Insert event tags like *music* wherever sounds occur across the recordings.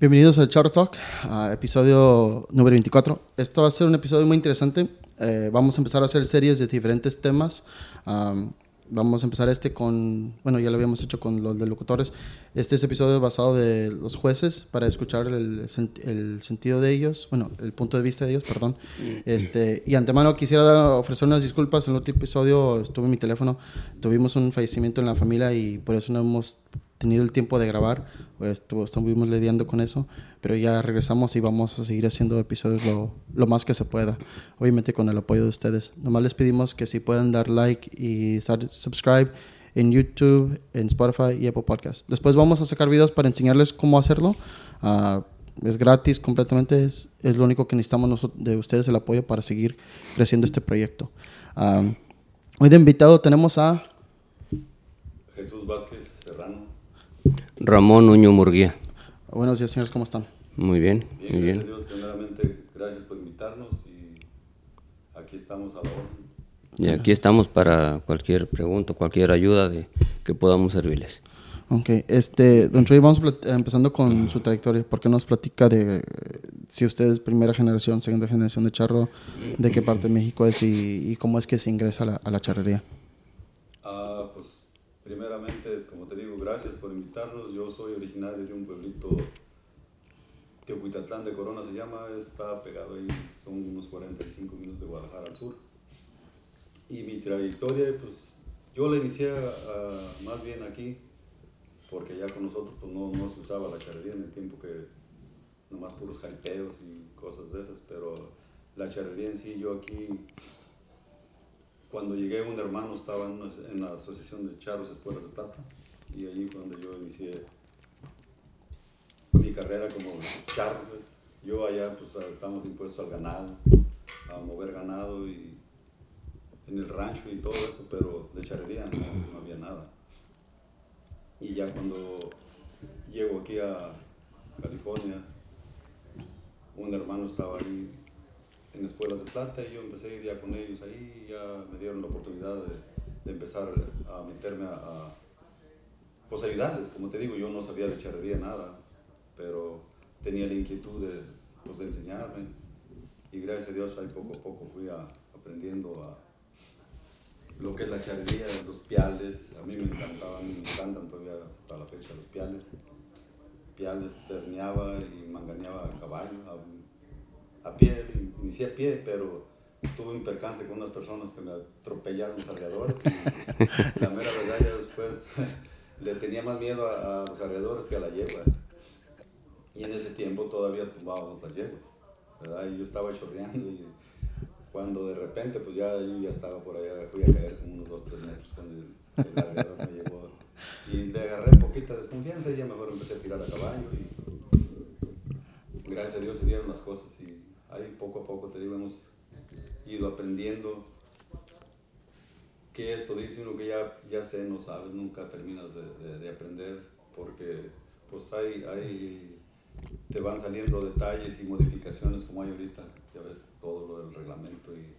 Bienvenidos al Charter Talk, a episodio número 24. Esto va a ser un episodio muy interesante. Eh, vamos a empezar a hacer series de diferentes temas. Um, vamos a empezar este con, bueno, ya lo habíamos hecho con los de locutores. Este es episodio basado de los jueces para escuchar el, el, sentido de ellos, bueno, el punto de vista de ellos, perdón. Este, y antemano quisiera ofrecer unas disculpas. En el último episodio estuve en mi teléfono, tuvimos un fallecimiento en la familia y por eso no hemos tenido el tiempo de grabar, pues, estuvimos lidiando con eso, pero ya regresamos y vamos a seguir haciendo episodios lo, lo, más que se pueda, obviamente con el apoyo de ustedes. Nomás les pedimos que si pueden dar like y subscribe en YouTube, en Spotify y Apple Podcast. Después vamos a sacar videos para enseñarles cómo hacerlo. Uh, es gratis completamente, es, es, lo único que necesitamos de ustedes, el apoyo para seguir creciendo este proyecto. Uh, hoy de invitado tenemos a... Jesús Vázquez. Ramón Nuño Murguía. Buenos días, señores, ¿cómo están? Muy bien, muy bien. Dios, primeramente, gracias por invitarnos y aquí estamos a la orden. Y aquí estamos para cualquier pregunta, cualquier ayuda de que podamos servirles. Ok, este, don Trey, vamos empezando con su trayectoria. ¿Por qué nos platica de si usted es primera generación, segunda generación de charro, de qué parte de México es y, cómo es que se ingresa a la, a la charrería? Gracias por invitarnos. Yo soy originario de un pueblito, Teocuitatlán de Corona se llama, está pegado ahí, son unos 45 minutos de Guadalajara al sur. Y mi trayectoria, pues yo la inicié más bien aquí, porque ya con nosotros pues, no, se usaba la charrería en el tiempo que nomás puros jaripeos y cosas de esas, pero la charrería en sí, yo aquí cuando llegué un hermano estaba en, en la asociación de charros escuelas de plata y ahí fue donde yo inicié mi carrera como charro. Yo allá pues estamos impuestos al ganado, a mover ganado y en el rancho y todo eso, pero de charrería no, había nada. Y ya cuando llego aquí a California, un hermano estaba ahí en escuelas de plata y yo empecé a ir ya con ellos ahí y ya me dieron la oportunidad de, empezar a meterme a pues ayudarles. Como te digo, yo no sabía de charrería nada, pero tenía la inquietud de, pues, de enseñarme. Y gracias a Dios ahí poco a poco fui aprendiendo a lo que es la charrería, los piales. A mí me encantaban, me encantan todavía hasta la fecha los piales. Piales terneaba y manganeaba a caballo, a, a pie, inicié a pie, pero tuve un percance con unas personas que me atropellaron los. Y la mera verdad ya después le tenía más miedo a, los alrededores que a la yegua. Y en ese tiempo todavía tumbábamos las yeguas. Y yo estaba chorreando y cuando de repente pues ya yo ya estaba por allá, fui a caer como unos 2, 3 metros cuando el, el alrededor me llevó. Y le agarré poquita desconfianza y ya mejor empecé a tirar a caballo y gracias a Dios se dieron las cosas y ahí poco a poco te digo hemos ido aprendiendo que esto dice uno que ya, ya sé, no sabes, nunca terminas de, de, aprender porque pues hay, hay, te van saliendo detalles y modificaciones como hay ahorita, ya ves todo lo del reglamento. Y,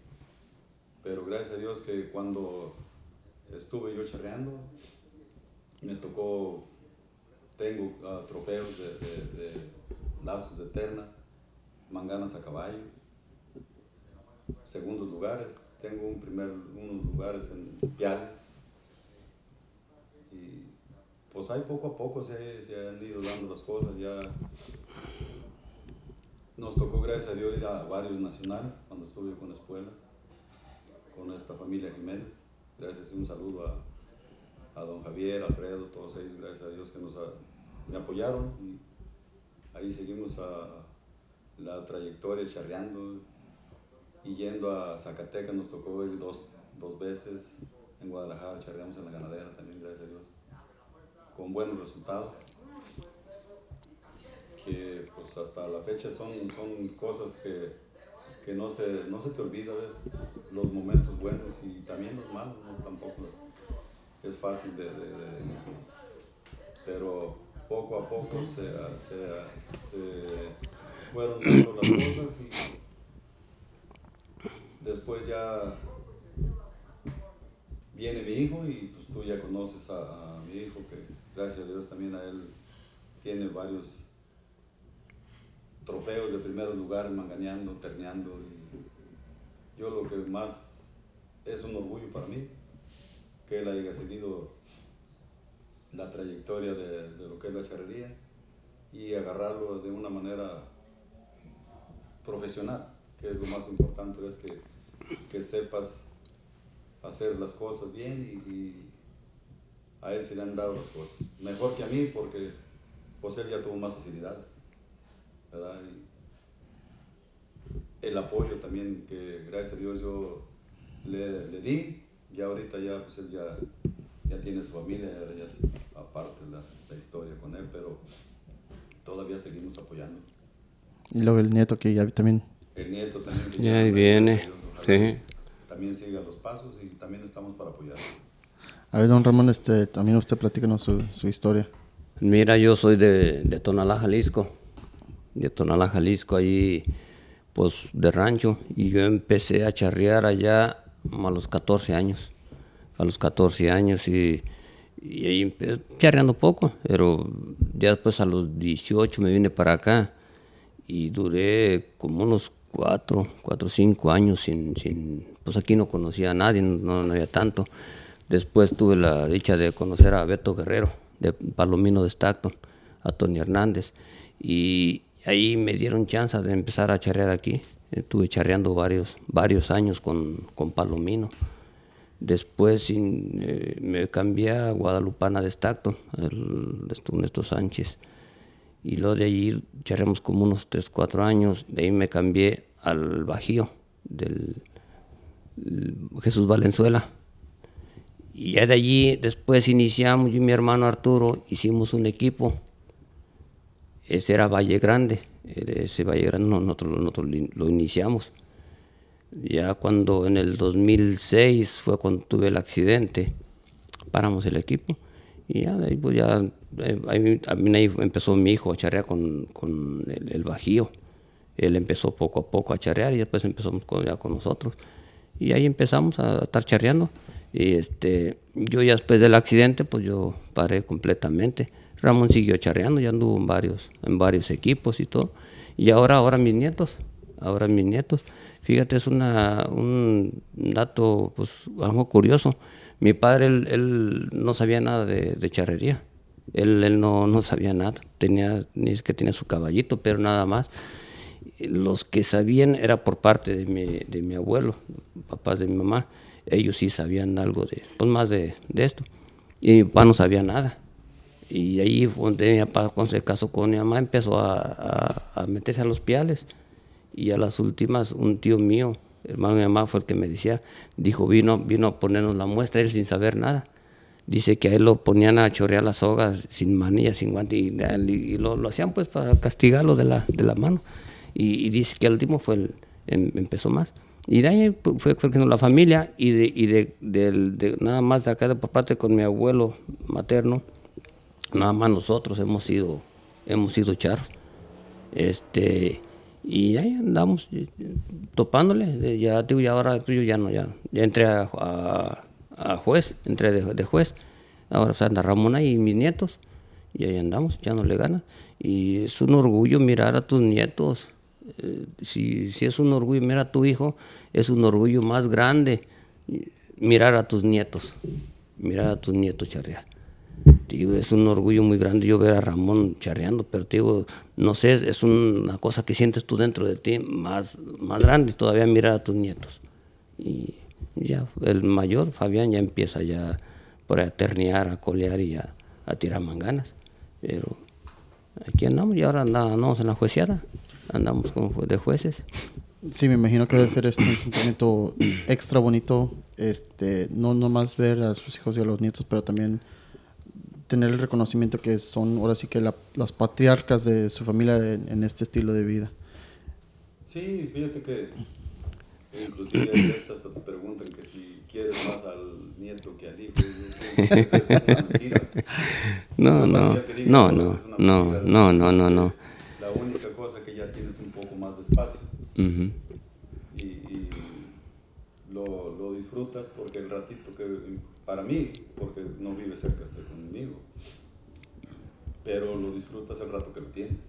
pero gracias a Dios que cuando estuve yo charreando, me tocó, tengo uh, trofeos de, de, lazos de terna, manganas a caballo, segundos lugares, tengo un primer, unos lugares en Piales. Y pues ahí poco a poco se, se, han ido dando las cosas. Ya nos tocó, gracias a Dios, ir a varios nacionales cuando estuve con escuelas, con esta familia Jiménez. Gracias, un saludo a, a don Javier, Alfredo, todos ellos, gracias a Dios que nos me apoyaron. Y ahí seguimos a la trayectoria charreando y yendo a Zacatecas nos tocó ir dos, dos veces. En Guadalajara charreamos en la ganadera también, gracias a Dios. Con buenos resultados. Que pues hasta la fecha son, son cosas que, que no, se, no se te olvida, ¿ves? Los momentos buenos y también los malos, ¿no? Tampoco es fácil de, pero poco a poco se, se, se fueron dando las cosas y después ya viene mi hijo y pues tú ya conoces a, mi hijo que gracias a Dios también a él tiene varios trofeos de primer lugar, manganeando, terneando. Y yo lo que más es un orgullo para mí, que él haya seguido la trayectoria de, de lo que es la charrería y agarrarlo de una manera profesional, que es lo más importante, es que, que sepas hacer las cosas bien y, a él se le han dado las cosas. Mejor que a mí porque pues él ya tuvo más facilidades, ¿verdad? el apoyo también que gracias a Dios yo le, le di, ya ahorita ya pues él ya, ya tiene su familia, ya es aparte la, la historia con él, pero todavía seguimos apoyando. Y luego el nieto que ya también. El nieto también. Que ya viene, sí. También sigue los pasos y también estamos para apoyar. A ver, don Ramón, este, también usted platícanos su, su historia. Mira, yo soy de, de Tonalá, Jalisco. De Tonalá, Jalisco, ahí, pues, de rancho. Y yo empecé a charrear allá a los 14 años. A los 14 años y, y ahí empecé charreando poco. Pero ya después a los 18 me vine para acá y duré como unos cuatro, cuatro cinco años sin, sin, pues aquí no conocía a nadie, no, no había tanto. Después tuve la dicha de conocer a Beto Guerrero, de Palomino de Stockton, a Tony Hernández, y ahí me dieron chance de empezar a charrear aquí. Estuve charreando varios, varios años con, con Palomino. Después eh, me cambié a Guadalupana de Stockton, el, Néstor Sánchez y luego de allí charramos como unos 3, 4 años, de ahí me cambié al Bajío del Jesús Valenzuela. Y ya de allí después iniciamos, yo y mi hermano Arturo hicimos un equipo, ese era Valle Grande, ese Valle Grande nosotros, nosotros lo iniciamos. Ya cuando en el 2006 fue cuando tuve el accidente, paramos el equipo y ya ahí pues ya eh, ahí, ahí empezó mi hijo a charrear con, con el, bajío. Él empezó poco a poco a charrear y después empezamos con, ya con nosotros. Y ahí empezamos a estar charreando. Y este, yo ya después del accidente, pues yo paré completamente. Ramón siguió charreando, ya anduvo en varios, en varios equipos y todo. Y ahora, ahora mis nietos, ahora mis nietos. Fíjate, es una, un dato, pues, algo curioso. Mi padre, él, él no sabía nada de, de charrería él, él no, no, sabía nada, tenía, ni es que tenía su caballito, pero nada más. Los que sabían era por parte de mi, de mi abuelo, papás de mi mamá, ellos sí sabían algo de, pues más de, de esto. Y mi papá no sabía nada. Y ahí donde mi papá, cuando se casó con mi mamá, empezó a, a, a, meterse a los piales. Y a las últimas, un tío mío, hermano de mi mamá, fue el que me decía, dijo, vino, vino a ponernos la muestra, él sin saber nada dice que a él lo ponían a chorrear las sogas sin manilla, sin guante, y, lo, hacían pues para castigarlo de la, de la mano. Y, y dice que el último fue el, em, empezó más. Y de ahí fue creciendo la familia y, de, y de, nada más de acá de por parte con mi abuelo materno, nada más nosotros hemos sido, hemos sido charros. Este, y ahí andamos eh, topándole, ya digo, ya ahora yo ya no, ya, ya entré a a juez, entré de, juez. Ahora pues, anda Ramón ahí y mis nietos. Y ahí andamos, echándole ganas. Y es un orgullo mirar a tus nietos. Eh, si, si, es un orgullo mirar a tu hijo, es un orgullo más grande mirar a tus nietos. Mirar a tus nietos charrear. Digo, es un orgullo muy grande yo ver a Ramón charreando, pero digo, no sé, es una cosa que sientes tú dentro de ti más, más grande todavía mirar a tus nietos. Y ya el mayor, Fabián, ya empieza ya por a ternear, a colear y a, a, tirar manganas. Pero aquí andamos y ahora andamos en la juiciada, andamos como de jueces. Sí, me imagino que debe ser este un sentimiento extra bonito, este, no nomás ver a sus hijos y a los nietos, pero también tener el reconocimiento que son ahora sí que la, las patriarcas de su familia en, en este estilo de vida. Sí, fíjate que Inclusive *clears throat* a veces hasta te preguntan que si quieres más al nieto que al hijo. No, no, no, no, no, no, no, no, no. La única cosa que ya tienes un poco más de espacio. Uh -huh. y, y, lo, lo disfrutas porque el ratito que, para mí, porque no vive cerca este conmigo, pero lo disfrutas el rato que lo tienes.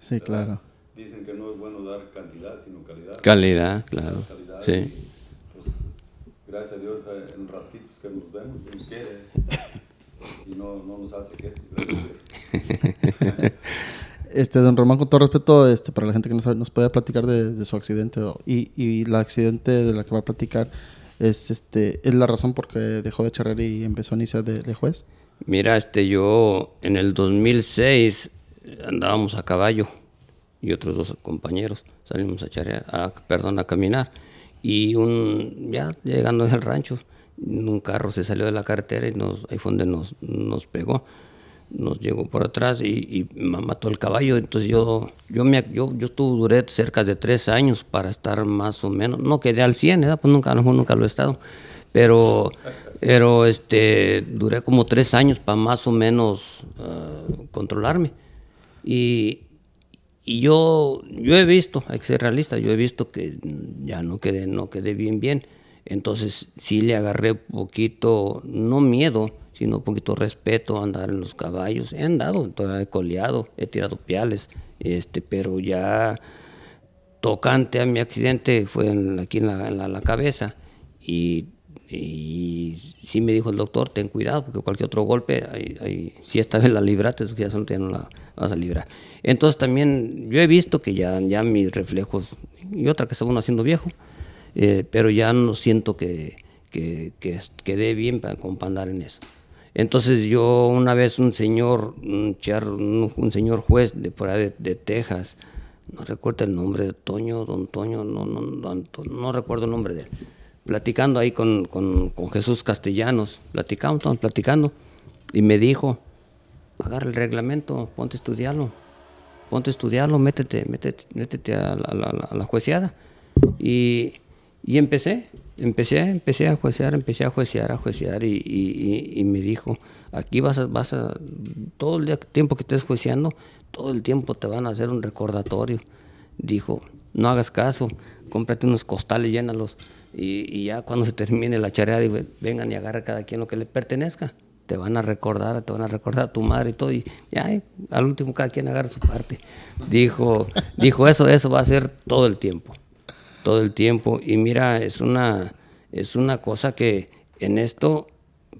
Sí, claro. dicen que no es bueno dar cantidad, sino calidad. Calidad, claro. Calidad Sí. y, pues, gracias a Dios, en ratitos que nos vemos, nos quiere. Y no, no nos hace que gracias a Dios. Este, don Román, con todo respeto, este, para la gente que no sabe, nos puede platicar de, de su accidente o- y, y el accidente de la que va a platicar es, este, es la razón por qué dejó de charrear y empezó a iniciar de, de juez. Mira, este, yo en el 2006 andábamos a caballo y otros dos compañeros salimos a charrear, perdón, a caminar. Y un, ya llegando al rancho, un carro se salió de la carretera y nos, ahí fue donde nos, nos pegó. Nos llegó por atrás y, y mató el caballo. Entonces yo, yo, me, yo, yo estuve, duré cerca de tres años para estar más o menos, no quedé al 100, ¿verdad? pues nunca, nunca lo he estado. Pero, pero este, duré como tres años para más o menos ah, controlarme. Y, y yo, yo he visto, hay que ser realista, yo he visto que ya no quedé, no quedé bien, bien. Entonces sí le agarré poquito, no miedo, sino poquito respeto a andar en los caballos. He andado, he coleado, he tirado piales, este, pero ya tocante a mi accidente fue en- aquí en la, en la- la cabeza y, y sí me dijo el doctor, ten cuidado porque cualquier otro golpe, ahí- ahí- si esta vez la libraste, ya solo ya no la vas a librar. Entonces también yo he visto que ya, ya mis reflejos, y otra que está uno haciendo viejo, eh, pero ya no siento que, que, que bien para, para andar en eso. Entonces yo una vez un señor, un, char- un, un señor juez de por ahí de, de Texas, no recuerdo el nombre Toño, don Toño, no, no, no, no recuerdo el nombre de él, platicando ahí con, con, Jesús Castellanos, platicamos, estamos platicando, y me dijo, agarra el reglamento, ponte a estudiarlo, ponte a estudiarlo, métete, métete, métete a la, a jueceada. Y, y empecé, empecé, empecé a juecear, empecé a juecear, a juecear y, y- me dijo, aquí vas a, vas a, todo el tiempo que estés jueceando, todo el tiempo te van a hacer un recordatorio. Dijo, no hagas caso, cómprate unos costales, llénalos. Y, y ya cuando se termine la charea, digo, vengan y agarra cada quien lo que le pertenezca. Te van a recordar, te van a recordar a tu madre y todo. Y ya, eh, al último cada quien agarra su parte. Dijo, dijo eso, eso va a ser todo el tiempo todo el tiempo. Y mira, es una, es una cosa que en esto,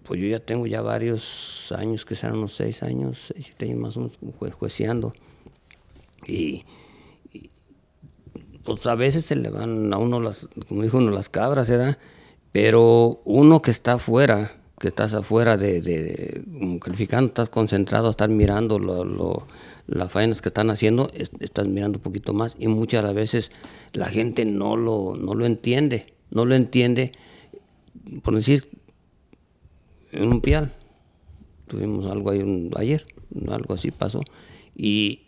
pues yo ya tengo ya varios años, que serán unos seis años, seis, siete años más o menos jue- jueceando. Y, pues a veces se le van a uno las, como dijo uno, las cabras, ¿verdad? Pero uno que está afuera, que estás afuera de, de como calificando, estás concentrado a estar mirando las faenas que están haciendo, es- estás mirando un poquito más y muchas de las veces la gente no lo, no lo entiende, no lo entiende, por decir, en un pial, tuvimos algo ahí ayer, algo así pasó, y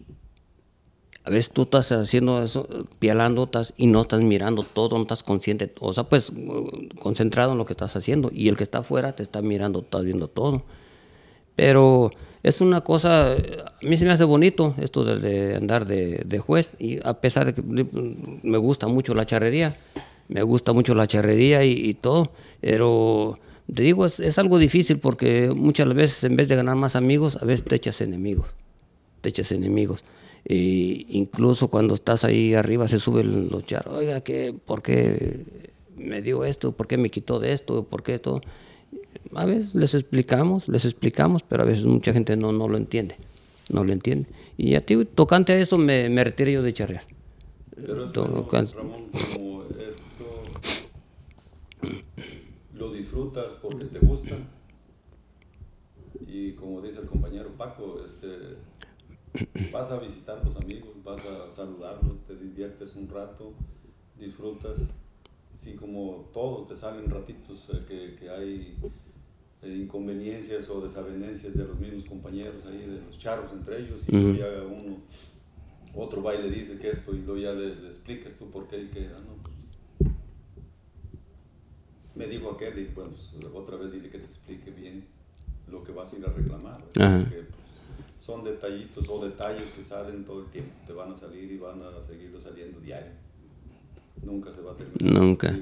a veces tú estás haciendo eso, pialando, estás, y no estás mirando todo, no estás consciente, o sea, pues uh, concentrado en lo que estás haciendo, y el que está afuera te está mirando, estás viendo todo. Pero es una cosa, a mí se me hace bonito esto de, de andar de, de juez, y a pesar de que mm, me gusta mucho la charrería, me gusta mucho la charrería y, y todo, pero te digo, es, es algo difícil porque muchas veces en vez de ganar más amigos, a veces te echas enemigos te echas enemigos. E incluso cuando estás ahí arriba se suben los charros, oiga, ¿qué, ¿por qué me dio esto? ¿Por qué me quitó de esto? ¿Por qué todo? A veces les explicamos, les explicamos, pero a veces mucha gente no, no lo entiende, no lo entiende. Y a ti, tocante a eso, me, me retiré yo de charrear. Pero Todo Ramón, como esto *clears throat* lo disfrutas porque te gusta. Y como dice el compañero Paco, este, vas a visitar a los amigos, vas a saludarlos, te diviertes un rato, disfrutas. Así como todos te salen ratitos eh, que, que hay eh, inconveniencias o desavenencias de los mismos compañeros ahí, de los charros entre ellos, y luego ya uno otro va y le dice que esto y luego ya le, le explicas tú por qué y que, ah, no, me dijo aquel y bueno, pues, otra vez dile que te explique bien lo que vas a ir a reclamar. Detallitos o detalles que salen todo el tiempo, te van a salir y van a seguir saliendo diario. Nunca se va a terminar. Nunca. tú,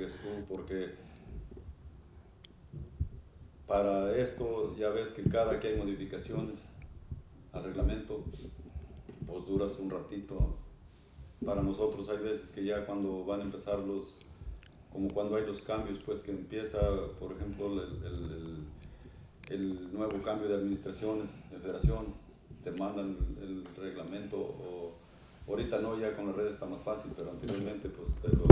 porque para esto ya ves que cada que hay modificaciones al reglamento, pues duras un ratito para nosotros hay veces que ya cuando van a empezar los, como cuando hay los cambios, pues que empieza, por ejemplo, el, el, el nuevo cambio de administraciones de federación, te mandan el, reglamento, o ahorita no, ya con las redes está más fácil, pero anteriormente pues te lo,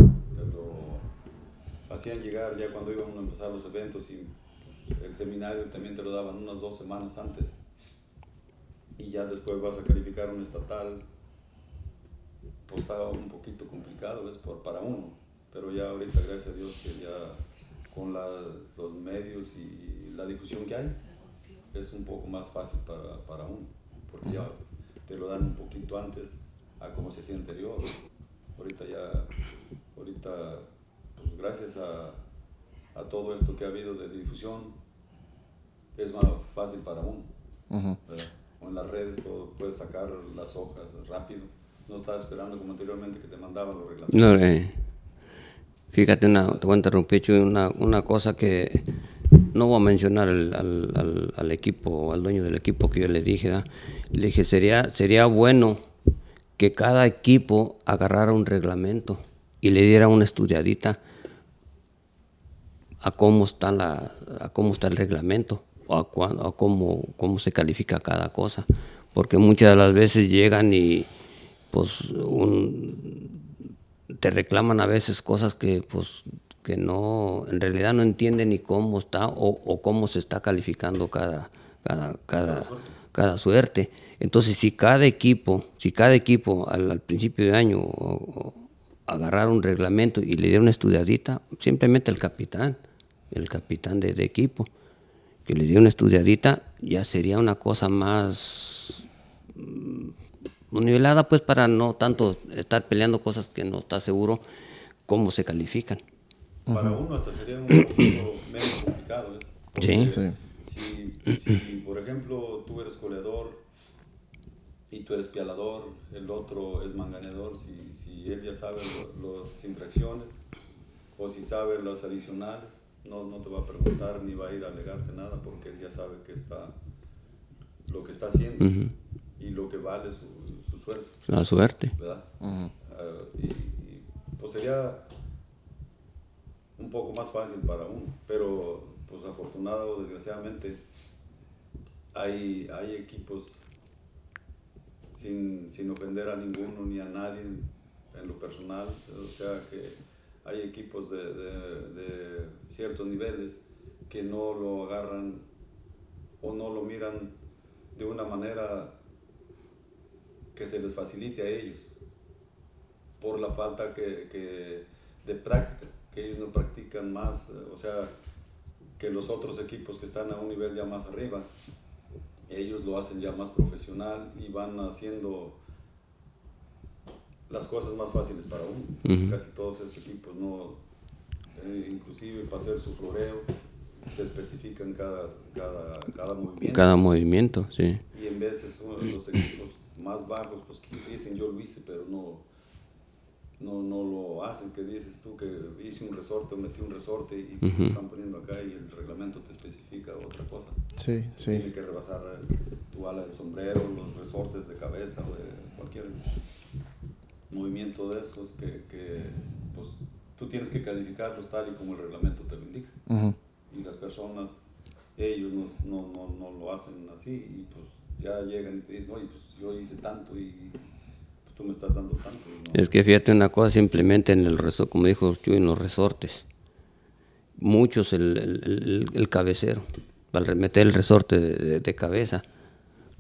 hacían llegar ya cuando iban a empezar los eventos y pues, el seminario también te lo daban unas dos semanas antes. Y ya después vas a calificar un estatal, pues estaba un poquito complicado, ¿ves? Por, para uno, pero ya ahorita gracias a Dios que ya con los medios y la difusión que hay, es un poco más fácil para, para uno, porque ya te lo dan un poquito antes a como se hacía anterior. Ahorita ya, ahorita, pues gracias a, a todo esto que ha habido de difusión, es más fácil para uno. O en las redes todo, puedes sacar las hojas rápido. No estaba esperando como anteriormente que te mandaban los reglamentos. No, eh, fíjate, una, te voy a interrumpir, una, una cosa que no voy a mencionar al, al, al, equipo, al dueño del equipo que yo le dije, le dije, sería, sería bueno que cada equipo agarrara un reglamento y le diera una estudiadita a cómo está, la, a cómo está el reglamento o a, cómo, cómo se califica cada cosa. Porque muchas de las veces llegan y pues te reclaman a veces cosas que pues que no en realidad no entienden ni cómo está o, cómo se está calificando cada cada, cada, cada suerte. Entonces, si cada equipo, si cada equipo al, principio de año agarrar un reglamento y le diera una estudiadita, simplemente el capitán, el capitán de, equipo, que le diera una estudiadita, ya sería una cosa más mm, nivelada, pues para no tanto estar peleando cosas que no está seguro cómo se califican. Para uno hasta sería un poquito menos complicado. Sí. Si, si, por ejemplo, tú eres goleador y tú eres pialador, el otro es manganeador, si, si él ya sabe las infracciones o si sabe los adicionales, no, no te va a preguntar ni va a ir a alegarte nada porque él ya sabe que está, lo que está haciendo y lo que vale su, su suerte. La suerte. ¿Verdad? Ah, y, pues sería un poco más fácil para uno, pero pues afortunado, desgraciadamente, hay, hay equipos sin, sin ofender a ninguno ni a nadie en lo personal. O sea que hay equipos de, de, ciertos niveles que no lo agarran o no lo miran de una manera que se les facilite a ellos por la falta que, que de práctica, que ellos no practican más, o sea, que los otros equipos que están a un nivel ya más arriba ellos lo hacen ya más profesional y van haciendo las cosas más fáciles para uno. Casi todos esos equipos no, eh, inclusive para hacer su floreo, te especifican cada, cada, cada movimiento. Cada movimiento, sí. Y en veces los equipos más bajos, pues dicen yo lo hice, pero no, no, no lo hacen, que dices tú que hice un resorte o metí un resorte y están poniendo acá y el reglamento te especifica otra cosa. Sí, sí. Tiene que rebasar tu ala del sombrero, los resortes de cabeza o de cualquier movimiento de esos que, que pues, tú tienes que calificarlos tal y como el reglamento te lo indica. Y las personas, ellos no, no, no, no, lo hacen así y pues ya llegan y te dicen, oye, pues yo hice tanto y Es que fíjate una cosa, simplemente en el resorte, como dijo yo, en los resortes, muchos el, el, cabecero, al remeter el resorte de, cabeza,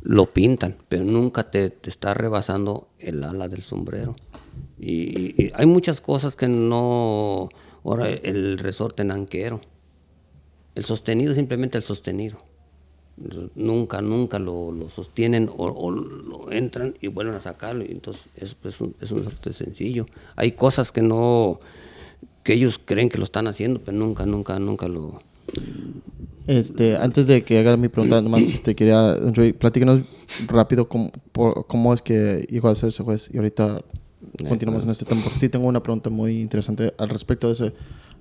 lo pintan, pero nunca te, te, está rebasando el ala del sombrero. Y, hay muchas cosas que no... Ahora, el resorte nanquero, el sostenido, simplemente el sostenido nunca, nunca lo, sostienen o, lo entran y vuelven a sacarlo. Y entonces es, es, un, es un sencillo. Hay cosas que no, que ellos creen que lo están haciendo, pero nunca, nunca, nunca lo... Este, antes de que haga mi pregunta, *clears throat* nomás este, quería, platícanos rápido cómo, cómo, es que llegó a ser ese juez y ahorita continuamos en este tema, porque sí tengo una pregunta muy interesante al respecto de ese.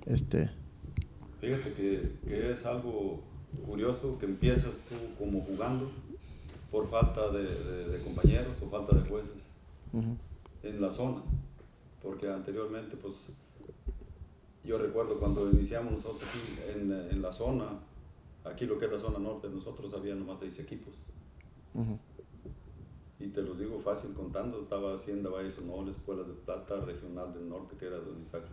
Este. Fíjate que, que es algo curioso que empiezas tú como jugando por falta de, compañeros o falta de jueces. en la zona, porque anteriormente, pues, yo recuerdo cuando iniciamos nosotros aquí en, en la zona, aquí lo que es la zona norte, nosotros había nomás seis equipos. Y te los digo fácil contando, estaba Hacienda Valle Sonora, Escuela de Plata, Regional del Norte, que era de Isaac.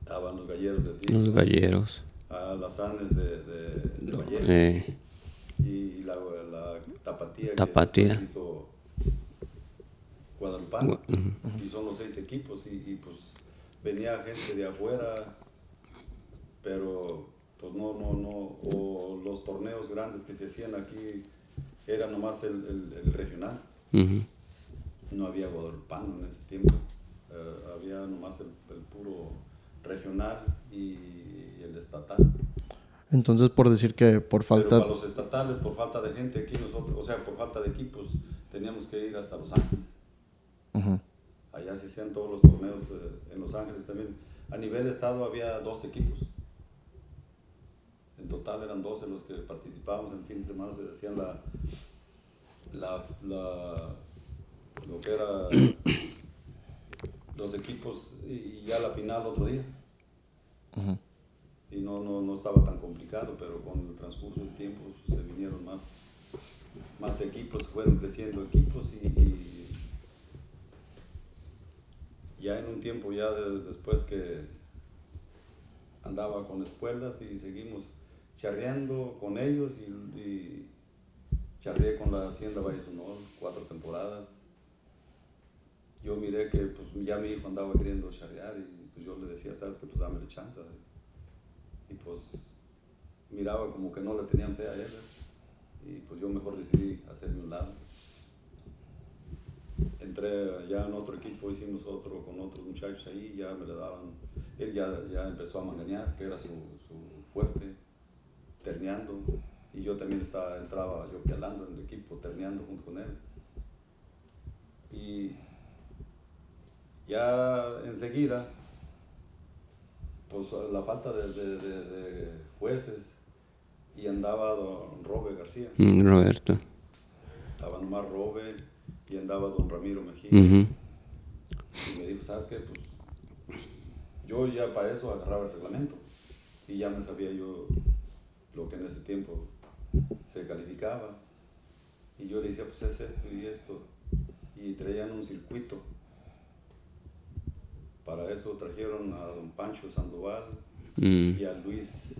Estaban los galleros de Tizo. Los galleros. A las Anes de, de, de No, Valle. eh, Y la, la Tapatía, Tapatía. que hizo Guadalupano. Gua- Y son los seis equipos. Y, y, pues venía gente de afuera, pero pues no, no, no. O los torneos grandes que se hacían aquí era nomás el, el- el regional. No había Guadalupano en ese tiempo. Eh, había nomás el, el puro regional y el estatal. Entonces, por decir que por Pero falta... para los estatales, por falta de gente aquí nosotros, o sea, por falta de equipos, teníamos que ir hasta Los Ángeles. Allá se hacían todos los torneos eh, en Los Ángeles también. A nivel estado había dos equipos. En total eran 12 los que participábamos. En fin de semana se hacían la, la, la- lo que era *coughs* los equipos y, y ya la final otro día. Y no, no, no estaba tan complicado, pero con el transcurso del tiempo se vinieron más, más equipos, fueron creciendo equipos y, ya en un tiempo ya de- después que andaba con escuelas y seguimos charreando con ellos y, y charreé con la Hacienda Valle Sonora cuatro temporadas. Yo miré que pues ya mi hijo andaba queriendo charrear y pues yo le decía, sabes que pues dame chance. Y pues miraba como que no le tenían fe a él y pues yo mejor decidí hacerme un lado. Entré ya en otro equipo, hicimos otro con otros muchachos ahí, ya me le daban, él ya, ya empezó a manganear, que era su, su fuerte, terneando, y yo también estaba, entraba yo pedalando en el equipo, terneando junto con él. Y ya enseguida, pues la falta de, de- de- de jueces, y andaba don Robe García, Mm, Roberto. estaba nomás Robe, y andaba don Ramiro Mejía. Y me dijo, ¿sabes qué? Pues yo ya para eso agarraba el reglamento y ya me sabía yo lo que en ese tiempo se calificaba. Y yo le decía, pues es esto y esto. Y traían un circuito. Para eso trajeron a don Pancho Sandoval Mm. y a Luis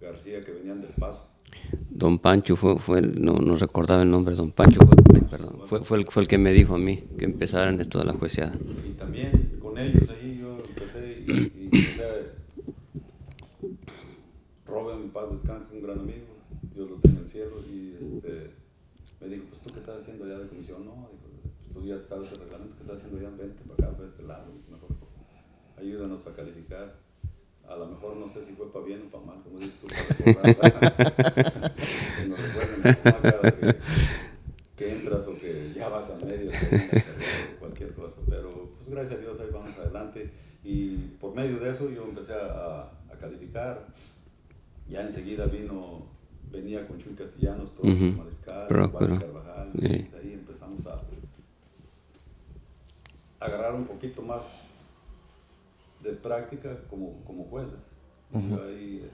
García que venían del Paso. Don Pancho fue, fue el- no, no recordaba el nombre, Don Pancho fue, perdón, fue, fue, el, fue el que me dijo a mí que empezara en esto de la jueceada. Y también con ellos ahí yo empecé y, y, sea, Robin, en paz descanse, un gran amigo, Dios lo tenga en el cielo, y este, me dijo, pues tú qué estás haciendo allá de comisión, no, dijo, pues tú ya sabes el reglamento que estás haciendo allá, vente para acá, para este lado, ayúdanos a calificar. A lo mejor no sé si fue para bien o para mal, como dices tú, para *laughs* que nos recuerden a que, que entras o que ya vas al medio, o cualquier cosa. Pero pues gracias a Dios ahí vamos adelante. Y por medio de eso yo empecé a, a calificar. Ya enseguida vino, venía con Chuy Castellanos, Próspero Ujú. Mariscal, Próspero. Juan Carvajal. Pues ahí empezamos a agarrar un poquito más de práctica como, como jueces. Yo ahí, eh,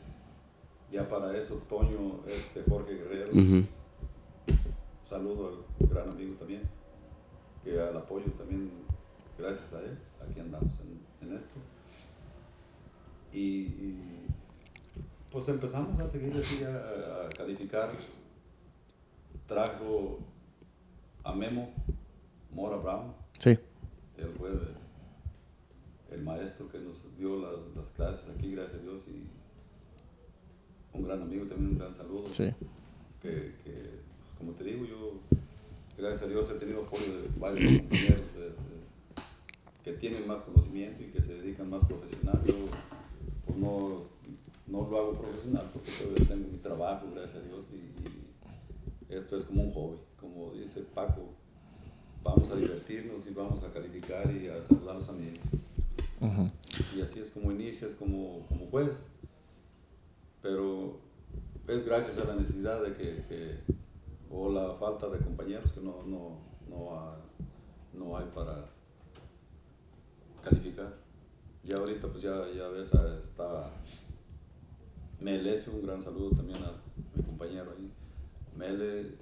ya para eso, Toño, este Jorge Guerrero, saludo al gran amigo también, que al apoyo también, gracias a él, aquí andamos en, en esto. Y, y, pues empezamos a seguir así, a, a calificar. Trajo a Memo Mora Brown, Sí. él fue el, maestro que nos dio las, las clases aquí, gracias a Dios, y un gran amigo, también un gran saludo Sí. que, que, pues, como te digo, yo, gracias a Dios, he tenido apoyo de varios compañeros de- de- que tienen más conocimiento y que se dedican más profesional. Yo pues, no, no lo hago profesional porque todavía tengo mi trabajo, gracias a Dios, y, y esto es como un hobby. Como dice Paco, vamos a divertirnos y vamos a calificar y a saludar a los amigos. Y así es como inicias como, como juez. Pero es gracias a la necesidad de que, o la falta de compañeros que no, no, no, no hay para calificar. Ya ahorita pues ya, ya ves, ah, está Mele, un gran saludo también a mi compañero ahí. Mele,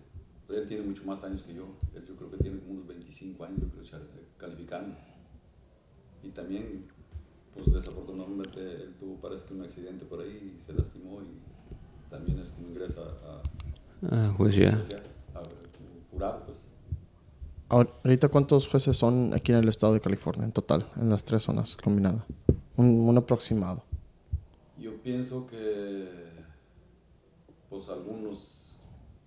él tiene mucho más años que yo, él yo creo que tiene como unos 25 años calificando. Y también, pues desafortunadamente, él tuvo parece que un accidente por ahí y se lastimó y también es como ingresa a... Ah, pues ya. A, jurado, pues. Ahorita, ¿cuántos jueces son aquí en el estado de California en total, en las tres zonas combinadas? Un, aproximado. Yo pienso que, pues algunos,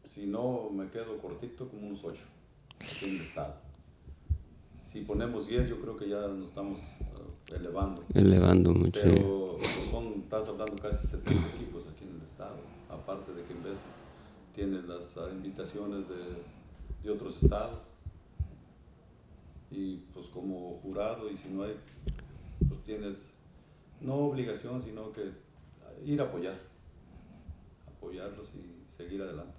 si no me quedo cortito, como unos ocho aquí en el estado. Si ponemos diez, yo creo que ya nos estamos uh, elevando. Elevando mucho. Pero pues, son, estás hablando casi 70 equipos aquí en el estado. Aparte de que en veces tienes las uh, invitaciones de, de otros estados y pues como jurado y si no hay, pues tienes no obligación, sino que ir a apoyar, apoyarlos y seguir adelante.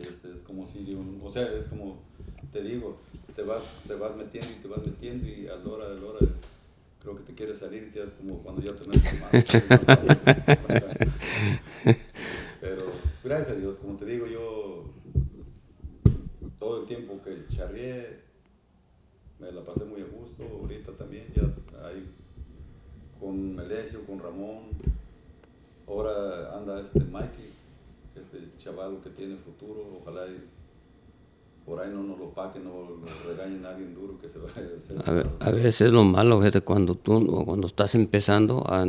es, como si, o sea, es como, te digo, te vas, te vas metiendo y te vas metiendo y a la hora de la hora creo que te quieres salir y te das como cuando ya te metes Pero gracias a Dios, como te digo, yo todo el tiempo que charrié, me la pasé muy a gusto. Ahorita también ya hay con Melesio, con Ramón. Ahora anda este Mikey, este chaval que tiene futuro. Ojalá y por ahí no nos lo paquen, no lo regañen a alguien duro que se vaya a hacer. A, veces lo malo, gente, cuando tú cuando estás empezando, a,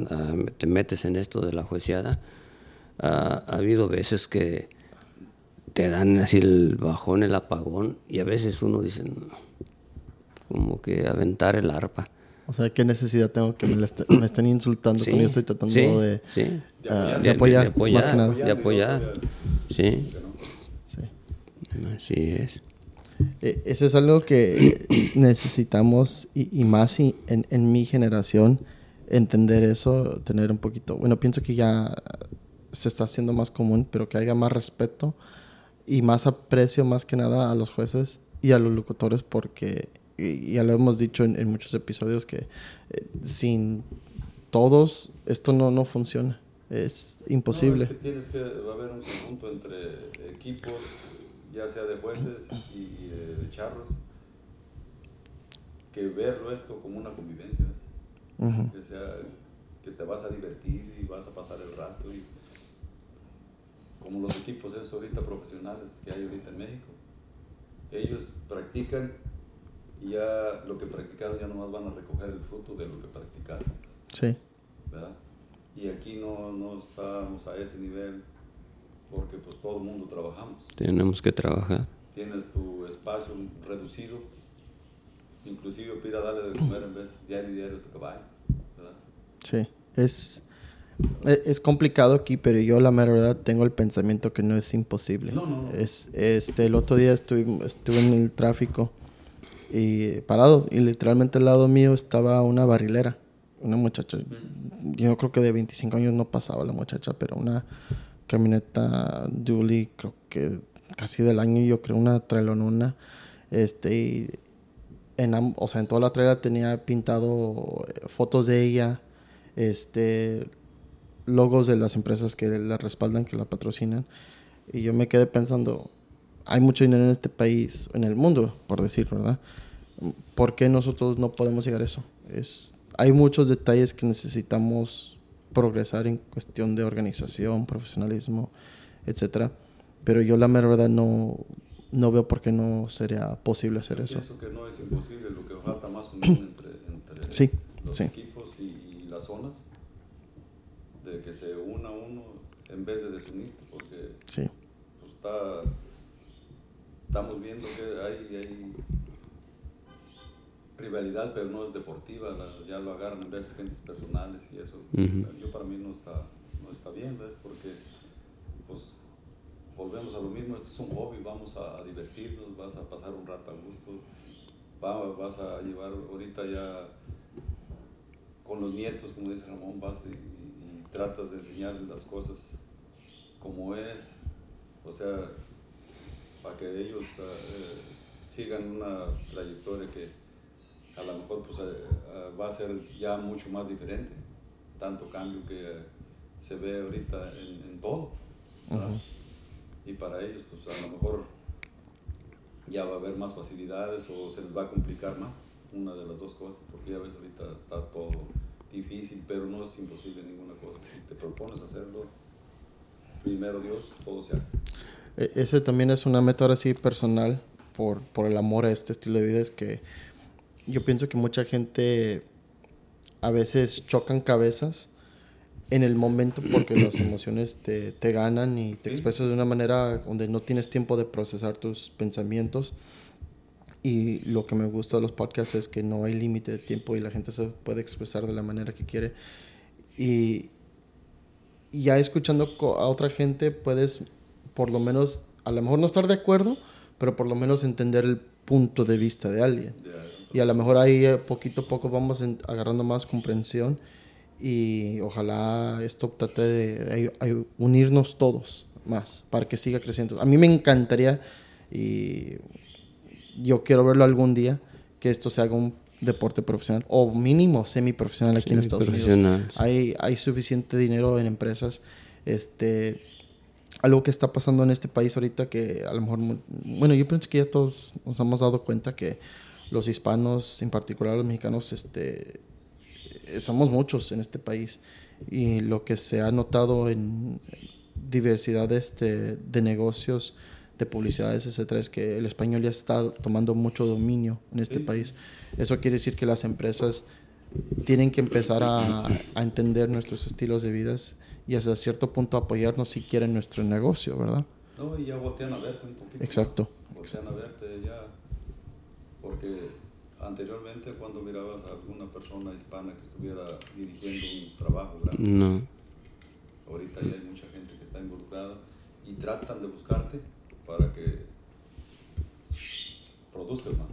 te metes en esto de la juiciada, ha habido veces que te dan así el bajón, el apagón, y a veces uno dice, como que aventar el arpa. O sea, ¿qué necesidad tengo que me, estén insultando cuando yo estoy tratando de, ah, de, apoyar, más que nada? De apoyar, sí. sí. Así es. Eh, eso es algo que necesitamos y, más en, en, mi generación entender eso, tener un poquito, bueno, pienso que ya se está haciendo más común, pero que haya más respeto y más aprecio más que nada a los jueces y a los locutores porque y ya lo hemos dicho en, muchos episodios, que eh, sin todos esto no, no funciona. Es imposible. No, es que tienes que, va a haber un conjunto entre equipos, ya sea de jueces y, de, charros, que verlo esto como una convivencia. Que sea, que te vas a divertir y vas a pasar el rato. Y, como los equipos esos ahorita profesionales que hay ahorita en México, ellos practican y ya lo que practicaron ya nomás van a recoger el fruto de lo que practicaste. Sí. ¿Verdad? Y aquí no, no estamos a ese nivel porque pues todo el mundo trabajamos. Tenemos que trabajar. Tienes tu espacio reducido, inclusive pida darle de comer en vez diario y diario a tu caballo. ¿verdad? Sí, es, es complicado aquí, pero yo la verdad tengo el pensamiento que no es imposible. No, no, no. Es, este, el otro día estuve, estuve en el tráfico y parados y literalmente al lado mío estaba una barrilera, una muchacha, yo creo que de 25 años no pasaba la muchacha, pero una camioneta Dually, creo que casi del año, yo creo una trailonuna, este, y en, o sea, en toda la trailer tenía pintado eh, fotos de ella, este, logos de las empresas que la respaldan, que la patrocinan, y yo me quedé pensando, hay mucho dinero en este país, en el mundo, por decir, ¿verdad? ¿Por qué nosotros no podemos llegar a eso? Es, hay muchos detalles que necesitamos progresar en cuestión de organización, profesionalismo, etcétera. Pero yo la verdad no, no veo por qué no sería posible hacer eso. Pienso que no es imposible, lo que falta más unión entre, entre los equipos y, las zonas, de que se una uno en vez de desunir, porque sí. pues, está estamos viendo que hay, hay rivalidad, pero no es deportiva, ya lo agarran en vez de gentes personales y eso. Yo para mí no está, no está bien, ¿ves? Porque pues volvemos a lo mismo, esto es un hobby, vamos a, divertirnos, vas a pasar un rato a gusto, vas a llevar ahorita ya con los nietos, como dice Ramón, vas y, y tratas de enseñarles las cosas como es, o sea, para que ellos uh, sigan una trayectoria que a lo mejor pues, eh, eh, va a ser ya mucho más diferente. Tanto cambio que se ve ahorita en, todo. Y para ellos, pues a lo mejor ya va a haber más facilidades o se les va a complicar más una de las dos cosas, porque ya ves ahorita está todo difícil, pero no es imposible ninguna cosa. Si te propones hacerlo, primero Dios, todo se hace. E, ese también es una meta ahora sí personal por, por el amor a este estilo de vida, es que yo pienso que mucha gente a veces chocan cabezas en el momento porque las *clears throat* emociones te, te ganan y te expresas de una manera donde no tienes tiempo de procesar tus pensamientos. Y lo que me gusta de los podcasts es que no hay límite de tiempo y la gente se puede expresar de la manera que quiere. Y, ya escuchando a otra gente puedes por lo menos, a lo mejor no estar de acuerdo, pero por lo menos entender el punto de vista de alguien. Y a lo mejor ahí eh, poquito a poco vamos agarrando más comprensión y ojalá esto trate de, unirnos todos más para que siga creciendo. A mí me encantaría y yo quiero verlo algún día que esto se haga un deporte profesional o mínimo semiprofesional aquí en Estados Unidos. Hay, hay suficiente dinero en empresas. Este, algo que está pasando en este país ahorita que a lo mejor, bueno, yo pienso que ya todos nos hemos dado cuenta que los hispanos, en particular los mexicanos, este, eh, somos muchos en este país y lo que se ha notado en diversidad este, de negocios, de publicidades, etcétera, es que el español ya está tomando mucho dominio en este país. Eso quiere decir que las empresas tienen que empezar a, a, entender nuestros estilos de vida y hasta cierto punto apoyarnos si quieren nuestro negocio, ¿verdad? No, y ya voltean a verte un poquito. Exacto. Voltean a verte ya, porque anteriormente cuando mirabas a alguna persona hispana que estuviera dirigiendo un trabajo grande, no. ahorita ya hay mucha gente que está involucrada y tratan de buscarte para que produzcas más.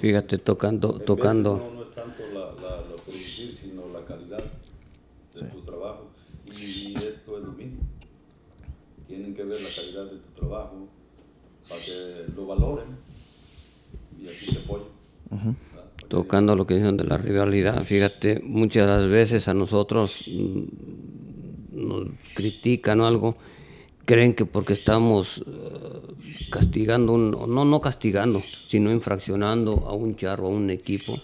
Fíjate, tocando... tocando. No, no, es tanto la, la, producir, sino la calidad de tu trabajo. Y, esto es lo mismo. Tienen que ver la calidad de tu trabajo para que lo valoren y así te apoyen. Tocando lo que dicen de la rivalidad, fíjate, muchas de las veces a nosotros mm, nos critican o algo, creen que porque estamos eh, castigando, un, no, no castigando, sino infraccionando a un charro, a un equipo,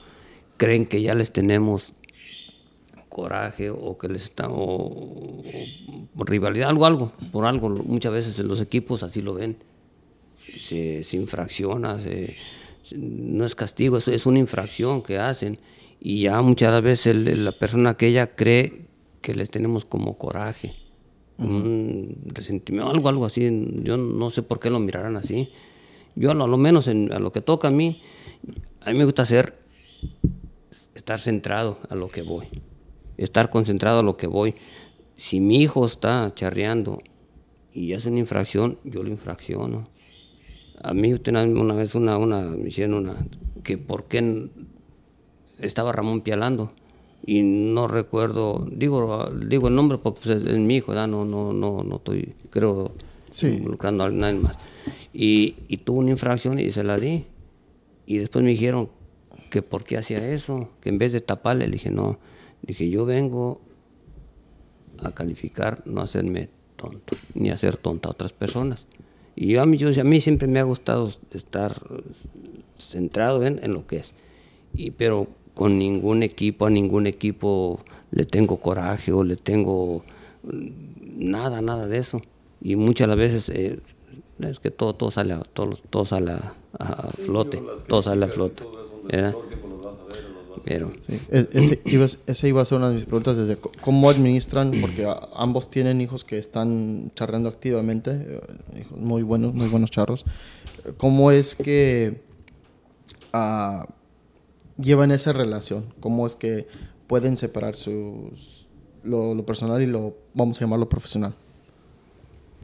creen que ya les tenemos coraje o que les está o, rivalidad, algo, algo, por algo. Muchas veces en los equipos así lo ven. Se, se infracciona, se, no es castigo, es, es una infracción que hacen. Y ya muchas veces la persona aquella cree que les tenemos como coraje, un resentimiento, algo, algo así. Yo no sé por qué lo mirarán así. Yo a lo, menos en, a lo que toca a mí, a mí me gusta hacer, estar centrado a lo que voy, estar concentrado a lo que voy. Si mi hijo está charreando y hace una infracción, yo lo infracciono a mí usted una vez una, una, me hicieron una, que por qué estaba Ramón Pialando y no recuerdo, digo, digo el nombre porque pues, es, mi hijo, no, no, no, no estoy, creo, involucrando a nadie más. Y, y tuvo una infracción y se la di. Y después me dijeron que por qué hacía eso, que en vez de taparle, le dije, no, dije, yo vengo a calificar, no hacerme tonto, ni hacer tonta a otras personas. Y yo, a mí, yo, a mí siempre me ha gustado estar centrado en, en, lo que es. Y, pero con ningún equipo, a ningún equipo le tengo coraje o le tengo nada, nada de eso. Y muchas las veces eh, es que todo, todo sale, a, todo, todo sale a, flote, todo sale a flote. Pero, ese, iba, ese, iba, a ser una de mis preguntas desde cómo administran, porque ambos tienen hijos que están charrando activamente, eh, muy buenos, muy buenos charros. ¿Cómo es que uh, llevan esa relación? ¿Cómo es que pueden separar sus, lo, personal y lo, vamos a llamarlo profesional?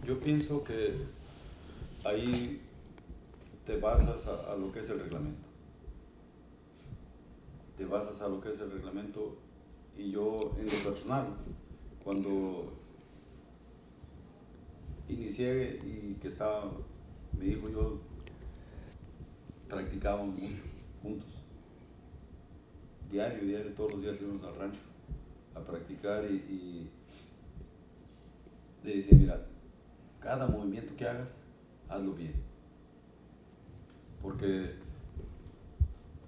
Yo pienso que ahí te basas a lo que es el reglamento basas a lo que es el reglamento y yo en lo personal, cuando inicié y que estaba mi hijo, yo practicábamos mucho juntos. Diario, diario, todos los días íbamos al rancho a practicar y, y le decía, mira, cada movimiento que hagas, hazlo bien. Porque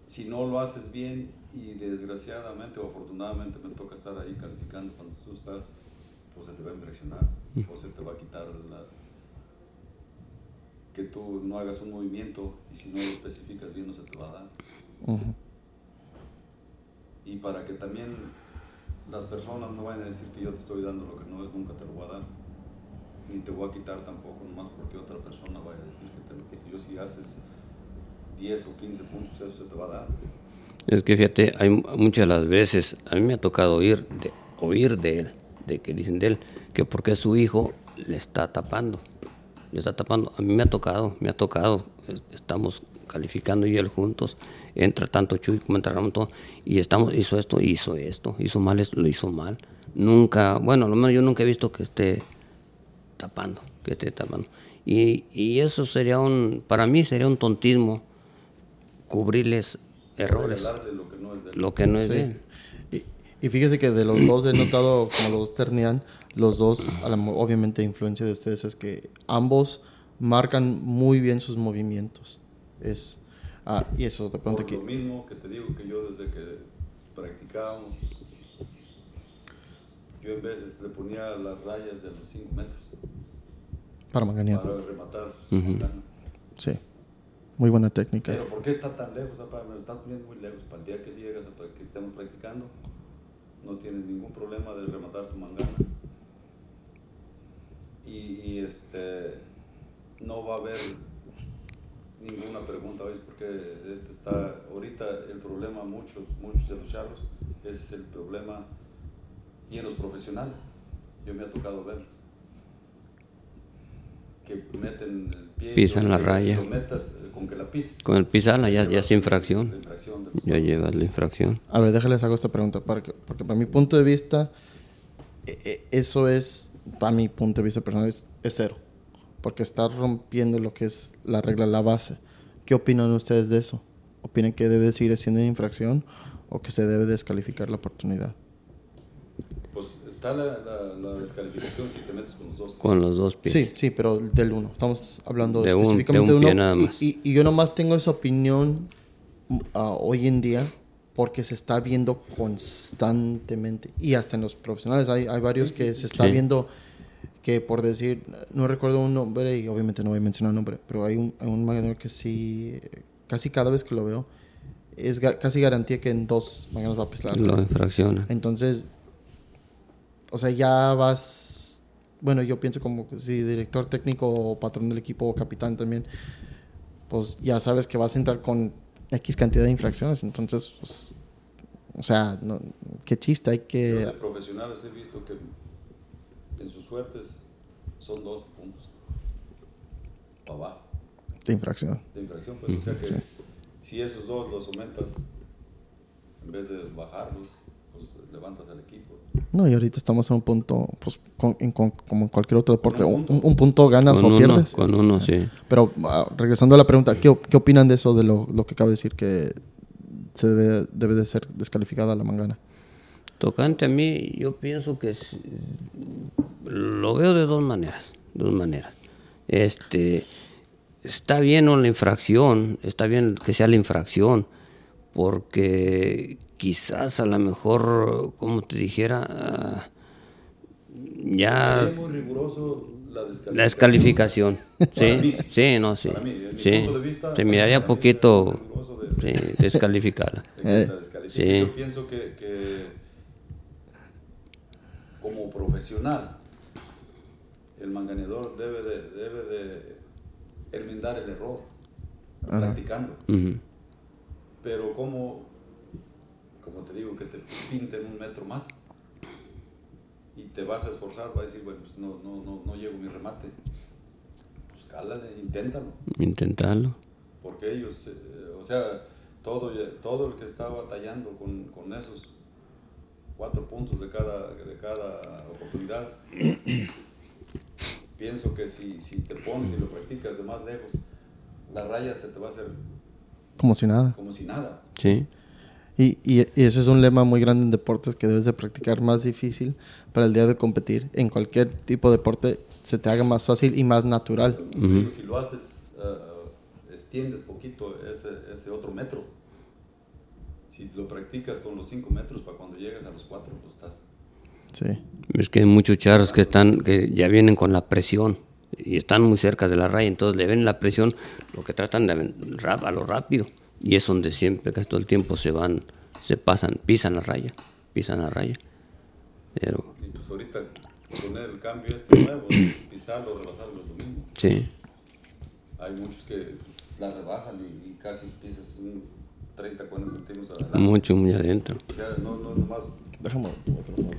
si no lo haces bien y desgraciadamente o afortunadamente me toca estar ahí calificando cuando tú estás, pues se te va a impresionar o se te va a quitar la, que tú no hagas un movimiento y si no lo especificas bien no se te va a dar. Y para que también las personas no vayan a decir que yo te estoy dando lo que no es, nunca te lo voy a dar. Ni te voy a quitar tampoco, nomás porque otra persona vaya a decir que te lo quito. Yo si haces 10 o 15 puntos, eso se te va a dar. Es que fíjate, hay mu- muchas las veces, a mí me ha tocado oír de, oír de él, de que dicen de él, que porque su hijo le está tapando, le está tapando. A mí me ha tocado, me ha tocado, es- estamos calificando y él juntos, entra tanto Chuy como entra Ramón, todo, y estamos, hizo esto, hizo esto, hizo mal, lo hizo mal. Nunca, bueno, lo menos yo nunca he visto que esté tapando, que esté tapando. Y, y eso sería un, para mí sería un tontismo cubrirles errores lo que no es de él. lo que no es Sí. de él. Y, y fíjese que de los dos he notado, como los dos ternían, los dos, a la obviamente, influencia de ustedes es que ambos marcan muy bien sus movimientos. Es, ah, y eso de pronto que. lo mismo que te digo que yo desde que practicábamos, yo en veces le ponía las rayas de los 5 metros Para manganear. para rematar. Ujú. mangana. Sí. Muy buena técnica. Pero ¿por qué está tan lejos? papá? Me están poniendo muy lejos. Para el día que llegas a pra- que estemos practicando, no tienes ningún problema de rematar tu mangana. Y, este, no va a haber ninguna pregunta, ¿ves? Porque este está, ahorita el problema, muchos, muchos de los charros, es el problema, y en los profesionales, yo me ha tocado verlos, que meten el pie, y Pisan la raya. Lo metas eh, con que la pises. Con el pisarla ya, ya es infracción. la infracción del- Ya llevas la infracción. A ver, déjales hago esta pregunta, porque, porque para mi punto de vista, e- e- eso es, para mi punto de vista personal, es, es cero. Porque está rompiendo lo que es la regla, la base. ¿Qué opinan ustedes de eso? ¿Opinan que debe seguir siendo infracción o que se debe descalificar la oportunidad? Está la, la, la descalificación si te metes con los dos. Con los dos pies. Sí, sí, pero del uno. Estamos hablando De un- específicamente de un de pie uno. nada y- más. Y, y yo nomás tengo esa opinión ah, hoy en día porque se está viendo constantemente. Y hasta en los profesionales hay, hay varios que se está Sí. viendo que por decir, no recuerdo un nombre y obviamente no voy a mencionar el nombre, pero hay un, hay un manganero que sí, casi cada vez que lo veo, es ga- casi garantía que en dos manganos va a pisar. Lo infracciona. Entonces, o sea, ya vas, bueno, yo pienso como si director técnico o patrón del equipo o capitán también, pues ya sabes que vas a entrar con X cantidad de infracciones, entonces, pues, o sea, no, qué chiste, hay que... de profesionales he visto que en sus suertes son dos puntos para abajo de infracción. de infracción. Pues, o sea que si esos dos los aumentas, en vez de bajarlos, pues levantas al equipo. No, y ahorita estamos en un punto, pues, con- en- con- como en cualquier otro deporte, un un, punto. un punto ganas Con o uno, pierdes. con uno, sí. Pero ah, regresando a la pregunta, ¿qué, qué opinan de eso, de lo, lo que acabo de decir, que se debe, debe de ser descalificada la mangana? Tocante a mí, yo pienso que es- lo veo de dos maneras, dos maneras. Este, está bien o la infracción, está bien que sea la infracción, porque quizás a lo mejor, como te dijera, ah, ya Es muy riguroso la descalificación. la descalificación, Para mí. sí, sí, no, sí, Para mí, sí, punto de vista, se miraría poquito, de- sí, descalificarla. *laughs* de Eh, descalifique. sí. Yo pienso que, que como profesional, el manganeador debe de, debe de enmendar el error practicando. Pero como, como te digo, que te pinten un metro más y te vas a esforzar, va a decir, bueno, pues no, no, no, no llego a mi remate. Pues cálale, inténtalo. Intentarlo. Porque ellos, eh, o sea, todo, todo el que está batallando con, con esos cuatro puntos de cada, de cada oportunidad, *coughs* pienso que si, si te pones y lo practicas de más lejos, la raya se te va a hacer Como si nada. como si nada. Sí. Y, y, y ese es un lema muy grande en deportes que debes de practicar más difícil para el día de competir. En cualquier tipo de deporte se te haga más fácil y más natural. Si lo haces, eh, extiendes poquito ese, ese otro metro. Si lo practicas con los 5 metros, para cuando llegues a los 4, pues estás... Sí. Es que hay muchos charros que están, que ya vienen con la presión y están muy cerca de la raya, entonces le ven la presión, lo que tratan de a lo rápido y es donde siempre, casi todo el tiempo se van, se pasan, pisan la raya, pisan la raya. Pero Y pues ahorita poner el cambio este nuevo, pisarlo, rebasarlo es lo mismo. sí, Hay muchos que la rebasan y, y casi pisas un 30, 40 centímetros adelante. mucho, muy adentro. O sea, no, no nomás Déjame.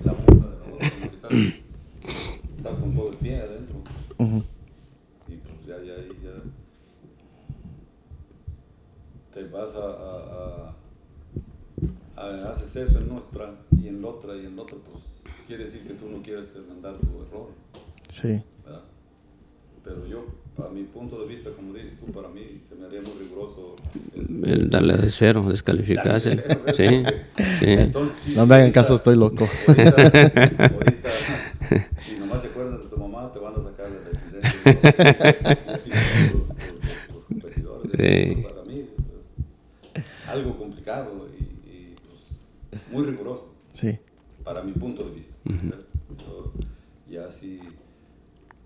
la punta de la que estás, *clears throat* estás con todo el pie adentro. Ujú. Y pues ya, ya, ya. Te vas a, a, a- a- haces eso en nuestra y en la otra y en la otra, pues quiere decir que tú no quieres enmendar tu error, Sí. ¿verdad? Pero yo, a mi punto de vista, como dices tú, para mí se me haría muy riguroso. este, El darle de cero, descalificarse. De Sí, cero, sí. Entonces, No me hagan ahorita- caso, estoy loco. Ahorita, ahorita, si nomás se acuerdan de tu mamá, te van a sacar la descendencia. Y así son los, los- los competidores. Sí. Algo complicado y, y, pues, muy riguroso, Sí. para mi punto de vista. ¿verdad? Yo ya sí,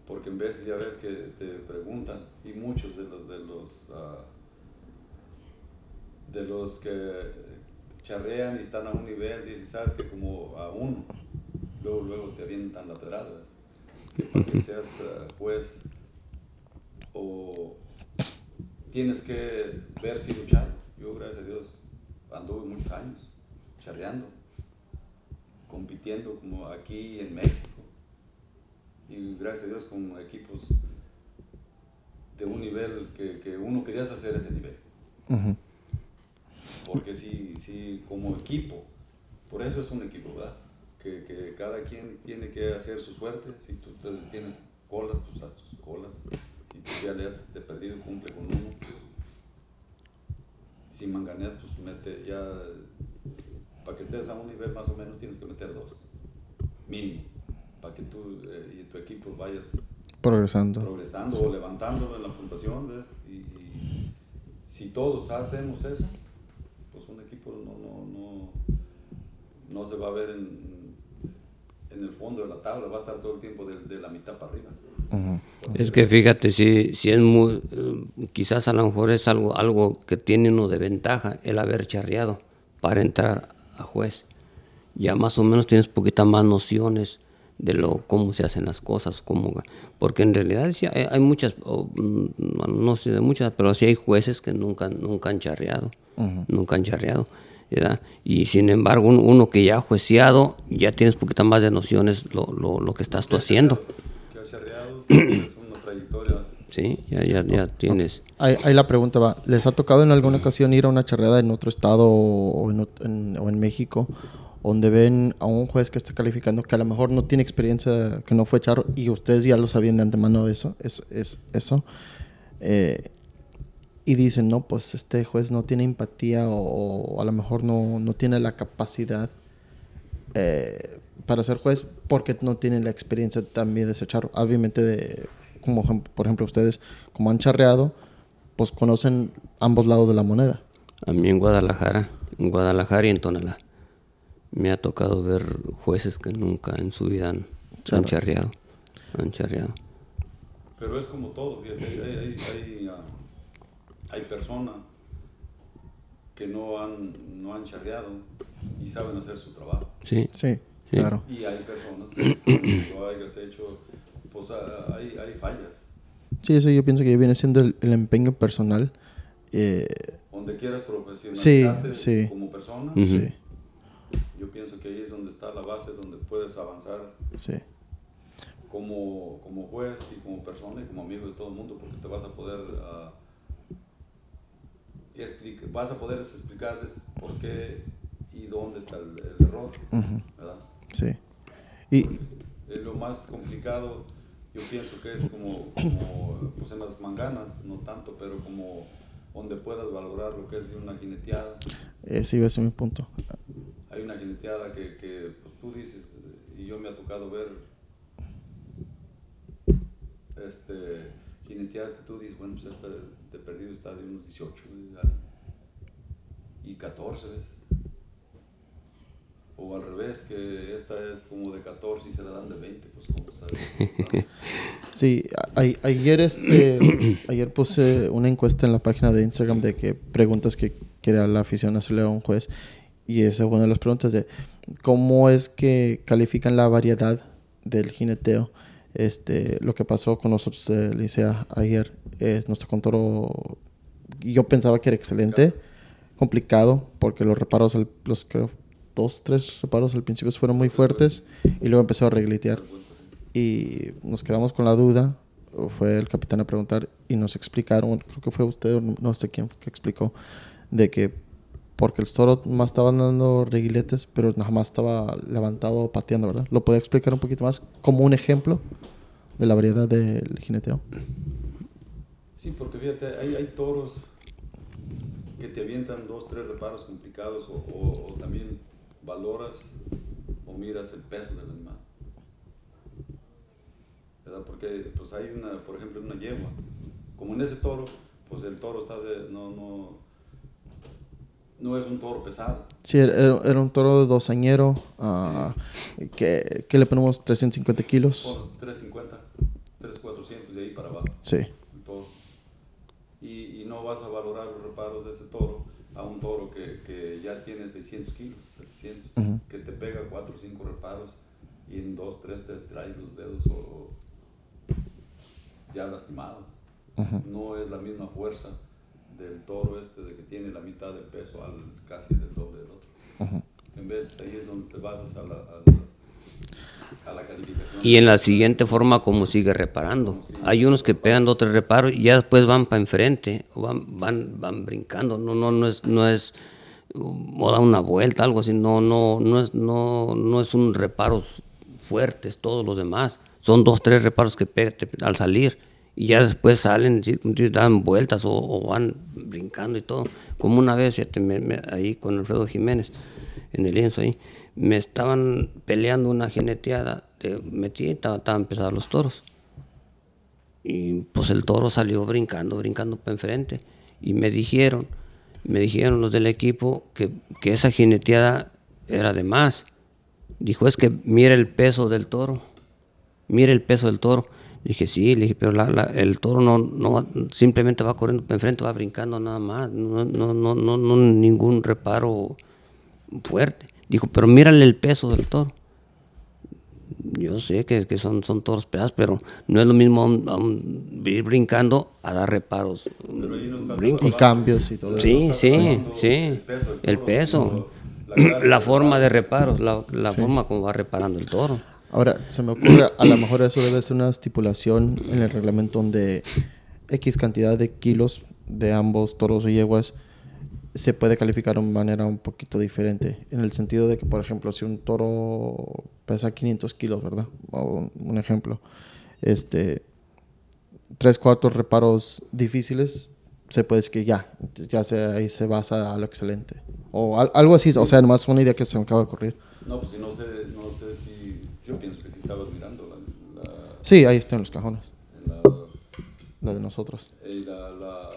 porque en veces ya ves que te preguntan, y muchos de los, de los, ah, de los que charrean y están a un nivel, dicen, sabes que como a uno, luego, luego te avientan la pedrada, ¿ves? que para que seas ah, juez o tienes que ver si luchar. Yo, gracias a Dios, anduve muchos años charreando, compitiendo como aquí en México. Y gracias a Dios con equipos de un nivel que, que uno quería hacer ese nivel. Porque si, si como equipo, por eso es un equipo, ¿verdad? Que, que cada quien tiene que hacer su suerte. Si tú tienes colas, pues haz tus colas. Si tú ya le has de perdido, cumple con uno. Si manganeas, pues mete ya. Para que estés a un nivel más o menos, tienes que meter dos. Mínimo. Para que tú eh, y tu equipo vayas Progresando. progresando o levantándolo en la puntuación, ¿ves? Y, y si todos hacemos eso, pues un equipo no, no, no, no se va a ver en, en el fondo de la tabla, va a estar todo el tiempo de, de la mitad para arriba. Es que fíjate, si, si es muy, eh, quizás a lo mejor es algo, algo que tiene uno de ventaja, el haber charreado para entrar a juez. Ya más o menos tienes poquitas más nociones de lo cómo se hacen las cosas, cómo, porque en realidad sí hay, hay muchas, o, mm, no, no sé de muchas, pero sí hay jueces que nunca, nunca han charreado, nunca han charreado. ¿verdad? Y sin embargo, un- uno que ya ha jueceado, ya tienes poquitas más de nociones lo, lo, lo que estás tú haciendo. Una trayectoria. Sí, ya, ya, ya tienes. Ahí, ahí la pregunta va. ¿Les ha tocado en alguna ocasión ir a una charreada en otro estado o en, en- o en México donde ven a un juez que está calificando que a lo mejor no tiene experiencia, que no fue charro y ustedes ya lo sabían de antemano eso? Es, es eso. Eh, y dicen, no, pues este juez no tiene empatía o, o a lo mejor no, no tiene la capacidad eh, para ser juez porque no tiene la experiencia también de ser charro. Obviamente, de, como por ejemplo ustedes, como han charreado, pues conocen ambos lados de la moneda. A mí en Guadalajara, en Guadalajara y en Tonalá, me ha tocado ver jueces que nunca en su vida han, han charreado. Han charreado. Pero es como todo, fíjate, hay, hay, hay, hay, ah, hay personas que no han, no han charreado y saben hacer su trabajo. Sí, Sí. Claro. Y hay personas que lo *coughs* hayas hecho, pues hay, hay fallas. Sí, eso yo pienso que viene siendo el, el empeño personal. eh, Donde quieras profesionalizarte Sí, sí. como persona. Sí, yo pienso que ahí es donde está la base, donde puedes avanzar sí. como, como juez y como persona y como amigo de todo el mundo, porque te vas a poder explica- vas a poder explicarles por qué y dónde está el, el error, ¿verdad? Sí. Y, Eh, lo más complicado, yo pienso que es como, como pues en las manganas, no tanto, pero como donde puedas valorar lo que es una jineteada. Ese iba a ser mi punto. Hay una jineteada que, que pues, tú dices, y yo me ha tocado ver este, jineteadas que tú dices, bueno, pues esta de perdido está de unos 18 y 14, ¿ves? O al revés, que esta es como de 14 y se la dan de 20, pues como sabes. *laughs* Sí, a- ayer, este, *coughs* ayer puse una encuesta en la página de Instagram de que preguntas que quiere la afición hacerle a un juez. Y esa fue una de las preguntas de cómo es que califican la variedad del jineteo. Este, lo que pasó con nosotros Licea ayer es nuestro contoro. Yo pensaba que era excelente, complicado, porque los reparos, al- los creo, dos, tres reparos al principio fueron muy fuertes y luego empezó a reglitear y nos quedamos con la duda. Fue el capitán a preguntar y nos explicaron, creo que fue usted, no sé quién que explicó, de que porque el toro más estaban dando reguiletes, pero nada más estaba levantado pateando, ¿verdad? ¿Lo podía explicar un poquito más como un ejemplo de la variedad del jineteo? Sí, porque fíjate, hay, toros que te avientan dos, tres reparos complicados o también valoras o miras el peso del animal. ¿Verdad? Porque pues hay una, por ejemplo, una yegua. Como en ese toro, pues el toro está de, no, no, no es un toro pesado. Sí, era, era un toro dosañero ah, que, que le ponemos 350 kilos. Por 350, 3400 de ahí para abajo. Sí. el toro. Y, y no vas a valorar los reparos de ese toro a un toro que, que ya tiene 600 kilos, 700, Ujú. que te pega 4 o 5 reparos y en 2, 3 te traes los dedos o ya lastimados. Ujú. No es la misma fuerza del toro este de que tiene la mitad del peso al casi del doble del otro. Ujú. En vez, ahí es donde te basas a la, a la, a la calificación. Y en la siguiente forma, como sigue reparando. Hay unos que pegan dos tres reparos y ya después van para enfrente, o van, van, van brincando. No, no, no es, no es, o da una vuelta, algo así. No, no, no es, no, no es un reparos fuertes todos los demás. Son dos, tres reparos que pegan al salir. Y ya después salen, dan vueltas o, o van brincando y todo. Como una vez, me- me- ahí con Alfredo Jiménez, en el lienzo ahí, me estaban peleando una jineteada, de, metí, estaba- estaban pesados los toros. Y pues el toro salió brincando, brincando para enfrente. Y me dijeron, me dijeron los del equipo que, que esa jineteada era de más. Dijo, es que mira el peso del toro, mira el peso del toro. Dije, sí, le dije, pero la- el toro no, no simplemente va corriendo enfrente, va brincando nada más, no, no, no, no, no ningún reparo fuerte. Dijo, pero mírale el peso del toro. Yo sé que, que son, son toros pesados, pero no es lo mismo un- un ir brincando a dar reparos. Y cambios y todo eso. Sí, sí, sí. del peso El toro, peso. la *clears throat* forma de reparos. reparos, la, la forma como va reparando el toro. Ahora, se me ocurre, a lo mejor eso debe ser una estipulación en el reglamento donde X cantidad de kilos de ambos toros y yeguas se puede calificar de manera un poquito diferente. En el sentido de que, por ejemplo, si un toro pesa 500 kilos, ¿verdad? O un- ejemplo. Este, tres, cuatro reparos difíciles, se puede decir que ya, ya se, ahí se basa a lo excelente. O al- algo así, o sea, nomás una idea que se me acaba de ocurrir. No, pues si no sé, no sé si. Yo pienso que si estabas mirando la, la, Sí, ahí están los cajones, en la, la de nosotros. la- la-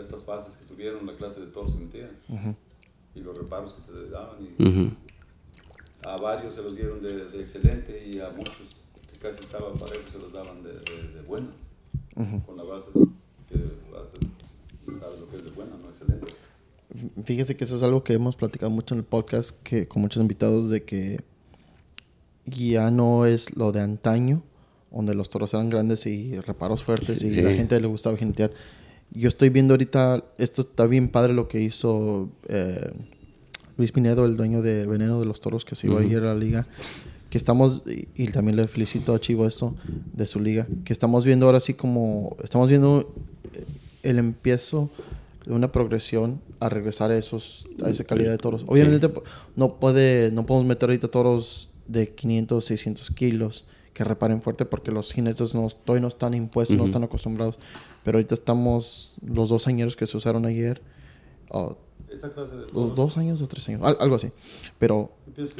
estas fases que tuvieron, la clase de toros que metían y los reparos que te daban. Y Ujú. A varios se los dieron de, de excelente y a muchos que casi estaban parejos se los daban de, de- de buenas. Con la base que base, sabes lo que es de buena, no excelente. Fíjese que eso es algo que hemos platicado mucho en el podcast que con muchos invitados de que ya no es lo de antaño, donde los toros eran grandes y reparos fuertes y Sí. la gente le gustaba jinetear. Yo estoy viendo ahorita, esto está bien padre lo que hizo eh, Luis Pinedo, el dueño de Veneno de los Toros, que se iba a ir a la liga. Que estamos, y, y también le felicito a Chivo esto de su liga, que estamos viendo ahora sí como, estamos viendo eh, el empiezo de una progresión a regresar a esos a esa calidad de toros. Obviamente no puede no podemos meter ahorita toros de 500, 600 kilos que reparen fuerte porque los jinetes no, todavía no están impuestos, no están acostumbrados. Pero ahorita estamos los dos años que se usaron ayer. o Esa clase de los dos años o tres años, al- algo así. Pero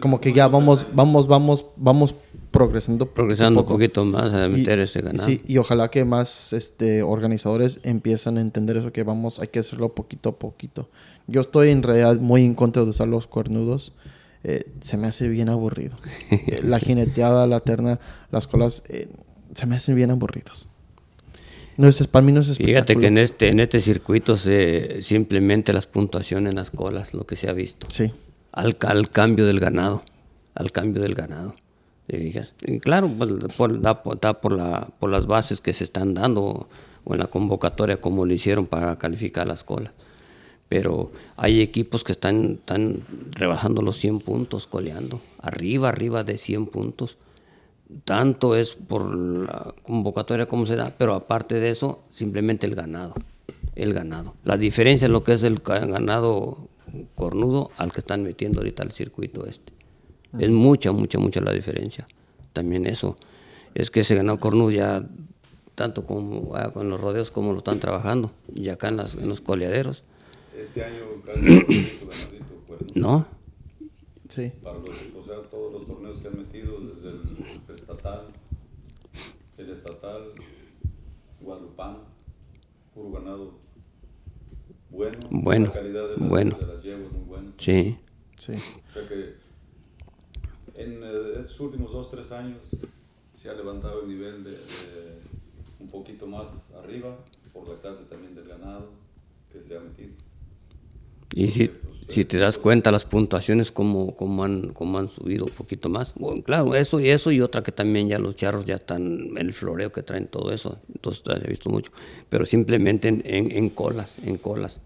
como que ya vamos, vamos, vamos, vamos progresando. Progresando un poquito más a Y- meter y ese ganado. sí, y ojalá que más este, organizadores empiezan a entender eso, que vamos, hay que hacerlo poquito a poquito. Yo estoy en realidad muy en contra de usar los cuernudos. Eh, se me hace bien aburrido. Eh, la *laughs* jineteada, la terna, las colas, eh, se me hacen bien aburridos. No es, para mí no es Fíjate que en este, en este circuito se simplemente las puntuaciones en las colas, lo que se ha visto. Sí, Al, al cambio del ganado. Al cambio del ganado. ¿Te fijas? Y claro, pues, por, da, por, da por la, por las bases que se están dando o en la convocatoria como lo hicieron para calificar las colas. Pero hay equipos que están, están rebasando los 100 puntos, coleando. Arriba, arriba de 100 puntos. Tanto es por la convocatoria como se da, pero aparte de eso, simplemente el ganado. El ganado. La diferencia es lo que es el ganado cornudo al que están metiendo ahorita al circuito este. Es mucha, mucha, mucha la diferencia. También eso. Es que ese ganado cornudo ya, tanto como ah, con los rodeos como lo están trabajando, y acá en, las- en los coleaderos, Este año casi no visto ganadito, cuerno. ¿no? sí. Para los, o sea, todos los torneos que han metido, desde el preestatal, el estatal, guadalupano, puro ganado bueno. Bueno, La calidad de las, bueno. de las yeguas muy buenas. Sí. Sí. O sea que en eh, estos últimos dos, tres años se ha levantado el nivel de, de un poquito más arriba por la clase también del ganado que se ha metido. Y si, si te das cuenta las puntuaciones como, como, han, como han subido un poquito más. Bueno, claro, eso y eso y otra que también ya los charros ya están el floreo que traen todo eso. Entonces ya he visto mucho. Pero simplemente en, en, en colas, en colas.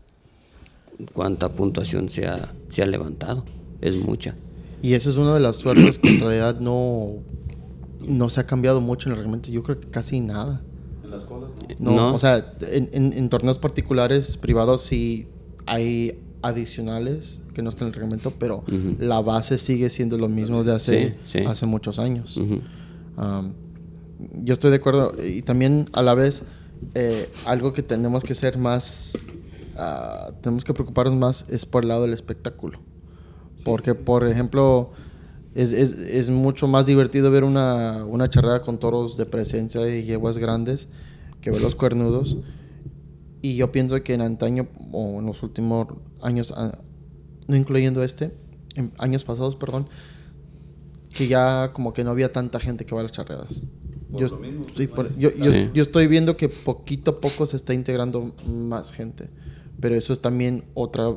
Cuánta puntuación se ha, se ha levantado. Es mucha. Y esa es una de las suertes que en realidad no, no se ha cambiado mucho en el reglamento. Yo creo que casi nada. En las colas, ¿no? No, No. o sea, en, en- en torneos particulares, privados, sí hay adicionales que no están en el reglamento, pero la base sigue siendo lo mismo de hace, Sí, sí. hace muchos años. Ujú. Um, yo estoy de acuerdo y también a la vez eh, algo que tenemos que ser más, ah, tenemos que preocuparnos más es por el lado del espectáculo. Porque, por ejemplo, es, es, es mucho más divertido ver una, una charrera con toros de presencia y yeguas grandes que ver los cuernudos. Y yo pienso que en antaño, o en los últimos años, ah, no incluyendo este, en años pasados, perdón, que ya como que no había tanta gente que va a las charreras. Por Yo, lo mismo, sí, pues, por- yo estoy viendo que poquito a poco se está integrando más gente. Pero eso es también otra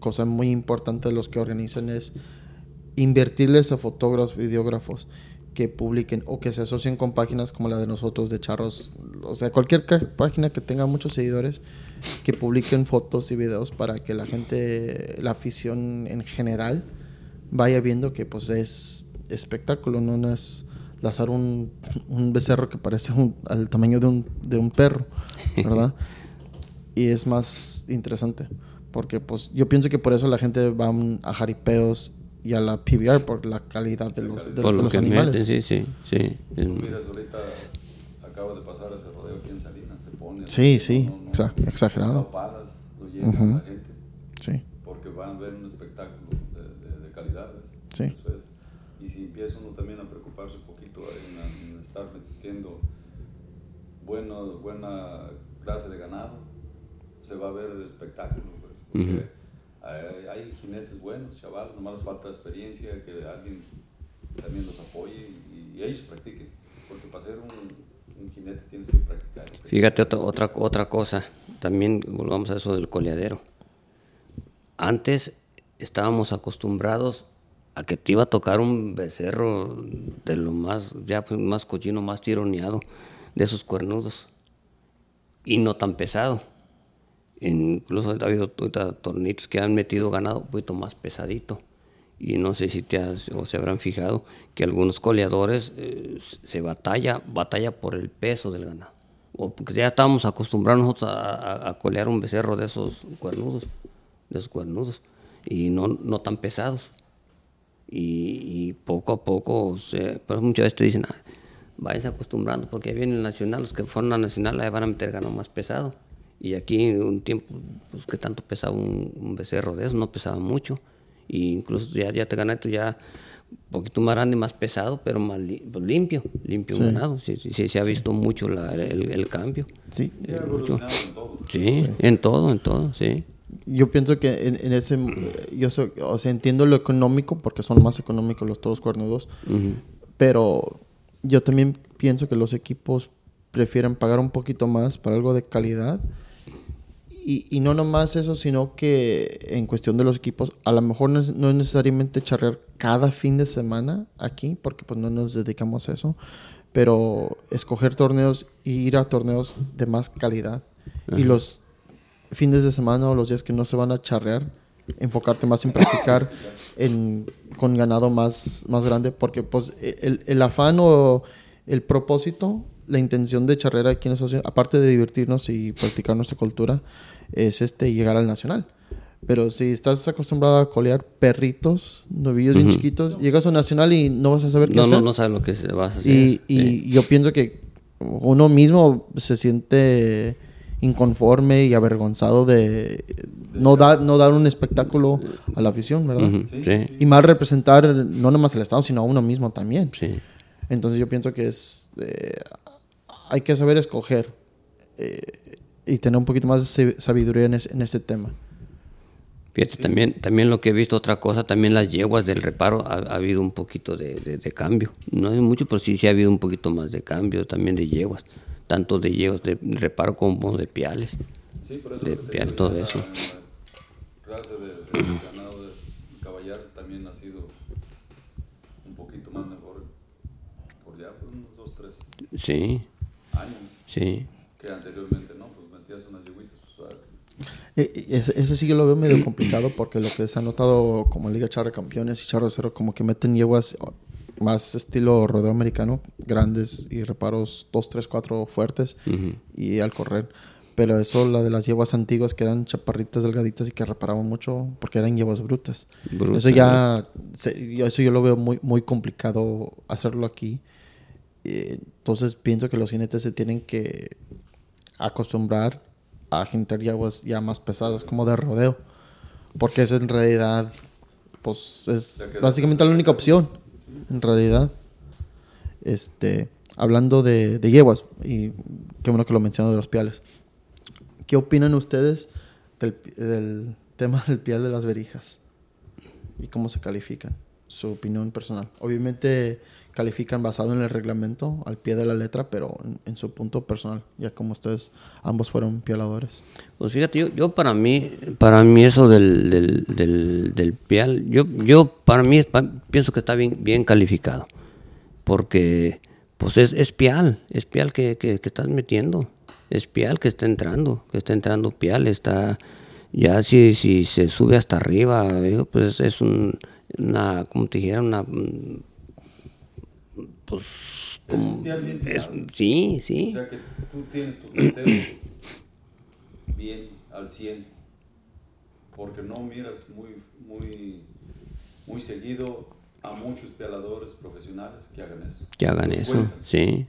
cosa muy importante de los que organizan es invertirles a fotógrafos, videógrafos que publiquen o que se asocien con páginas como la de nosotros de charros, o sea, cualquier página que tenga muchos seguidores que publiquen fotos y videos para que la gente, la afición en general vaya viendo que pues es espectáculo, no No es lazar un, un becerro que parece un- al tamaño de un, de un perro, ¿verdad? *laughs* y es más interesante. Porque pues yo pienso que por eso la gente va a jaripeos y a la PBR por la calidad de los, de- Por de lo los que animales. meten, sí, sí, sí. Miras ahorita, acaba de pasar ese rodeo aquí en Salinas, se pone. Sí, sí, no, no, exa- exagerado. no palas, lo llenan Ujú. la gente, Sí, porque van a ver un espectáculo de, de, de calidades. Sí. Eso es. Y si empieza uno también a preocuparse un poquito en, en estar metiendo bueno, buena clase de ganado, se va a ver el espectáculo. Pues, porque Ujú. Hay, hay jinetes buenos, chavales, nomás les falta experiencia, que alguien también los apoye y, y ellos practiquen. Porque para ser un, un jinete tienes que practicar. Fíjate otra, otra, otra cosa, también volvamos a eso del coleadero. Antes estábamos acostumbrados a que te iba a tocar un becerro de lo más, ya pues, más cochino, más tironeado, de esos cuernudos, y no tan pesado. Incluso ha habido tornitos que han metido ganado un poquito más pesadito. Y no sé si te has, o se habrán fijado que algunos coleadores eh, se batalla, batalla por el peso del ganado. O porque ya estábamos acostumbrados nosotros a, a- a colear un becerro de esos cuernudos, de esos cuernudos, y no, no tan pesados. Y, y poco a poco, pero muchas veces te dicen, "Ah, váyanse acostumbrando, porque ahí viene el nacional, los que fueron a nacional ahí van a meter ganado más pesado. Y aquí un tiempo, pues que tanto pesaba un, un becerro de eso, no pesaba mucho. Y incluso ya, ya te ganaste ya un poquito más grande, más pesado, pero más li- pues, limpio, limpio ganado. Sí, sí, sí, se ha visto mucho la- el, el cambio. Sí. Ha evolucionado en todo. Sí, en todo, en todo, sí. Yo pienso que en, en ese, yo soy- o sea, entiendo lo económico porque son más económicos los toros cuernudos, Ujú. pero yo también pienso que los equipos prefieren pagar un poquito más para algo de calidad. Y, y no nomás eso, sino que en cuestión de los equipos, a lo mejor no es, no es necesariamente charrear cada fin de semana aquí, porque pues no nos dedicamos a eso, pero escoger torneos y ir a torneos de más calidad. Y los fines de semana o los días que no se van a charrear, enfocarte más en practicar en, con ganado más, más grande, porque pues el, el afán o el propósito, la intención de charrear aquí en la asociación, aparte de divertirnos y practicar nuestra cultura, es este llegar al nacional. Pero si estás acostumbrado a colear perritos, novillos bien chiquitos, llegas al nacional y no vas a saber qué No, hacer. no, no saben lo que se vas a hacer. Y, yo pienso que uno mismo se siente inconforme y avergonzado de no dar, no dar un espectáculo a la afición, ¿verdad? Sí, sí, Y más representar no nomás al Estado, sino a uno mismo también. sí. Entonces yo pienso que es eh, hay que saber escoger eh, y tener un poquito más de sab- sabiduría en, es- en este tema. Fíjate, también, también lo que he visto, otra cosa, también las yeguas del reparo, ha, ha habido un poquito de, de- de cambio. No es mucho, pero sí, sí ha habido un poquito más de cambio también de yeguas. Tanto de yeguas de reparo como de piales. Sí, por eso De digo, todo eso. La clase de, de ganado de caballar también ha sido un poquito más mejor por ya por unos dos, tres Sí, sí. que anteriormente, ¿no? Pues metías unas yeguitas, pues. Eh, eh, Ese, ese sí yo lo veo medio complicado porque lo que se ha notado como Liga Charra Campeones y Charro Cero como que meten yeguas más estilo rodeo americano, grandes y reparos 2, 3, 4 fuertes Ujú. y al correr. Pero eso, la de las yeguas antiguas que eran chaparritas, delgaditas y que reparaban mucho porque eran yeguas brutas. Brutas, eso ya, se- yo- eso yo lo veo muy, muy complicado hacerlo aquí. Eh, entonces pienso que los jinetes se tienen que acostumbrar a jintar yeguas ya más pesadas, como de rodeo. Porque esa en realidad, pues es básicamente la única opción, en realidad. Este, hablando de, de yeguas, y qué bueno que lo menciono de los piales. ¿Qué opinan ustedes del, del tema del pial de las verijas? ¿Y cómo se califican? Su opinión personal. Obviamente califican basado en el reglamento, al pie de la letra, pero en, su punto personal, ya como ustedes ambos fueron pialadores. Pues fíjate, yo, para mí, para mí eso del, del, del, del pial, yo, yo para mí pienso que está bien, bien calificado, porque pues es, es pial, es pial que, que, estás metiendo, es pial que está entrando, que está entrando pial, está, ya si, si se sube hasta arriba, digo, pues es un, una, como te dijera, una, pues, Es un pial bien es- tirado. sí, O sí, sea que tú tienes tu criterio *coughs* bien al 100, porque no miras muy, muy, muy seguido a muchos pialadores profesionales que hagan eso. que hagan eso, cuentas. sí.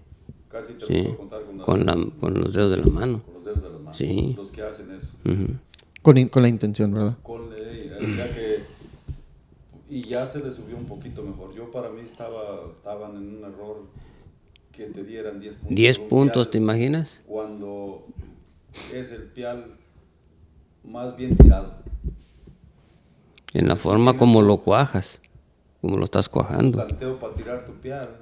Casi te Sí, lo puedo contar con, la- con, la, con los dedos de la mano. con los dedos de las manos. Sí. Los que hacen eso. Ujú. Con, in- con la intención, ¿verdad? Con, eh, o sea que, y ya se le subió un poquito mejor. Yo para mí estaba, estaban en un error que te dieran 10 puntos. 10 por un puntos, pial, ¿te imaginas? Cuando es el pial más bien tirado. En la forma como lo cuajas, como lo estás cuajando. Planteo para tirar tu pial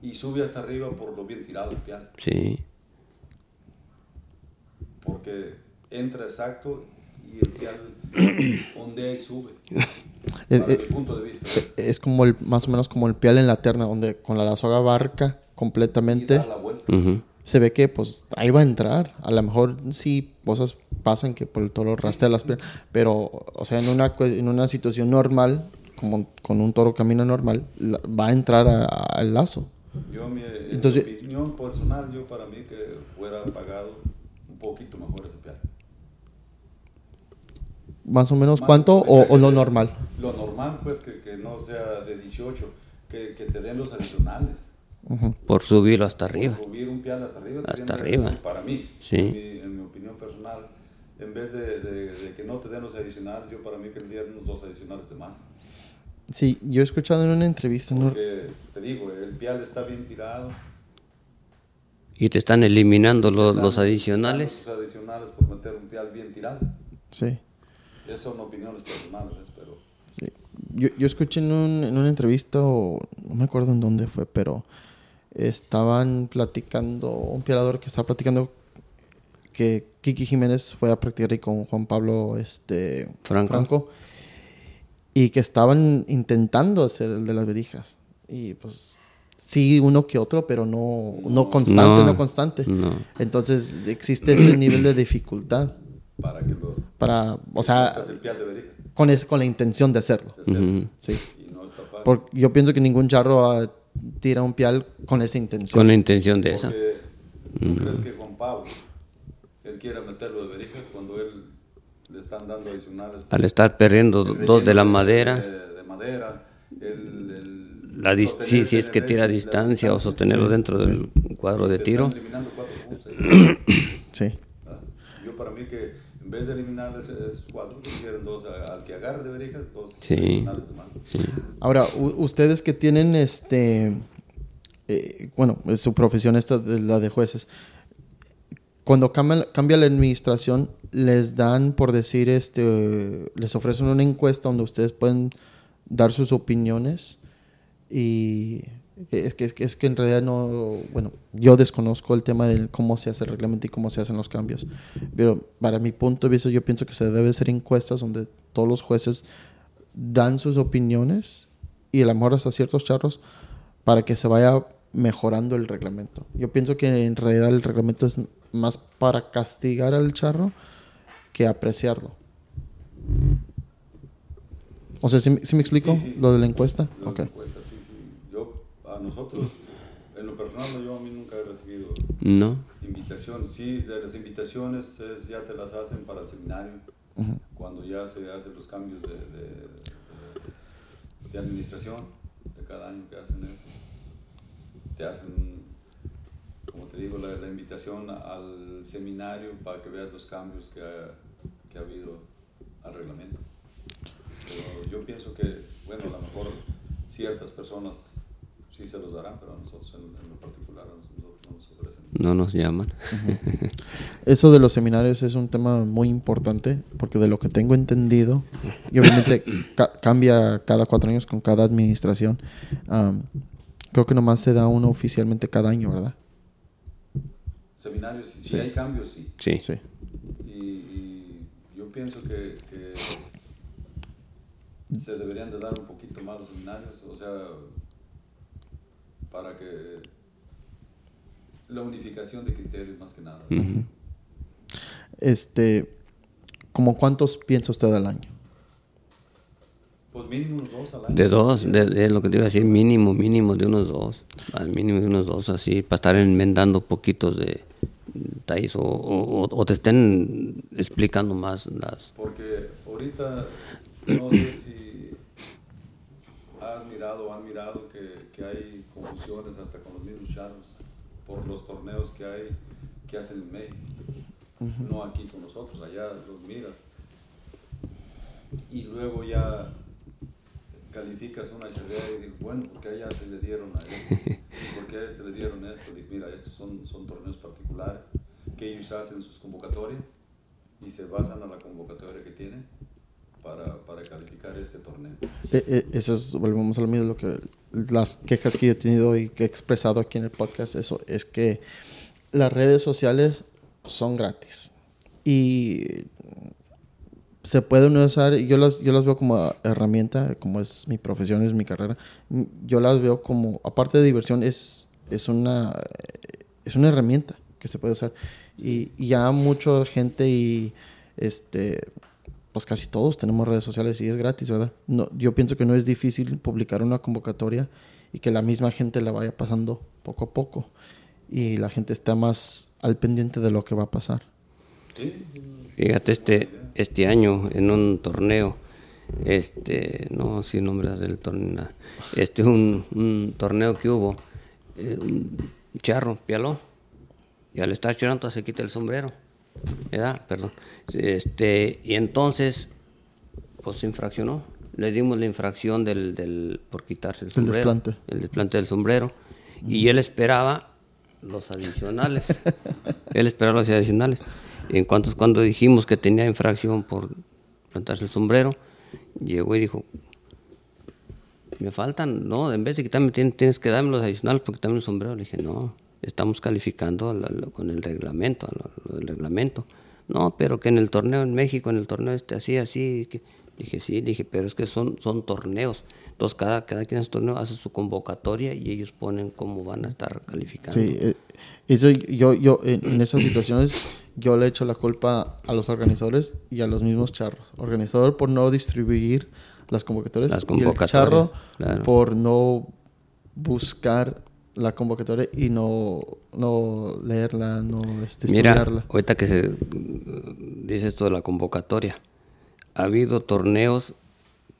y sube hasta arriba por lo bien tirado el pial. Sí, Porque entra exacto y el pial *coughs* ondea y sube. *coughs* Es, es- mi punto de vista. es como el, más o menos como el pial en la terna, donde con la soga barca completamente. da la vuelta. ujú. se ve que pues ahí va a entrar. A lo mejor sí cosas pasan que por el toro rastrea las piernas, pero o sea, en una, en una situación normal, como con un toro camina normal, la- va a entrar a- a- al lazo. Yo, mi en mi Entonces- opinión personal, yo para mí que fuera pagado un poquito mejor ese piano. Más o menos Más- cuánto pues, o, o lo normal. Lo normal, pues, que, que no sea de 18, que, que te den los adicionales. por subirlo hasta arriba. Por subir un pial hasta arriba. Hasta arriba. Para mí, Sí. en, mi, en mi opinión personal, en vez de, de- de que no te den los adicionales, yo para mí que dieran unos dos adicionales de más. Sí, yo he escuchado en una entrevista, ¿no? Porque, te digo, el pial está bien tirado. Y te están eliminando los, Están los adicionales. Los adicionales por meter un pial bien tirado. Sí. Esas son opiniones personales, pero Sí. Yo, yo escuché en, un- en una entrevista, o no me acuerdo en dónde fue, pero estaban platicando, un pialador que estaba platicando que Kiki Jiménez fue a practicar ahí con Juan Pablo este, Franco. y que estaban intentando hacer el de las verijas. Y pues sí, uno que otro, pero no, no constante, No, no, constante. no. Entonces existe ese nivel de dificultad para que lo para, o sea, metas el pial de verija. con, es, con la intención de hacerlo. de hacerlo. Sí. Y no está fácil. Porque yo pienso que ningún charro ah, tira un pial con esa intención. Con la intención de esa. Porque tú crees que Juan Pablo, él quiera meterlo de verijas cuando él le están dando adicionales. Al estar perdiendo dos de la madera, De, de madera. El, el la sí, si es que tira a distancia o sostenerlo dentro del cuadro de tiro. están eliminando cuatro puntos ahí, *coughs* Sí. ¿verdad? Yo para mí que en vez de eliminar ese- esos cuatro, que quieren dos a- al que agarre de verijas, dos Sí. más. Ahora, u- ustedes que tienen este, eh, bueno, es su profesión esta de la de jueces, cuando cambia, cambia la administración, les dan, por decir, este, les ofrecen una encuesta donde ustedes pueden dar sus opiniones y es que, es que, es que en realidad no, bueno, yo desconozco el tema de cómo se hace el reglamento y cómo se hacen los cambios, pero para mi punto de vista yo pienso que se debe hacer encuestas donde todos los jueces dan sus opiniones y a lo mejor hasta ciertos charros para que se vaya mejorando el reglamento. Yo pienso que en realidad el reglamento es más para castigar al charro que apreciarlo. O sea, ¿sí, me- sí me explico Sí, sí, lo de la encuesta? Encuestas, sí, sí. Nosotros, en lo personal, no, yo a mí nunca he recibido No. invitación. Sí, de las invitaciones es, ya te las hacen para el seminario, cuando ya se hacen los cambios de, de, de- de administración de cada año que hacen eso. Te hacen, como te digo, la, la invitación al seminario para que veas los cambios que ha, que ha habido al reglamento. Pero yo pienso que, bueno, a lo mejor ciertas personas sí se los darán, pero nosotros en, en lo particular no nos ofrecen. No nos llaman. Eso de los seminarios es un tema muy importante porque de lo que tengo entendido, y obviamente *coughs* ca- cambia cada cuatro años con cada administración, am, creo que nomás se da uno oficialmente cada año, ¿verdad? Seminarios, si, si Sí. hay cambios, sí. Sí. Sí. Y, y yo pienso que, que se deberían de dar un poquito más los seminarios, o sea, para que la unificación de criterios más que nada. Este, ¿como cuántos piensa usted al año? Pues mínimo unos dos al año. De dos, de, de lo que te iba a decir, mínimo, mínimo de unos dos. Al mínimo de unos dos, así, para estar enmendando poquitos de detalles o, o, o te estén explicando más las... Porque ahorita no sé si mirado han mirado que, que hay confusiones hasta con los mismos charros por los torneos que hay que hacen en México. No aquí con nosotros, allá los miras. Y luego ya calificas una charreada y dices, bueno, porque a ella se le dieron a este? *laughs* porque a este le dieron esto? Dices, mira, estos son, son torneos particulares que ellos hacen sus convocatorias y se basan a la convocatoria que tienen para, para calificar este torneo. Eh, eh, eso es, volvemos a lo mismo, lo que, las quejas que yo he tenido y que he expresado aquí en el podcast, eso es que las redes sociales son gratis y se pueden usar, yo las, yo las veo como herramienta, como es mi profesión, es mi carrera, yo las veo como, aparte de diversión, es, es, una, es una herramienta que se puede usar. Y, y ya mucha gente y este pues casi todos tenemos redes sociales y es gratis, ¿verdad? No, yo pienso que no es difícil publicar una convocatoria y que la misma gente la vaya pasando poco a poco y la gente está más al pendiente de lo que va a pasar. Sí, Fíjate, este, este año en un torneo, este, no sin nombres del torneo, nada, este, un, un torneo que hubo, eh, un charro, pialó, y al estar chorando se quita el sombrero, ¿verdad? Perdón. Este, y entonces, pues se infraccionó. Le dimos la infracción del, del por quitarse el sombrero. desplante. El desplante del sombrero. Y él esperaba los adicionales. *laughs* él esperaba los adicionales. En cuanto cuando dijimos que tenía infracción por plantarse el sombrero, llegó y dijo, me faltan, no, en vez de quitarme tienes, tienes que darme los adicionales porque quitarme el sombrero. Le dije, no, estamos calificando lo- lo- con el reglamento, lo, lo del reglamento. No, pero que en el torneo en México, en el torneo este así, así. que- dije, sí, dije, pero es que son, son torneos. Entonces cada, cada quien en su torneo hace su convocatoria y ellos ponen cómo van a estar calificando. Sí, eh, eso yo, yo en, en esas situaciones yo le echo la culpa a los organizadores y a los mismos charros. Organizador por no distribuir las convocatorias Las y el convocatorias, charro claro. por no buscar la convocatoria y no, no leerla, no este, Mira, estudiarla. ahorita que se mm, dice esto de la convocatoria, ha habido torneos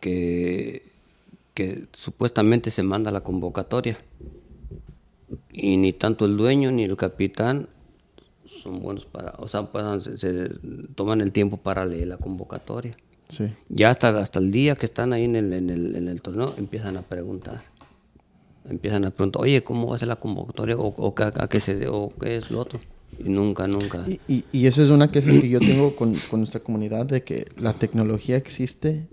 que, que supuestamente se manda la convocatoria y ni tanto el dueño ni el capitán son buenos para, o sea, se, se toman el tiempo para leer la convocatoria. Sí. Ya hasta, hasta el día que están ahí en el, en, el, en el torneo empiezan a preguntar. Empiezan a preguntar, oye, ¿cómo va a ser la convocatoria? ¿O, o qué- a, qué se de- o qué es lo otro? Y nunca, nunca. Y, y, y esa es una queja que yo tengo con, con nuestra comunidad de que la tecnología existe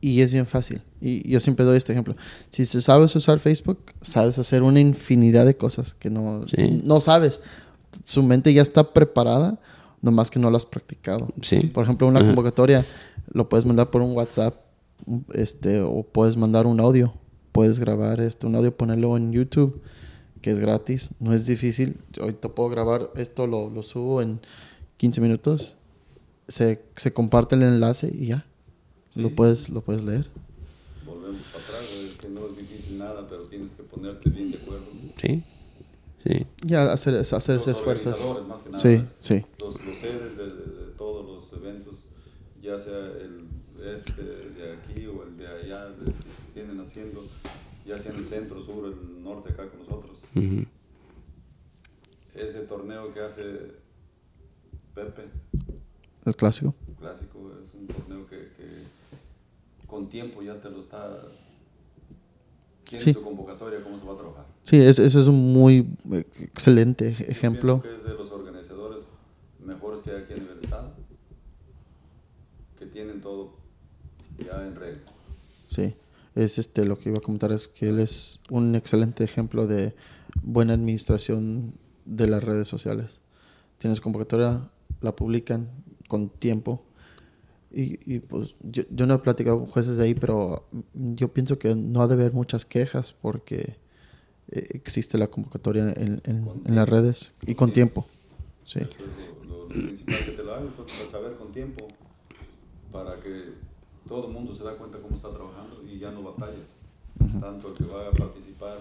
y es bien fácil. Y yo siempre doy este ejemplo. Si sabes usar Facebook, sabes hacer una infinidad de cosas que no, Sí. no sabes. Su mente ya está preparada, nomás que no lo has practicado. Sí. Por ejemplo, una convocatoria lo puedes mandar por un WhatsApp este, o puedes mandar un audio. Puedes grabar este, un audio, ponerlo en YouTube, que es gratis, no es difícil. Ahorita puedo grabar esto, lo, lo subo en 15 minutos, se, se comparte el enlace y ya, lo, puedes, lo puedes leer. Volvemos para atrás, es que no es difícil nada, pero tienes que ponerte bien de acuerdo. Sí, sí. Ya hacer, hacer ese Los esfuerzo. organizadores, más que nada. Sí, sí. Los, los sedes de, de- de todos los eventos, ya sea el este de aquí o el de allá, de- que vienen haciendo, ya sea en el centro, sur, el norte, acá con nosotros. Ese torneo que hace Pepe, El clásico. clásico, es un torneo que, que con tiempo ya te lo está... Tiene Sí. su convocatoria, cómo se va a trabajar. Sí, es- eso es un muy excelente ej- ejemplo. Que es de los organizadores mejores que hay aquí a nivel estado, que tienen todo ya en regla. Sí, es este lo que iba a comentar es que él es un excelente ejemplo de buena administración de las redes sociales. Tienes convocatoria, la publican con tiempo. Y, y, pues yo, yo no he platicado con jueces de ahí, pero yo pienso que no ha de haber muchas quejas porque eh, existe la convocatoria en, en- en las redes y con tiempo. Sí, Eso es lo, lo principal que te lo pues, para saber con tiempo, para que todo el mundo se da cuenta cómo está trabajando y ya no batallas. Tanto el que va a participar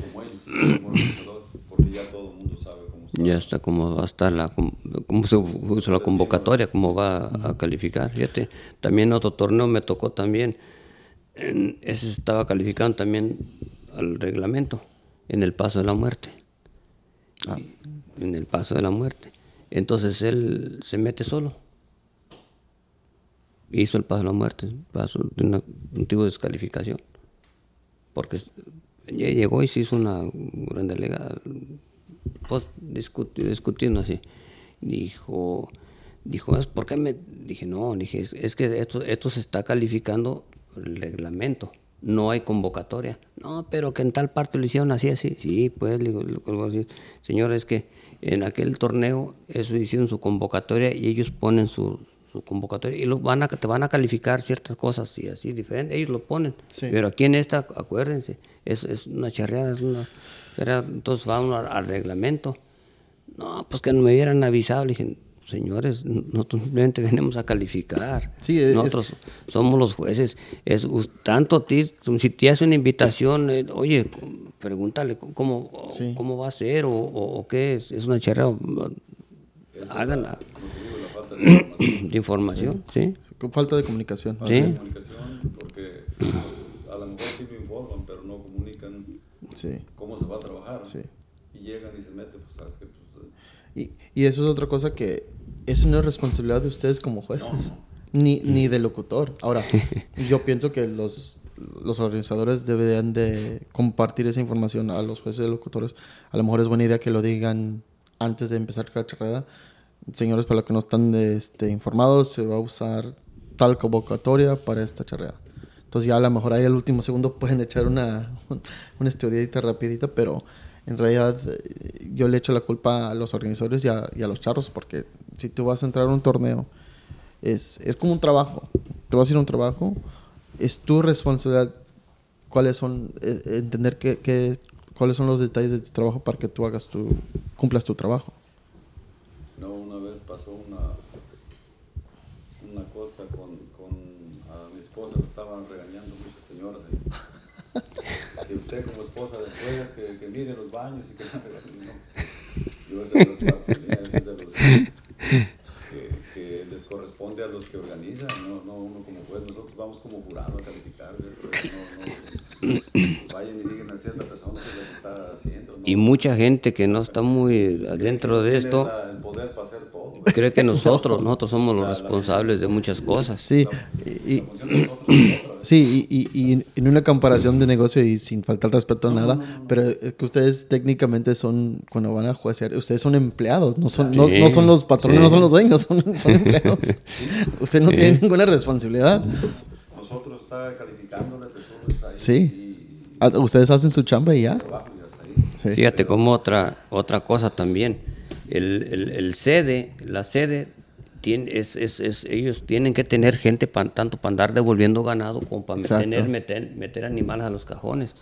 como ellos, como organizador, porque ya todo el mundo sabe cómo está. Ya está cómo va a estar la, cómo se usa la convocatoria, cómo va a calificar. Fíjate, también otro torneo me tocó también, en- ese estaba calificando también al reglamento, en el paso de la muerte. En el paso de la muerte. Entonces él se mete solo. Hizo el paso de la muerte, paso de una, un tipo de descalificación. Porque llegó y se hizo una gran delegada, pues discuti- discutiendo así. Dijo, dijo, "Es, ¿por qué me...? Dije, no, dije, es, es que esto, esto se está calificando el reglamento, no hay convocatoria. No, pero que en tal parte lo hicieron así, así. Sí, pues, le a decir, señor, es que en aquel torneo eso hicieron su convocatoria y ellos ponen su, su convocatoria y lo van a, te van a calificar ciertas cosas y así diferente, ellos lo ponen. Sí. Pero aquí en esta, acuérdense, es, es una charreada, es una charreada, entonces va uno al, al reglamento. No, pues que no me hubieran avisado. Le dije, señores, nosotros simplemente venimos a calificar. Sí, es- nosotros somos los jueces. Es tanto ti, si te hace una invitación, eh, oye, pregúntale cómo, Sí. cómo va a ser o, o- o qué es. Es una charreada. Háganla Como te digo, la falta *coughs* de información. de información, ¿sí? Con falta de comunicación. Sí. comunicación, porque pues, a lo mejor sí me informan, pero no comunican Sí. cómo se va a trabajar. ¿no? Sí. Y llegan y se meten, pues sabes que pues, Y, y eso es otra cosa que eso no es responsabilidad de ustedes como jueces, Ni, ni del locutor. Ahora, *laughs* yo pienso que los, los organizadores deberían de compartir esa información a los jueces y locutores. A lo mejor es buena idea que lo digan antes de empezar cada carrera. Señores, para los que no están este, informados, se va a usar tal convocatoria para esta charreada. Entonces ya a lo mejor ahí al último segundo *laughs* pueden echar una, una estudiadita rapidita, pero en realidad eh, yo le echo la culpa a los organizadores y a, los charros, porque si tú vas a entrar a un torneo, es, es como un trabajo. Tú vas a ir a un trabajo, es tu responsabilidad cuáles son, eh, entender qué, qué- cuáles son los detalles de tu trabajo para que tú hagas tu, cumplas tu trabajo. No, una vez pasó una, una cosa con, con a mi esposa, le estaban regañando muchas señoras ahí. *laughs* que usted como esposa de juegas, que, que mire los baños y que no, yo ese es de los partes, ese es de los que, que les corresponde a los que organizan, no, no uno como juez, nosotros vamos como jurado a calificar, no, y mucha gente que no está muy adentro de esto cree que nosotros, *laughs* nosotros somos los responsables de muchas cosas. Sí, y, sí, y, y- y en una comparación de negocio y sin faltar respeto a nada, pero es que ustedes técnicamente son, cuando van a juecear, ustedes son empleados, no son, no, son los patrones, sí. no son los dueños, son, son *laughs* empleados. Ustedes no tienen ninguna responsabilidad. Nosotros está calificándole personas ahí Sí. y Ah, Ustedes hacen su chamba y ya. y. Sí. Fíjate como otra, otra cosa también. El, el, el sede, la sede, tiene, es, es, es- ellos tienen que tener gente pa- tanto para andar devolviendo ganado como para meter, meter, meter animales a los cajones.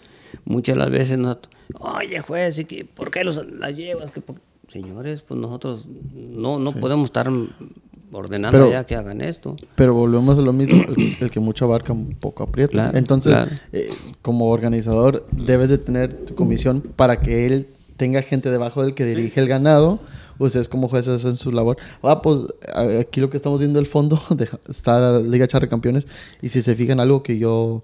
Muchas las veces nosotros, oye juez, ¿y qué- ¿por qué los, las llevas? ¿Qué por-?" Señores, pues nosotros no, no podemos estar ordenando Pero- ya que hagan esto. Pero volvemos a lo mismo, el, el que mucho abarca un poco aprieta. Claro, Entonces, claro. eh, como organizador, debes de tener tu comisión para que él tenga gente debajo del que dirige el ganado. Ustedes como jueces hacen su labor. Ah, pues aquí lo que estamos viendo el fondo *laughs* de- está la Liga Charre Campeones. Y si se fijan, algo que yo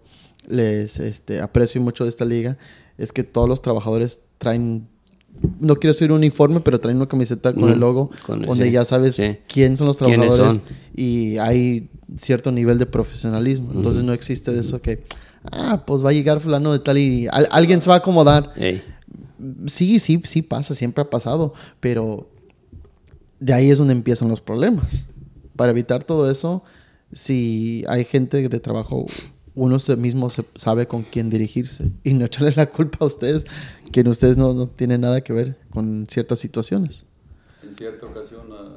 les este, aprecio mucho de esta liga es que todos los trabajadores traen, no quiero decir un uniforme, pero traen una camiseta con el logo, con el- donde sí, ya sabes sí. quién son los ¿Quiénes trabajadores son? y hay cierto nivel de profesionalismo. Entonces no existe de eso que, ah, pues va a llegar fulano de tal y al- alguien se va a acomodar. Ey, Sí, sí, sí pasa, siempre ha pasado, pero de ahí es donde empiezan los problemas. Para evitar todo eso, si hay gente de trabajo, uno se mismo se sabe con quién dirigirse y no echarle la culpa a ustedes, que en ustedes no, no tienen nada que ver con ciertas situaciones. En cierta ocasión, ah,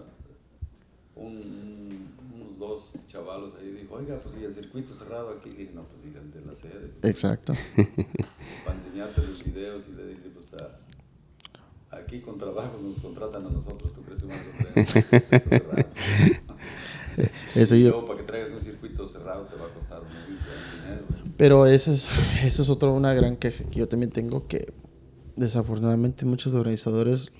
un- unos dos chavalos ahí dijo, oiga, pues y el circuito cerrado aquí. dije, no, pues digan de la sede, Exacto. *laughs* para enseñarte los videos. Y le dije, pues ah, aquí con trabajo nos contratan a nosotros, ¿tú crees que vamos a tener un circuito cerrado? *laughs* Eso Y yo, luego, para que traigas un circuito cerrado te va a costar. Pero eso es, *sighs* eso es otra una gran queja que yo también tengo que desafortunadamente muchos organizadores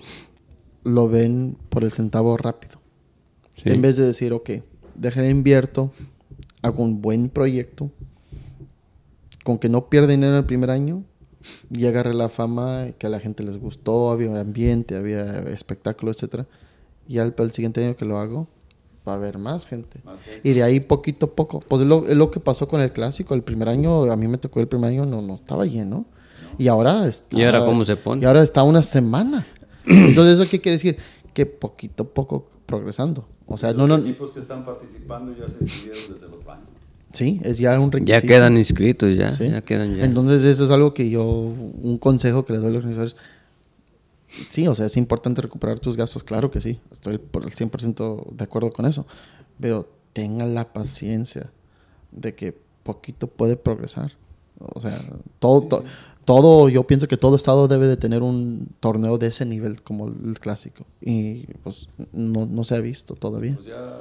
lo ven por el centavo rápido. sí. En vez de decir, ok, déjame invierto, hago un buen proyecto, con que no pierda dinero el primer año y agarre la fama que a la gente les gustó, había ambiente, había espectáculo, etcétera. Y al, siguiente año que lo hago, va a haber más gente. Más gente. Y de ahí poquito a poco. Pues es lo, es lo que pasó con el clásico. El primer año, a mí me tocó el primer año, no, no estaba lleno. Y ahora está. ¿Y ahora cómo se pone? Y ahora está una semana. *clears throat* Entonces, ¿eso qué quiere decir? Que poquito a poco progresando. O sea, no, Los no. equipos que están participando ya se inscribieron desde los baños. Sí, es ya un requisito. Ya quedan inscritos, ya, Sí. ya quedan ya. Entonces, eso es algo que yo, un consejo que les doy a los organizadores. Sí, o sea, es importante recuperar tus gastos, claro que sí. Estoy por el 100% de acuerdo con eso. Pero tengan la paciencia de que poquito puede progresar. O sea, todo, to- todo, yo pienso que todo estado debe de tener un torneo de ese nivel como el clásico. Y pues no, no se ha visto todavía. Pues ya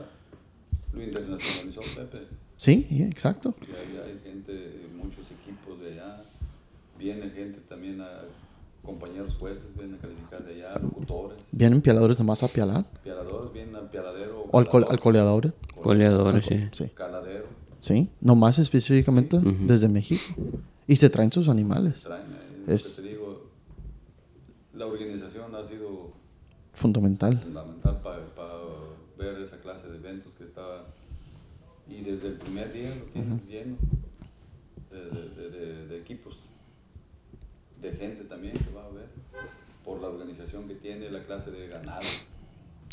lo internacionalizó Pepe. Sí, sí, exacto. Ya, ya hay gente, muchos equipos de allá. Viene gente también a compañeros jueces, vienen a calificar de allá, locutores, Vienen pialadores nomás a pialar. pialadores, vienen al pialadero. O al, col- al coleador. Coleadores, sí. Sí. Caladero, Sí, nomás específicamente desde México. Y se traen sus animales. traen, eh, Es- te digo, la organización ha sido Fundamental. fundamental para ver esa clase de eventos que estaba y desde el primer día lo tienes lleno de, de- de- de equipos, de gente también que va a ver por la organización que tiene, la clase de ganado.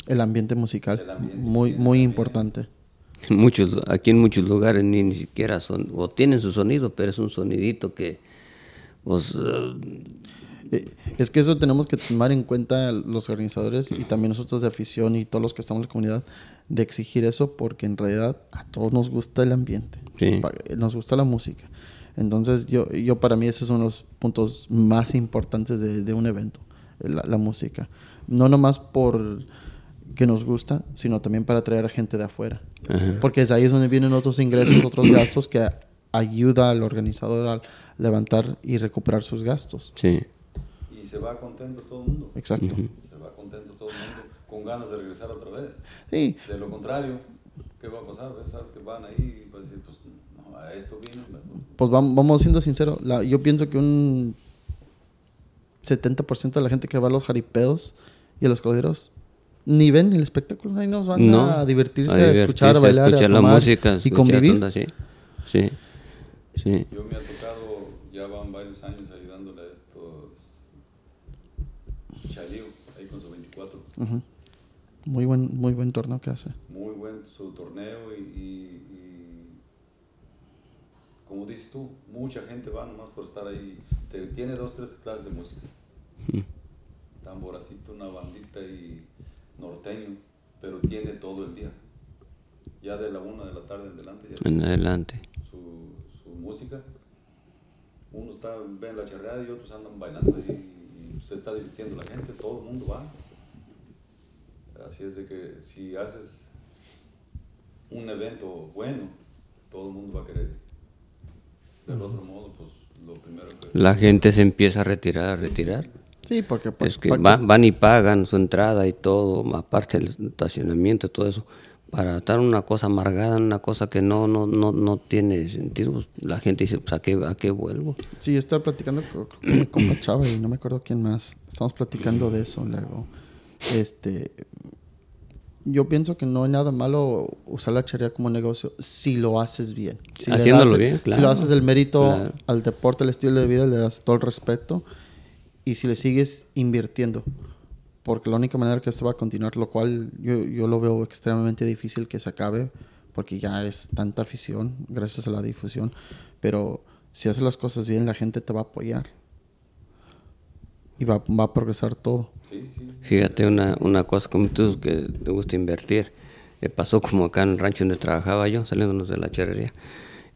El ambiente musical. El ambiente muy, tiene muy importante. En muchos, aquí en muchos lugares ni, ni siquiera son, o tienen su sonido, pero es un sonidito que, pues, eh, Eh, Es que eso tenemos que tomar en cuenta los organizadores y también nosotros de afición y todos los que estamos en la comunidad de exigir eso porque en realidad a todos nos gusta el ambiente, Sí. Nos gusta la música. Entonces yo, yo para mí esos son los puntos más importantes de, de un evento, la, la música. No nomás por que nos gusta, sino también para atraer a gente de afuera. Ajá. Porque es ahí es donde vienen otros ingresos, otros *coughs* gastos que ayuda al organizador a levantar y recuperar sus gastos. sí. Y se va contento todo el mundo. Exacto. Se va contento todo el mundo con ganas de regresar otra vez. Sí, De lo contrario, ¿qué va a pasar? Ves, Sabes que van ahí y decir, pues no, a esto vino. pues vam- vamos siendo sinceros. la- yo pienso que un 70% de la gente que va a los jaripeos y a los corderos ni ven el espectáculo. Ahí nos van No, a divertirse, a, divertirse, escuchar, a bailar, escuchar a la tomar música, y convivir. onda, sí. Sí. Sí. Yo me ha tocado, ya van varios años ayudándole a estos Chalío, ahí con su 24. Ujú. Muy buen, muy buen torneo que hace. Muy buen su torneo y, y- y como dices tú, mucha gente va nomás por estar ahí. Te, tiene dos, tres clases de música. Tamboracito, una bandita y norteño, pero tiene todo el día. Ya de la una de la tarde en adelante ya En adelante. su, su música. Uno está ven la charreada y otros andan bailando y, y se está divirtiendo la gente, todo el mundo va. Así es de que si haces un evento bueno, todo el mundo va a querer. Del otro modo, pues lo primero que... La gente se empieza a retirar, a retirar. Sí, porque... pa- Es que pa- va- van y pagan su entrada y todo, aparte del estacionamiento y todo eso, para estar una cosa amargada, una cosa que no no no, no tiene sentido. pues, La gente dice, pues, ¿a qué, ¿a qué vuelvo? Sí, yo estaba platicando con, mi compa *clears throat* Chava y no me acuerdo quién más. Estamos platicando de eso luego. Este, yo pienso que no hay nada malo usar la charrería como negocio si lo haces bien. Si Haciéndolo das- bien, Si claro. lo haces el mérito Claro. al deporte, al estilo de vida, le das todo el respeto y si le sigues invirtiendo. Porque la única manera que esto va a continuar, lo cual yo, yo lo veo extremadamente difícil que se acabe, porque ya es tanta afición gracias a la difusión. Pero si haces las cosas bien, la gente te va a apoyar. Y va, va a progresar todo. Sí, sí. Fíjate, una, una cosa como tú que te gusta invertir. eh, pasó como acá en el rancho donde trabajaba yo, saliéndonos de la charrería.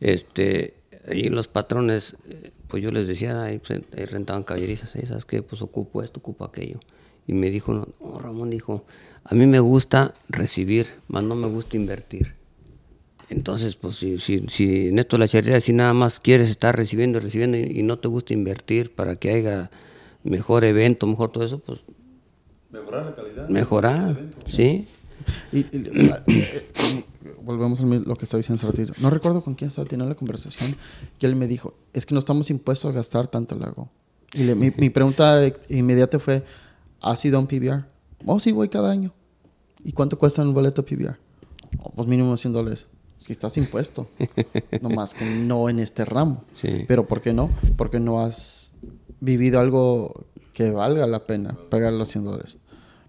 Este, ahí los patrones, eh, pues yo les decía, ahí, pues, ahí rentaban caballerizas, ahí, ¿sabes qué? Pues ocupo esto, ocupo aquello. Y me dijo, no, Ramón dijo, a mí me gusta recibir, más no me gusta invertir. Entonces, pues si, si, si en esto de la charrería, si nada más quieres estar recibiendo y recibiendo y, y no te gusta invertir para que haya mejor evento, mejor todo eso, pues Mejorar la calidad. mejorar, evento. ¿sí? Y, y- eh, eh, volvemos a lo que estaba diciendo hace ratito. No recuerdo con quién estaba teniendo la conversación que él me dijo, es que no estamos impuestos a gastar tanto luego. Y le- mi, mi pregunta inmediata fue, ¿has ido a un PBR? Oh, sí, voy cada año. ¿Y cuánto cuesta un boleto PBR? Oh, pues mínimo 100 dólares. Si estás impuesto. no *laughs* más que no en este ramo. Sí. Pero ¿por qué no? Porque no has vivido algo que valga la pena pagar los 100 dólares.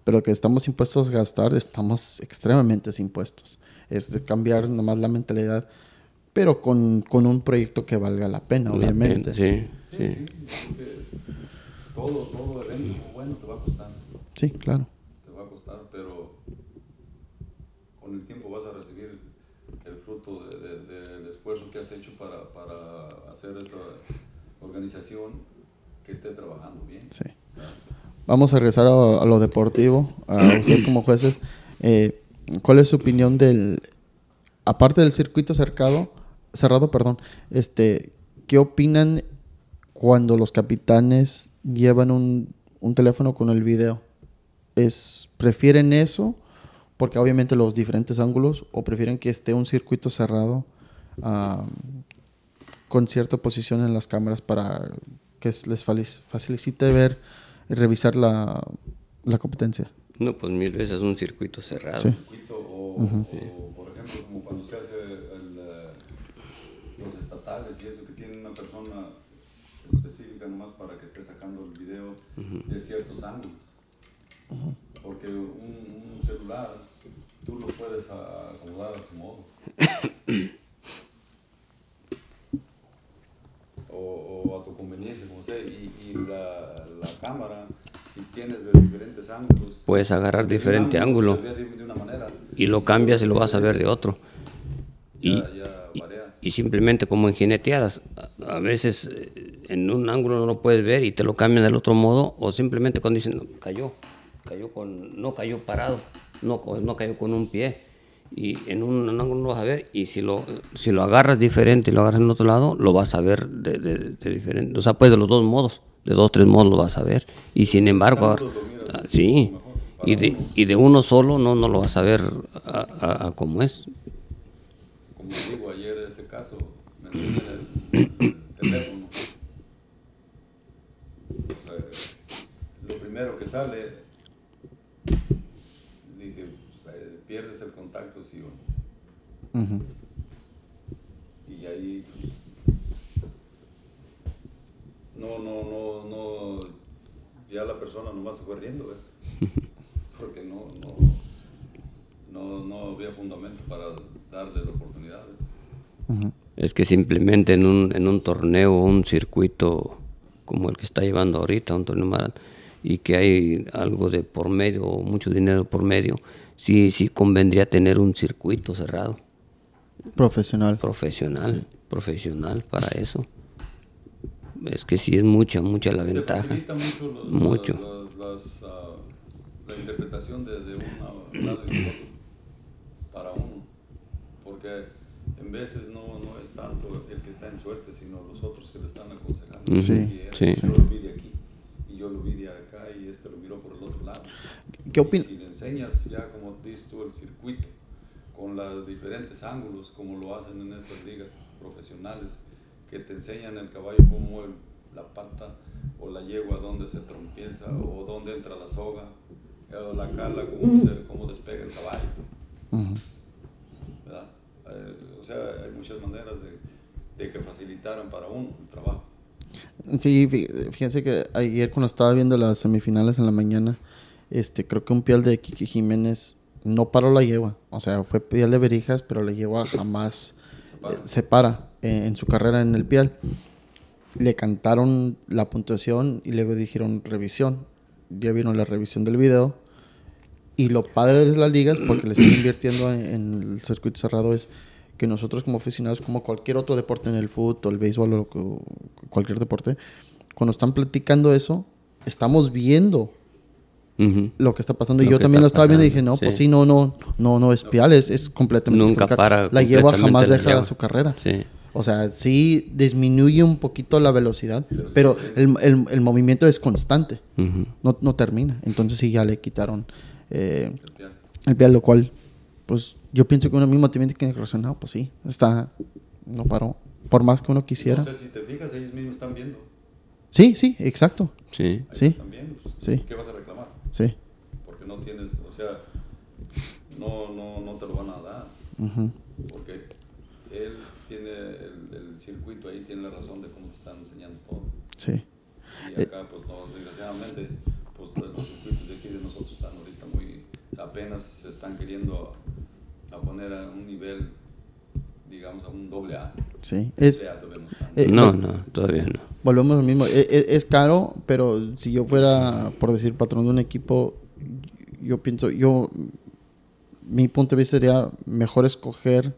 Pero que estamos impuestos a gastar, estamos extremadamente impuestos. Es de cambiar nomás la mentalidad, pero con, con un proyecto que valga la pena, La obviamente. pena, sí, sí. Porque todo, todo evento bueno te va a costar. Sí, claro. te va a costar, pero con el tiempo vas a recibir el fruto de- de- del esfuerzo que has hecho para, para hacer esa organización que esté trabajando bien. Sí. Vamos a regresar a, a lo deportivo, a *clears throat* ustedes como jueces. eh, ¿Cuál es su opinión del, aparte del circuito cercado, cerrado, perdón, este, qué opinan cuando los capitanes llevan un, un teléfono con el video? ¿Es, ¿Prefieren eso? Porque obviamente los diferentes ángulos, o prefieren que esté un circuito cerrado con cierta posición en las cámaras para que es- les facilite ver revisar la, la competencia. No, pues mil veces un circuito cerrado. Sí. circuito o, o, por ejemplo como cuando se hace el, eh, los estatales y eso que tiene una persona específica nomás para que esté sacando el video de ciertos ángulos porque un, un celular tú lo puedes acomodar a tu modo *coughs* o, a tu conveniencia como sea y, y la, la cámara si tienes de diferentes ángulos Puedes agarrar diferente ángulo de, de una manera. Y lo cambias y lo vas a ver de otro. Y, ya, ya y simplemente como en jineteadas, a, a veces eh, en un ángulo no lo puedes ver y te lo cambian del otro modo, o simplemente cuando dicen, "No, cayó, cayó con, no cayó parado, no, no cayó con un pie. Y en un, ángulo no lo vas a ver, y si lo, si lo agarras diferente y lo agarras en otro lado, lo vas a ver de, de, de diferente. O sea, pues de los dos modos, de dos, tres modos lo vas a ver. Y sin embargo, agar- ángulos lo miras ah, sí, y de, y de uno solo no, no lo vas a ver a, a- a como es. Como digo ayer ese caso, me el, el teléfono. O sea, lo primero que sale, pierdes el contacto, sí o no. Y ahí, pues, no, no, no, no, ya la persona nomás se fue riendo, ¿ves? *laughs* Porque no, no, no, no había fundamento para darle la oportunidad. Es que simplemente en un, en un torneo un circuito como el que está llevando ahorita, un torneo marat, y que hay algo de por medio, mucho dinero por medio, sí, sí convendría tener un circuito cerrado, Profesional. profesional, profesional para eso. Es que sí es mucha, mucha la ventaja. facilita mucho, los- Mucho. las- las, ah, la interpretación de, de una- un lado y del otro para uno. Porque en veces no, no es tanto el que está en suerte, sino los otros que le están aconsejando. Sí, sí. Vi de aquí yo lo vi de acá y este lo miró por el otro lado. ¿Qué opinas? Si le enseñas ya como dices tú el circuito con los diferentes ángulos como lo hacen en estas ligas profesionales que te enseñan el caballo cómo el- la pata o la yegua dónde se trompieza o dónde entra la soga eh, o la cala cómo, se- cómo despega el caballo Ujú. ¿verdad? Eh, o sea hay muchas maneras de, de que facilitaran para uno el trabajo Sí, fí- fíjense que ayer cuando estaba viendo las semifinales en la mañana, este, creo que un pial de Kiki Jiménez no paró la yegua. O sea, fue pial de Berijas, pero la yegua jamás eh, se para eh, en su carrera en el pial. Le cantaron la puntuación y luego dijeron revisión. Ya vieron la revisión del video. Y lo padre de las ligas, porque le están invirtiendo en, en el circuito cerrado, es que nosotros como aficionados, como cualquier otro deporte en el fútbol, el béisbol o cu- cualquier deporte, cuando están platicando eso, estamos viendo lo que está pasando. Y Lo yo también lo estaba viendo y dije, no, pues sí. no, no, no, no es pial, es, es completamente Nunca para La completamente jamás deja su carrera. Sí. O sea, sí disminuye un poquito la velocidad, pero el, el- el movimiento es constante, Ujú. no, no termina. Entonces sí ya le quitaron eh, el pial, lo cual, pues yo pienso que uno mismo también tiene que razón, pues sí, está, no paró, por más que uno quisiera. No sé si te fijas, ellos mismos están viendo. Sí, sí, exacto, Sí. Ahí Sí. Están viendo. pues, Sí. ¿Qué vas a reclamar? sí. Porque no tienes, o sea, no, no, no te lo van a dar. ujú, Porque él tiene el, el circuito ahí, tiene la razón de cómo te están enseñando todo. Sí. Y acá, pues no, desgraciadamente, pues los circuitos de aquí de nosotros están ahorita muy, apenas se están queriendo a, poner a un nivel, digamos, a un doble A. Sí, es, Doble A eh, No, no, todavía no. volvemos al mismo. E- e- Es, caro, pero si yo fuera, por decir, patrón de un equipo, yo pienso, yo, mi punto de vista sería mejor escoger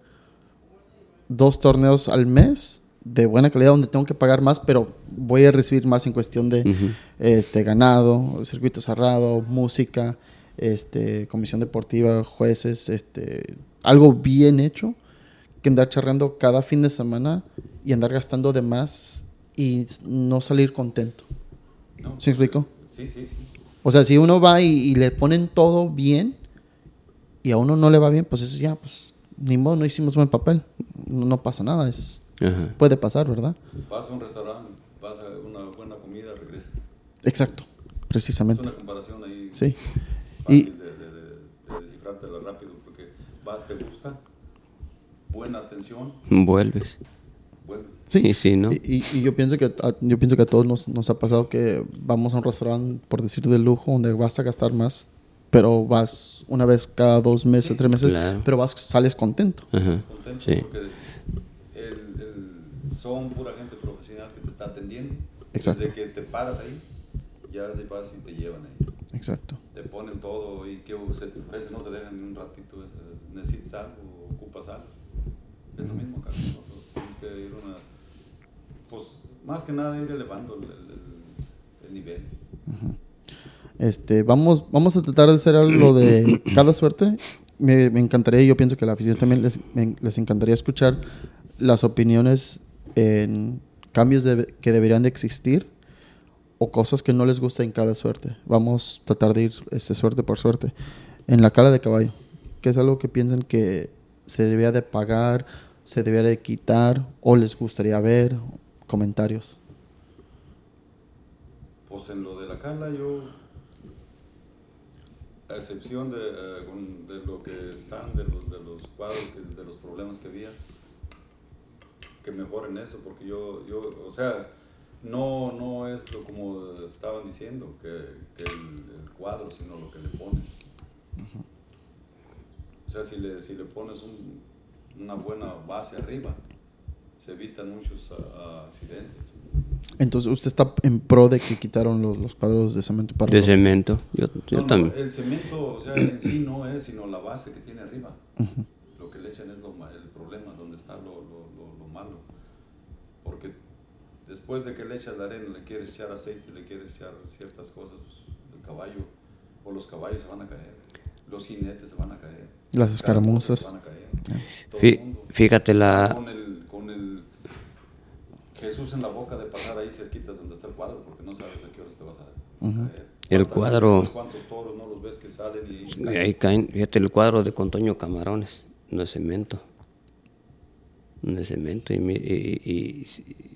dos torneos al mes de buena calidad donde tengo que pagar más, pero voy a recibir más en cuestión de este ganado, circuito cerrado, música, este comisión deportiva, jueces, este algo bien hecho que andar charrando cada fin de semana y andar gastando de más y no salir contento. ¿No? ¿Sí explico? Sí, sí, sí. O sea, si uno va y, y le ponen todo bien y a uno no le va bien, pues eso ya, pues ni modo, no hicimos buen papel. No, no pasa nada, es Ajá. puede pasar, ¿verdad? Vas a un restaurante, vas a una buena comida, regresas. Exacto. precisamente. Es una comparación ahí Sí. Fácil Y- de, de, de, de descifrártela rápido, porque vas, te gusta, buena atención, Vuelves. vuelves. Sí, sí, ¿no? Y, y- y yo pienso que a, yo pienso que a todos nos, nos ha pasado que vamos a un restaurante, por decir de lujo, donde vas a gastar más, pero vas una vez cada dos meses, tres meses, Claro. pero vas, sales contento. Ajá. contento Sí. porque el, el- son pura gente profesional que te está atendiendo. Exacto. Desde que te paras ahí, ya te vas y te llevan ahí. Exacto. Te ponen todo y que se te ofrece, no te dejan ni un ratito. es- necesitas algo, ocupas algo. Es lo mismo acá. nosotros Tienes que ir una. Pues más que nada ir elevando el, el- el- el nivel. Este, vamos, vamos a tratar de hacer algo de *clears throat* cada suerte. Me, me encantaría, yo pienso que a la afición también les, me- les encantaría escuchar las opiniones en cambios de- que deberían de existir o cosas que no les gusta en cada suerte. Vamos a tratar de ir este, suerte por suerte. En la cala de caballo, que es algo que piensan que se debía de pagar, se debía de quitar o les gustaría ver, comentarios. Pues en lo de la cala, yo, a excepción de, de lo que están, de los, de los cuadros, de los problemas que había, que mejoren eso, porque yo, yo o sea, no, no es lo como estaban diciendo, que, que el, el cuadro, sino lo que le pones. O sea, si le, si le pones un- una buena base arriba, se evitan muchos ah, accidentes. Entonces, usted está en pro de que quitaron los, los cuadros de cemento para De los- cemento. Yo, yo No, no, también. el cemento, o sea, en sí no es, sino la base que tiene arriba. Lo que le echan es lo ma- el problema, donde está lo, lo, lo, lo malo. Porque después de que le echas la arena, le quieres echar aceite, le quieres echar ciertas cosas, pues, el caballo o los caballos se van a caer, los jinetes se van a caer, Las escaramuzas. se van a caer. Todo Fí- el mundo. fíjate la... Con el, con el Jesús en la boca de pasar ahí cerquita donde está el cuadro, porque no sabes a qué horas te vas a caer. El ¿Cuántas- cuadro- ¿Cuántos toros no los ves que salen y Y ahí caen, fíjate el cuadro de Contoño Camarones, no es cemento. No es cemento. Y, mi- y- y- y-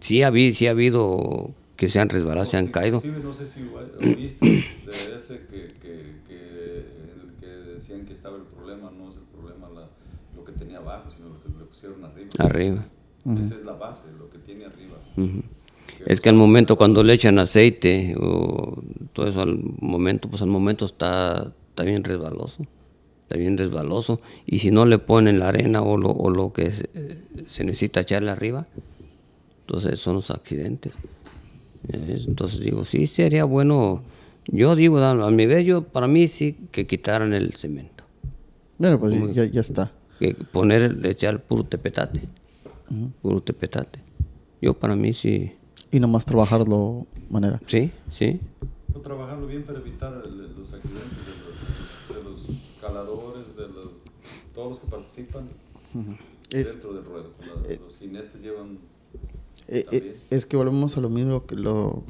sí, ha habido, sí ha habido que se han resbalado, se han Sí, caído. no sé si oíste *clears throat* de ese que, que, que, que decían que estaba el problema, no es el problema la, lo que tenía abajo, sino lo que le pusieron arriba. Arriba. Esa es la base, lo que tiene arriba. Ujú. Es que al momento cuando le echan aceite o todo eso, al momento, pues al momento está, está bien resbaloso. Está bien resbaloso. Y si no le ponen la arena o lo, o lo que se, se necesita echarle arriba, entonces son los accidentes. Entonces digo, sí, sería bueno. Yo digo, a mi vez, yo, para mí sí que quitaran el cemento. Bueno, pues ya, ya está. Que poner, echar puro tepetate. Puro tepetate. Yo para mí sí. Y nomás trabajarlo manera. Sí, sí. Pues trabajarlo bien para evitar el- los accidentes de los, de los caladores, de los, todos los que participan Es- dentro del ruedo. La- los jinetes llevan Eh, eh, es que volvemos a lo mismo que lo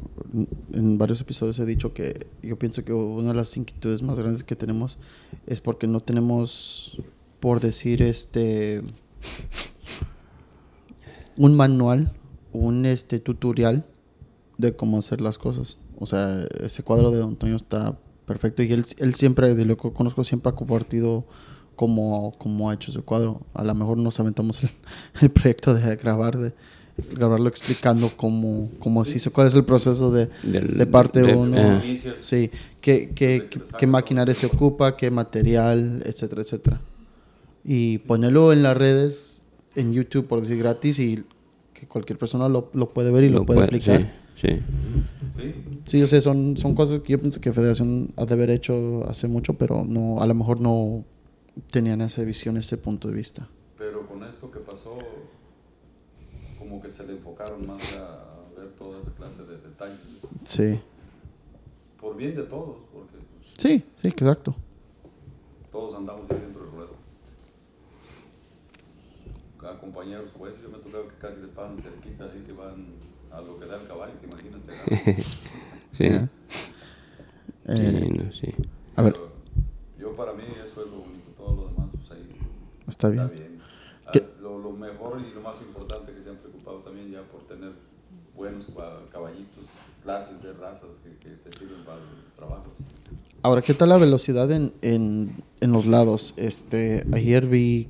en varios episodios he dicho que yo pienso que una de las inquietudes más grandes que tenemos es porque no tenemos por decir este un manual un este tutorial de cómo hacer las cosas. O sea ese cuadro de Don Antonio está perfecto y él, él siempre de lo que conozco siempre ha compartido cómo, cómo ha hecho su cuadro. A lo mejor nos aventamos el, *laughs* el proyecto de grabar de grabarlo explicando cómo, cómo se hizo, cuál es el proceso de, Del- de parte de- uno. eh. Inicias. Sí, qué, qué, qué, qué maquinaria se ocupa, qué material, etcétera, etcétera. Y ponerlo en las redes, en YouTube, por decir gratis, y que cualquier persona lo, lo puede ver y lo, puede aplicar. Sí, sí. ¿sí? Sí, o sea, son, son cosas que yo pienso que Federación ha de haber hecho hace mucho, pero no a lo mejor no tenían esa visión, ese punto de vista. Pero con esto que pasó, como que se le enfocaron más a, a ver toda esa clase de detalles. Sí, Por bien de todos, porque pues, sí, sí, exacto. todos andamos ahí dentro del ruedo. Cada compañeros jueces, yo me tocaba que casi les pasan cerquita, así que van a lo que da el caballo, te imaginas. *laughs* Sí. Ya. Eh, Sí, no, sí. a ver, yo para mí eso es lo único, todo lo demás, pues ahí está bien. Está bien. Ah, ¿Qué? Lo, lo mejor y lo más importante que se han preocupado también ya por tener buenos caballitos, clases de razas que, que te sirven para el trabajo. Ahora, ¿qué tal la velocidad en, en, en los lados? Este, ayer vi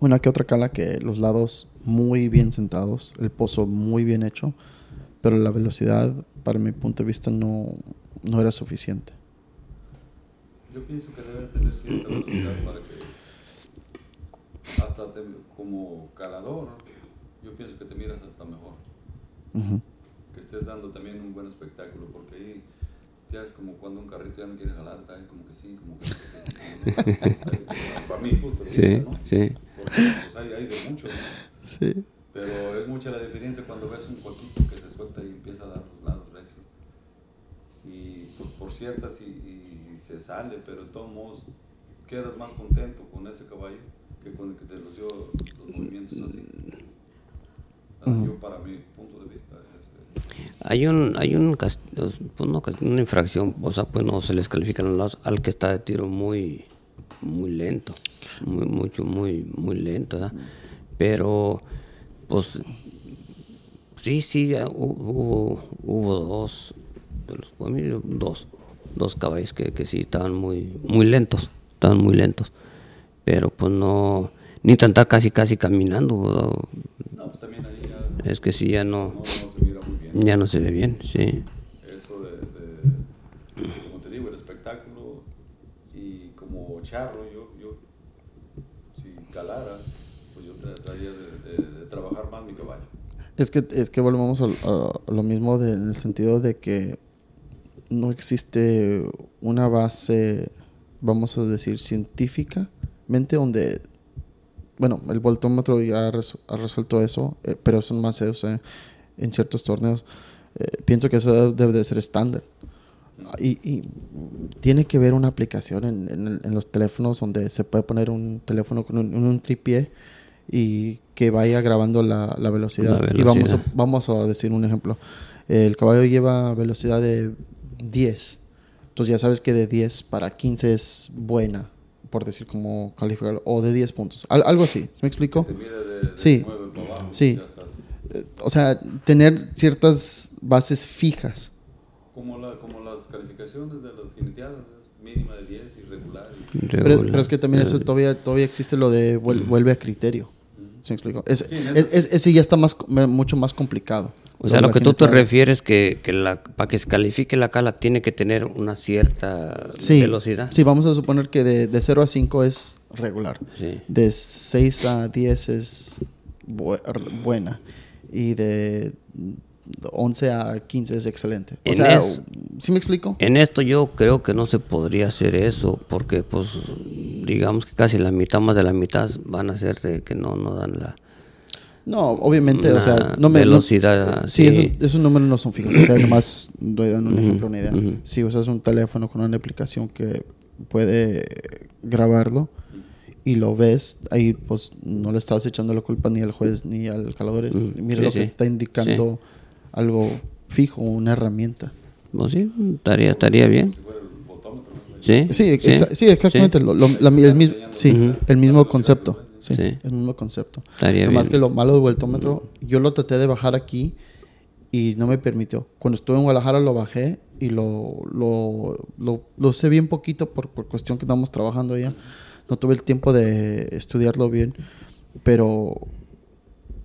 una que otra cala que los lados muy bien sentados, el pozo muy bien hecho, pero la velocidad, para mi punto de vista, no, no era suficiente. Yo pienso que debe tener cierta velocidad para que hasta te- como calador, yo pienso que te miras hasta mejor. Que estés dando también un buen espectáculo, porque ahí ya es como cuando un carrito ya no quiere jalar, como que sí, como que. Para mí, Sí, vista, ¿no? sí. Porque pues, hay, hay de mucho, ¿no? Sí. Pero es mucha la diferencia cuando ves un cuaquito que se suelta y empieza a dar los lados recio. Y por, por ciertas y, y se sale, pero de todos modos quedas más contento con ese caballo que con el que te los dio los movimientos así. Yo para mi punto de vista es, eh, Hay un, hay un, pues no, una infracción, o sea, pues no se les califican los al que está de tiro muy, muy lento, muy, mucho, muy, muy lento, ¿verdad? Pero, pues, sí, sí, hubo, hubo dos, de los, pues, dos, dos caballos que, que sí estaban muy, muy lentos, estaban muy lentos, pero pues no, ni tantar casi, casi caminando, ¿verdad? no, pues también ahí ya es que sí, ya no, no, no se mira muy bien. ya no se ve bien, sí. Eso de, de, como te digo, el espectáculo y como charro, yo, yo si calara, pues yo tra- trataría de, de- de trabajar más mi caballo. Es que, es que volvemos a, a lo mismo de- en el sentido de que no existe una base, vamos a decir, científicamente donde, bueno, el voltómetro ya ha, resu- ha resuelto eso, eh, pero eso más en ciertos torneos. Eh, pienso que eso debe de ser estándar. Y, y tiene que ver una aplicación en, en en los teléfonos donde se puede poner un teléfono con un, un tripié y que vaya grabando la, la velocidad. La Y vamos a, velocidad. vamos a decir un ejemplo. El caballo lleva velocidad de 10. Entonces ya sabes que de 10 para 15 es buena, por decir como calificarlo. O de 10 puntos. Al- algo así. ¿Se me explico? Te mide de, de Sí. 9 para abajo, Sí. ya estás. Eh, O sea, tener ciertas bases fijas. Como, la, como las calificaciones de las jineteadas, mínima de 10 y regular. y- Pero, pero es que también eso todavía, todavía existe lo de vuel- vuelve a criterio. ¿Se me explico? Es- Sí, es- ese- es- ese ya está más, mucho más complicado. O sea, Lo que tú te refieres que, que la, para que se califique la cala tiene que tener una cierta Sí, velocidad. Sí, vamos a suponer que de, de 0 a 5 es regular. Sí. De 6 a 10 es bu- buena. Y de 11 a 15 es excelente. O En sea, es- ¿sí me explico? En esto yo creo que no se podría hacer eso porque pues digamos que casi la mitad más de la mitad van a ser de que no, no dan la... No, obviamente, o sea, no me... no- velocidad, sí, sí. esos, esos números no son fijos. O sea, nomás doy un ejemplo, una idea. Si usas un teléfono con una aplicación que puede grabarlo y lo ves, ahí pues no le estás echando la culpa ni al juez ni al calador. Mira sí, lo que sí. está indicando algo fijo, una herramienta. Pues sí, estaría, estaría bien. Sí, Sí, exa- sí, exactamente. sí. lo- lo- la- el, mismo, sí, Ujú. el mismo concepto. Sí, Sí. el mismo concepto. Estaría bien. que lo malo del vueltómetro, yo lo traté de bajar aquí y no me permitió. Cuando estuve en Guadalajara lo bajé y lo, lo, lo, lo usé bien poquito por, por cuestión que estábamos trabajando allá. No tuve el tiempo de estudiarlo bien, pero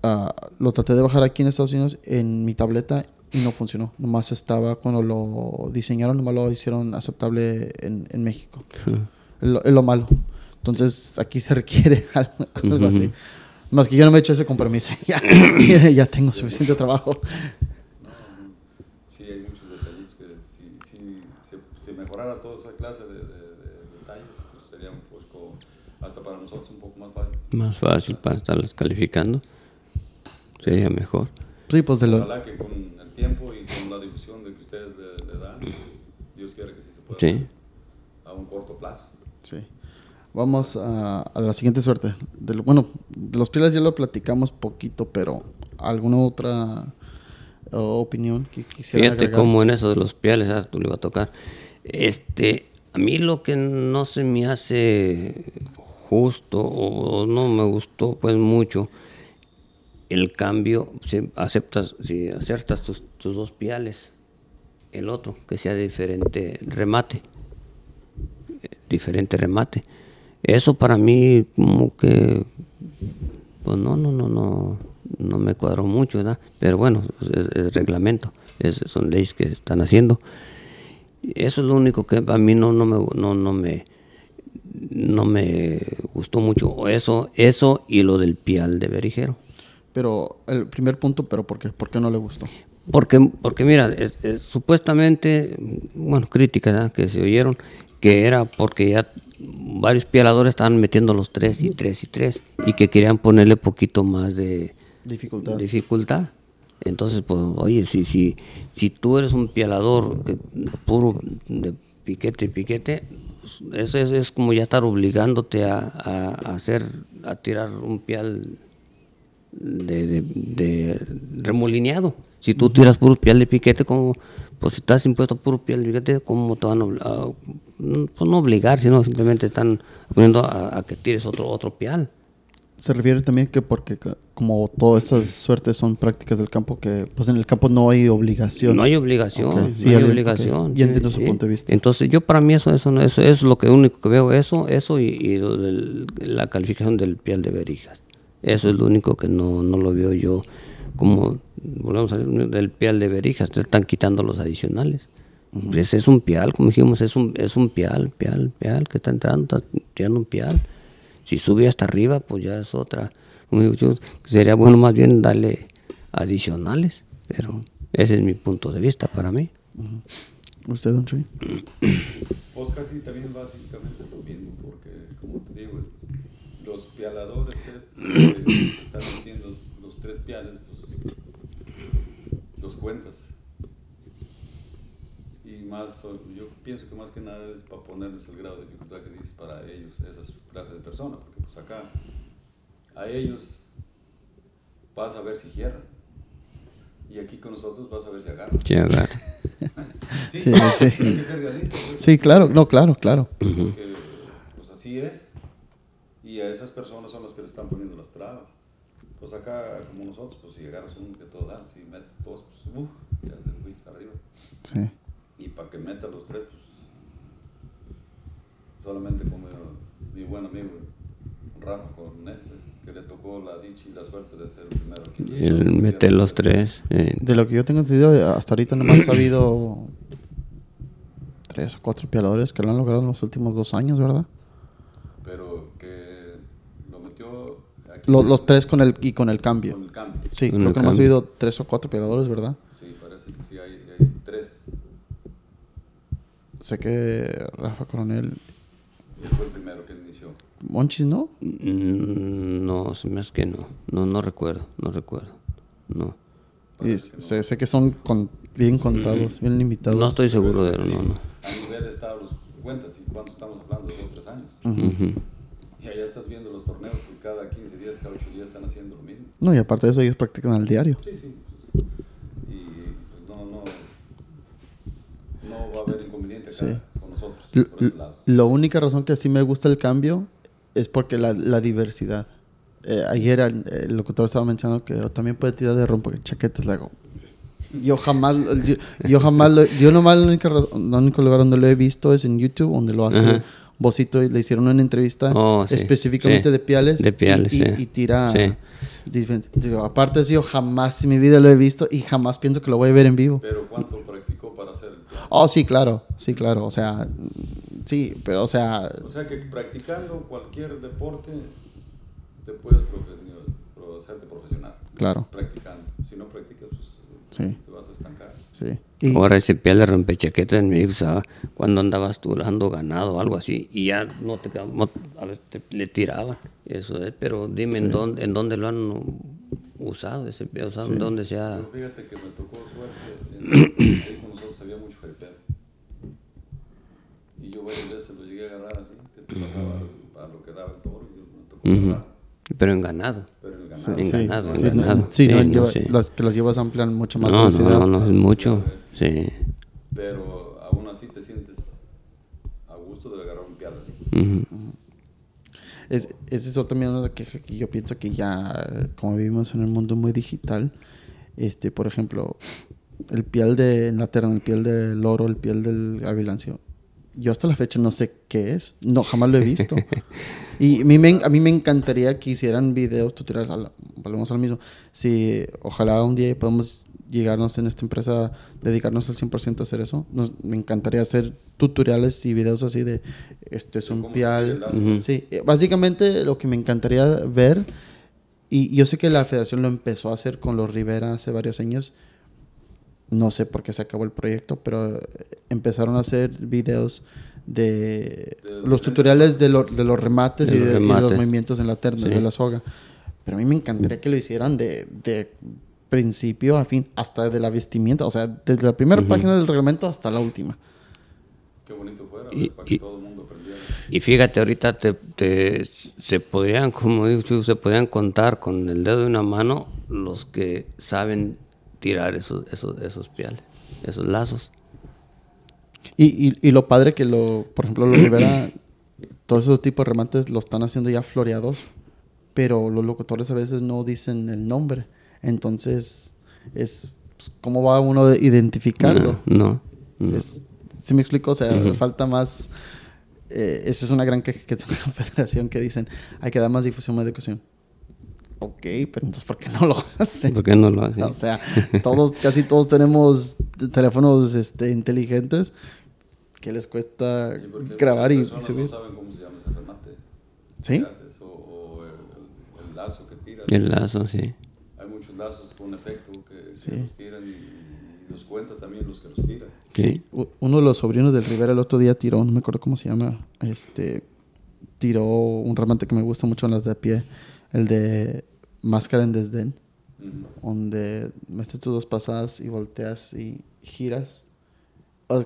ah, lo traté de bajar aquí en Estados Unidos en mi tableta y no funcionó. Nomás estaba, cuando lo diseñaron, nomás lo hicieron aceptable en, en México. *laughs* Es lo, es lo malo. Entonces aquí se requiere *laughs* algo, algo así. Más que yo no me he hecho ese compromiso. *laughs* ya, ya tengo suficiente trabajo. Sí, hay muchos detalles que si, si se, se mejorara toda esa clase de, de- de detalles, pues sería un poco, hasta para nosotros, un poco más fácil. Más fácil para estarlas calificando. Sería mejor. Sí, pues de lo, Ojalá que con el tiempo y con la difusión de que ustedes le, le dan, Dios quiera que sí se pueda Sí. a un corto plazo. Sí. Vamos a, a la siguiente suerte. De lo- bueno, de los pieles ya lo platicamos poquito, pero ¿alguna otra eh, opinión que quisiera Fíjate agregar? cómo en eso de los piales, ah, tú le iba a tocar. Este, a mí lo que no se me hace justo o no me gustó pues mucho el cambio, si aceptas, si acertas tus, dos piales, el otro, que sea diferente remate, diferente remate. Eso para mí como que, pues no, no, no, no, no me cuadró mucho, ¿verdad? Pero bueno, es, reglamento, es- son leyes que están haciendo. Eso es lo único que a mí no, no me, no, no me, no me gustó mucho. Eso, eso y lo del pial de berijero. Pero el primer punto, pero ¿por qué? ¿Por qué no le gustó? Porque, porque mira, es- es- supuestamente, bueno, críticas que se oyeron, que era porque ya varios pialadores estaban metiendo los tres y tres y tres, y que querían ponerle poquito más de Dificultad. dificultad. Entonces, pues, oye, si, si, si tú eres un pialador puro de piquete y piquete, eso es, es como ya estar obligándote a, a- a hacer, a tirar un pial de, de, de remolineado. Si tú tiras puro piel de piquete, como, pues si estás impuesto puro piel de piquete, ¿cómo te van a, pues no obligar, sino simplemente están poniendo a, a que tires otro, otro pial? Se refiere también que porque como todas esas suertes son prácticas del campo, que pues en el campo no hay obligación. No hay obligación, no hay obligación. ya sí, entiendo su sí. punto de vista. Entonces yo para mí eso, eso, no- eso es lo que único que veo, eso, eso y, y la calificación del piel de berijas. Eso es lo único que no, no lo veo yo como, volvemos a ver, del pial de berijas, están quitando los adicionales. Ese es un pial, como dijimos, es un, es un pial, pial, pial que está entrando, está tirando un pial. Si sube hasta arriba, pues ya es otra. Yo, sería bueno más bien darle adicionales, pero ese es mi punto de vista para mí. ¿Usted, don Chuy? Pues casi también básicamente lo mismo, porque como los pialadores estos que están metiendo los tres piales, pues los cuentas. Y más, yo pienso que más que nada es para ponerles el grado de dificultad que dices para ellos, esas clases de personas, porque pues acá a ellos vas a ver si cierran. Y aquí con nosotros vas a ver si agarran. Sí, agarra. *laughs* Sí, Sí, sí. hay que ser realistas. pues. Sí, claro, no, claro, claro. Porque, pues así es. Y a esas personas son las que le están poniendo las trabas. Pues acá, como nosotros, pues si agarras uno que todo da, si metes dos, pues uff, ya te fuiste arriba. Sí. Y para que metas los tres, pues solamente como mi buen amigo Rafa Cornet, que le tocó la dicha y la suerte de ser el primero. aquí El meter los tres. eh, De lo que yo tengo entendido, hasta ahorita nomás ha habido tres o cuatro pialadores que lo han logrado en los últimos dos años, ¿verdad? Pero que lo metió aquí Lo- los tres con el y con el cambio. con el cambio. Sí, Con creo que nomás ha habido tres o cuatro pialadores, ¿verdad? Sí, parece que sí, hay, hay tres. Sé que Rafa Coronel, Él fue el primero que inició. Monchis, ¿no? mm, no, se me hace que no. No, no recuerdo, no recuerdo. No. Y sé, sé que son con- bien contados, bien limitados. No estoy seguro de no, no. A nivel de estado los cuentas y cuánto estamos hablando, dos, tres años. Ujú. Y allá estás viendo los torneos que cada 15 No, y aparte de eso, ellos practican al diario. Sí, sí. y pues no, no, no va a haber inconveniente acá Sí. con nosotros, L- por ese lado. La única razón que sí me gusta el cambio es porque la, la diversidad. Eh, ayer el, el locutor estaba mencionando que también puede tirar de rompe chaquetas. Le hago, yo jamás, yo, yo jamás, lo- yo nomás la única, raz- el único lugar donde lo he visto es en YouTube, donde lo hace. Bocito y le hicieron una entrevista Oh, sí, específicamente sí. de piales. De piales, y, y- sí. y tira. Aparte yo jamás en mi vida lo he visto y jamás pienso que lo voy a ver en vivo. Pero ¿cuánto practicó para hacer? Oh, sí, claro, sí, claro. O sea, mm, sí, pero o sea, O sea que practicando cualquier deporte te puedes hacerte profesional. Claro. Practicando. Si no practicas, pues Sí. te. Sí. Y, Ahora ese piel de rompechaquetas me usaba cuando andabas tú dando ganado o algo así y ya no te quedaba- no- a veces te, le tiraban eso es pero dime en dónde en dónde lo han usado ese piel usado en dónde se ha Pero fíjate que me tocó suerte. en- ahí con nosotros había mucho jeripeo. Y yo varias veces lo llegué a agarrar así, que te pasaba a lo que daba el toro. Y me tocó Ujú. agarrar, pero en ganado pero en sí, ganado. en sí, ganado, en sí, no, ganado. sí, no, Sí, no, lleva- sí. las que las llevas amplian mucho más no, velocidad. no no no es mucho sí Pero aún así te sientes a gusto de agarrar un pial así. Es, es eso también una queja que yo pienso que ya, como vivimos en un mundo muy digital, este, por ejemplo, el piel de la terna, el piel del loro, el piel del gavilancio. Yo hasta la fecha no sé qué es, no jamás lo he visto. *laughs* y a mí, me, a mí me encantaría que hicieran videos tutoriales, volvemos al mismo. Si ojalá un día podamos llegarnos en esta empresa, dedicarnos al 100% a hacer eso. Nos- me encantaría hacer tutoriales y videos así de, este es un pial. Sí, eh, básicamente lo que me encantaría ver, y yo sé que la federación lo empezó a hacer con los Rivera hace varios años, no sé por qué se acabó el proyecto, pero eh, empezaron a hacer videos de los tutoriales de, lo- de los remates De y de, y de los movimientos en la terna, Sí. de la soga. Pero a mí me encantaría que lo hicieran de, de principio a fin, hasta de la vestimenta, o sea, desde la primera página del reglamento hasta la última. Qué bonito fuera, Y- para que y- todo el mundo aprendiera. Y fíjate, ahorita te, te- se podrían, como digo, se podrían contar con el dedo de una mano los que saben tirar esos, esos, esos piales, esos lazos. Y, y, y lo padre que lo, por ejemplo, los Rivera, *clears throat* todos esos tipos de remates lo están haciendo ya floreados, pero los locutores a veces no dicen el nombre. Entonces, es pues, cómo va uno a identificarlo. No, no. no. Es, ¿Sí me explico? O sea, falta más. Eh, esa es una gran queja que tengo en la *laughs* federación que dicen hay que dar más difusión, más educación. Ok, pero entonces, ¿por qué no lo *laughs* hacen? ¿Por qué no lo hacen? O sea, todos, *laughs* casi todos tenemos teléfonos este, inteligentes que les cuesta Sí, grabar y, y subir. no saben cómo se llama ese remate. ¿Sí? o, el, el- el lazo que tiras. El lazo, sí. Hay muchos lazos con efecto que, que Sí. los tiran y, los cuentas también los que los tiran. Sí. Uno de los sobrinos del Rivera el otro día tiró, no me acuerdo cómo se llama, este, tiró un remate que me gusta mucho en las de a pie, el de Máscara en Desdén, Ujú. donde metes tus dos pasadas y volteas y giras.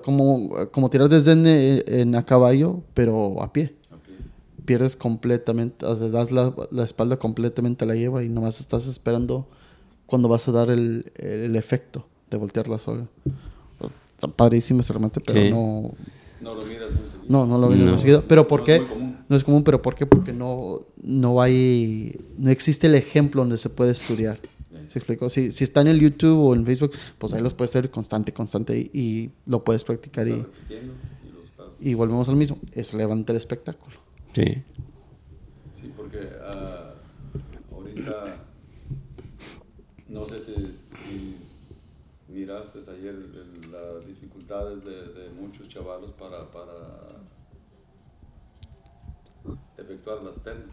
Como, como tirar desdén en, en a caballo, pero a pie. Ok. pierdes completamente, o sea, das la, la espalda completamente a la lleva y nomás estás esperando cuando vas a dar el, el efecto de voltear la soga. Pues, está padrísimo ese remate, pero Sí. no, No lo miras muy seguido. no, no lo veo No. seguido. ¿Pero por No qué? No es común, pero ¿por qué? Porque no, no hay, no existe el ejemplo donde se puede estudiar. ¿Se explicó? Si, si está en el YouTube o en Facebook, pues ahí los puedes hacer constante, constante y, y lo puedes practicar y, y volvemos al mismo. Eso levanta el espectáculo. Sí. Sí, porque ah, ahorita no sé te- si miraste ayer las dificultades de, de muchos chavalos para, para efectuar las ternas,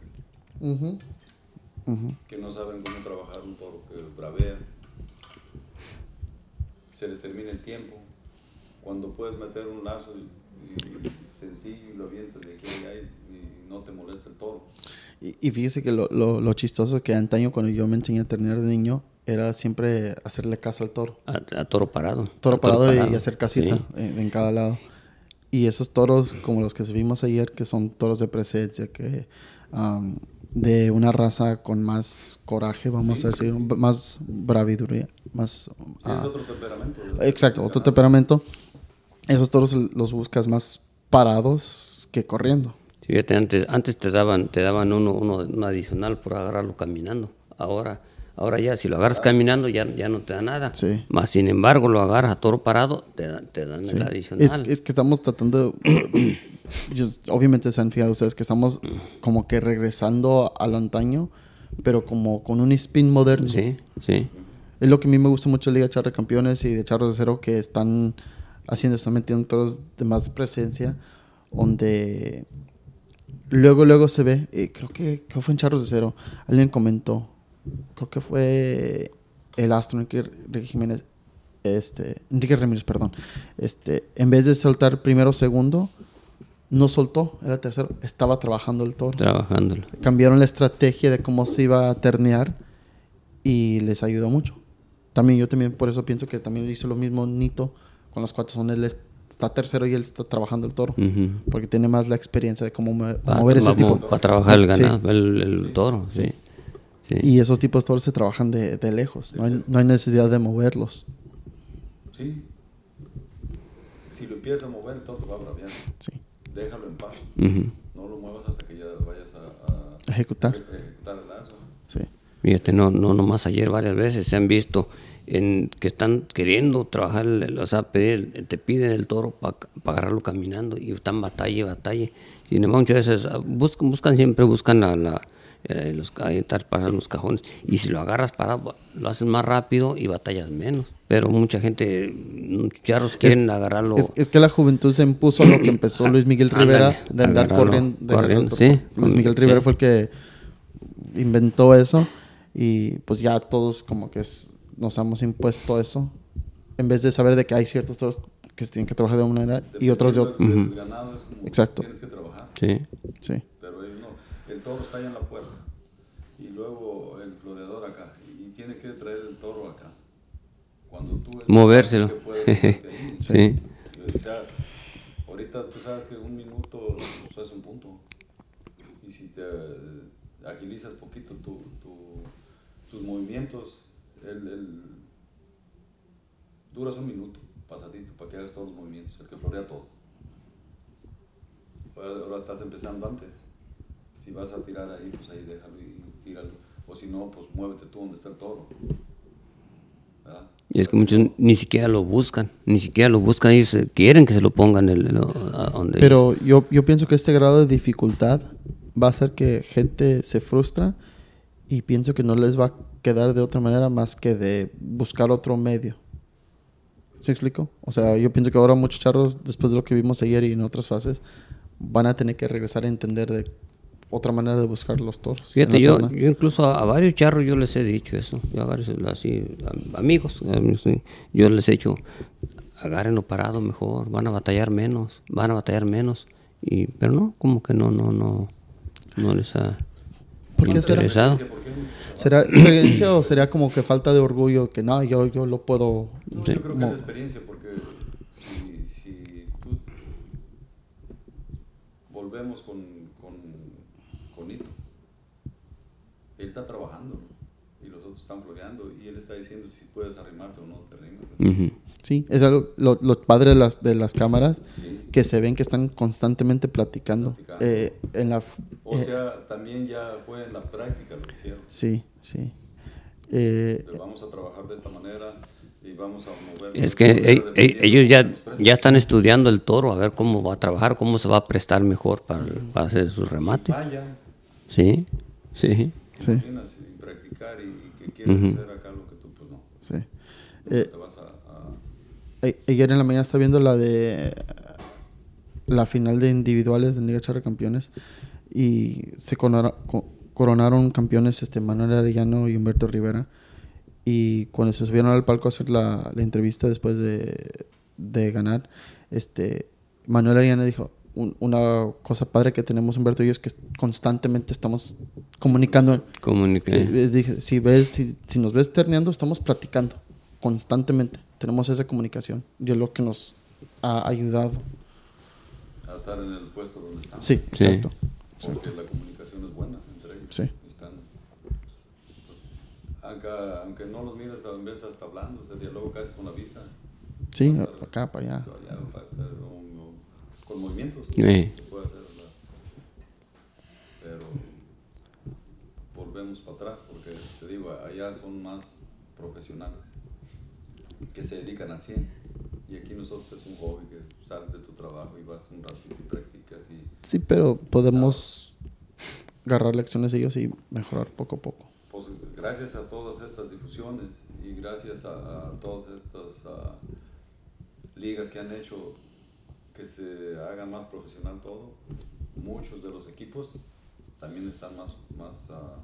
Ujú. Ujú. que no saben cómo trabajar un toro que bravea, se les termina el tiempo, cuando puedes meter un lazo y, y sencillo y lo avientas de aquí a allá y, y no te molesta el toro. Y, y fíjese que lo, lo, lo chistoso que antaño cuando yo me enseñé a terminar de niño era siempre hacerle caso al toro. A, a toro parado. Toro A parado, y hacer casita Sí. en, en cada lado. Y esos toros, como los que vimos ayer, que son toros de presencia, que am, de una raza con más coraje, vamos a decir, más braviduría, más... Sí, ah, es otro temperamento. exacto, otro temperamento. Esos toros los buscas más parados que corriendo. Fíjate, antes, antes te daban, te daban uno, uno, un adicional por agarrarlo caminando. Ahora, ahora ya, si lo agarras caminando, ya, ya no te da nada. Sí. Más sin embargo, lo agarras a toro parado, te, te dan el adicional. Es, es que estamos tratando, *coughs* yo- obviamente se han fijado ustedes que estamos como que regresando al antaño, pero como con un spin moderno. Sí, sí. Es lo que a mí me gusta mucho de Liga Charra de Campeones y de Charros de Cero que están haciendo, están metiendo toros de más presencia, donde luego, luego se ve, eh, creo que creo que fue en Charros de Cero, alguien comentó, creo que fue el astro Enrique Enrique Jiménez, este, Enrique Ramírez, perdón, este, en vez de soltar primero segundo, no soltó, era tercero, estaba trabajando el toro Trabajándolo. cambiaron la estrategia de cómo se iba a ternear y les ayudó mucho. También yo también por eso pienso que también hizo lo mismo Nito con los cuatro son él está tercero y él está trabajando el toro Ujú. porque tiene más la experiencia de cómo mover ese pa- tipo Para trabajar el Sí. ganado, el, el toro, sí. Sí. Y esos tipos de toros se trabajan de, de lejos no hay, no hay necesidad de moverlos Sí. Si lo empiezas a mover, te va a braviar. sí Déjalo en paz. Ujú. No lo muevas hasta que ya vayas a, a ejecutar. ejecutar el lazo. Sí. Fíjate, no, no nomás ayer, varias veces se han visto en que están queriendo trabajar, o sea, pedir, te piden el toro para agarrarlo caminando y están batalla y batalla. Sin embargo, muchas veces ah, buscan, buscan siempre, buscan la, la, eh, los, ahí estar para los cajones. Y si lo agarras parado, lo haces más rápido y batallas menos. Pero mucha gente, muchos charros quieren agarrarlo. Es, es que la juventud se impuso a lo que empezó *clears throat* Luis Miguel Rivera de andar corriendo. de sí, Luis con- Miguel Rivera sí. fue el que inventó eso y pues ya todos como que es- nos hemos impuesto eso en vez de saber de que hay ciertos toros que se tienen que trabajar de una manera y otros de otra. Es como Exacto. tienes que trabajar. Sí. Sí. Pero ellos no. El toro está ahí en la puerta. Y luego el floreador acá. Y tiene que traer el toro acá. Cuando tú... Movérselo. puedes. *laughs* Sí. O sea, ahorita tú sabes que un minuto pues, es un punto. Y si te agilizas poquito tu, tu- tus movimientos, el, el- duras un minuto pasadito para que hagas todos los movimientos, el que florea todo. Ahora estás empezando antes. Si vas a tirar ahí, pues ahí déjalo y tíralo. O si no, pues muévete tú donde está el toro. ¿Verdad? Y es que muchos ni siquiera lo buscan, ni siquiera lo buscan, ellos eh, quieren que se lo pongan el, el- a donde Pero yo, yo pienso que este grado de dificultad va a hacer que gente se frustra y pienso que no les va a quedar de otra manera más que de buscar otro medio. ¿Se explico? O sea, yo pienso que ahora muchos charros, después de lo que vimos ayer y en otras fases, van a tener que regresar a entender de otra manera de buscar los toros. Fíjate, yo, yo incluso a, a varios charros yo les he dicho eso, yo a varios así, a- amigos, yo les he dicho, agárrenlo parado mejor, van a batallar menos, van a batallar menos, y pero no, como que no, no, no, no les ha ¿Por qué será? interesado. ¿Será experiencia o será como que falta de orgullo que no, yo, yo lo puedo... No, Sí. yo creo que es la experiencia, porque si, si tú volvemos con Nito, él está trabajando y los otros están floreando y él está diciendo si puedes arrimarte o no te arrimas. Ujú. Sí, es algo, lo- los padres de las, de las cámaras Sí. que se ven que están constantemente platicando. Platicando. Eh, en la, O eh, sea, también ya fue en la práctica lo que hicieron. sí, sí. Eh, vamos a trabajar de esta manera y vamos a mover. Es que ellos ya, ya están estudiando el toro, a ver cómo va a trabajar, cómo se va a prestar mejor para, para hacer su remate. Vaya, Sí, sí. Sí. imaginas, y practicar y, que quieres hacer acá lo que tú, pues no. sí. Eh, te vas a- a a- ayer en la mañana estaba viendo la de la final de individuales de Liga Charra Campeones y se corona- co- coronaron campeones este Manuel Arellano y Humberto Rivera y cuando se subieron al palco a hacer la, la entrevista después de, de ganar este Manuel Arellano dijo "Un- una cosa padre que tenemos Humberto y yo es que constantemente estamos comunicando Comunique. Sí, eh, dije, si ves, si, si nos ves terneando, estamos platicando constantemente. Tenemos esa comunicación. Y es lo que nos ha ayudado. a estar en el puesto donde están. Sí, Sí. exacto. Porque la comunicación es buena entre ellos. Sí. Están, aunque, aunque no los mires, a veces hasta hablando, ese diálogo casi con la vista. Sí, para acá, para allá. Para estar, o- o con movimientos. Sí. se puede hacer. Pero volvemos para atrás porque te digo, allá son más profesionales que se dedican al 100. Y aquí nosotros es un hobby que sales de tu trabajo y vas un ratito y practicas y Sí, pero podemos agarrar lecciones de ellos y mejorar poco a poco. pues gracias a todas estas difusiones y gracias a, a todas estas ah, ligas que han hecho que se haga más profesional todo, muchos de los equipos también están más, más ah,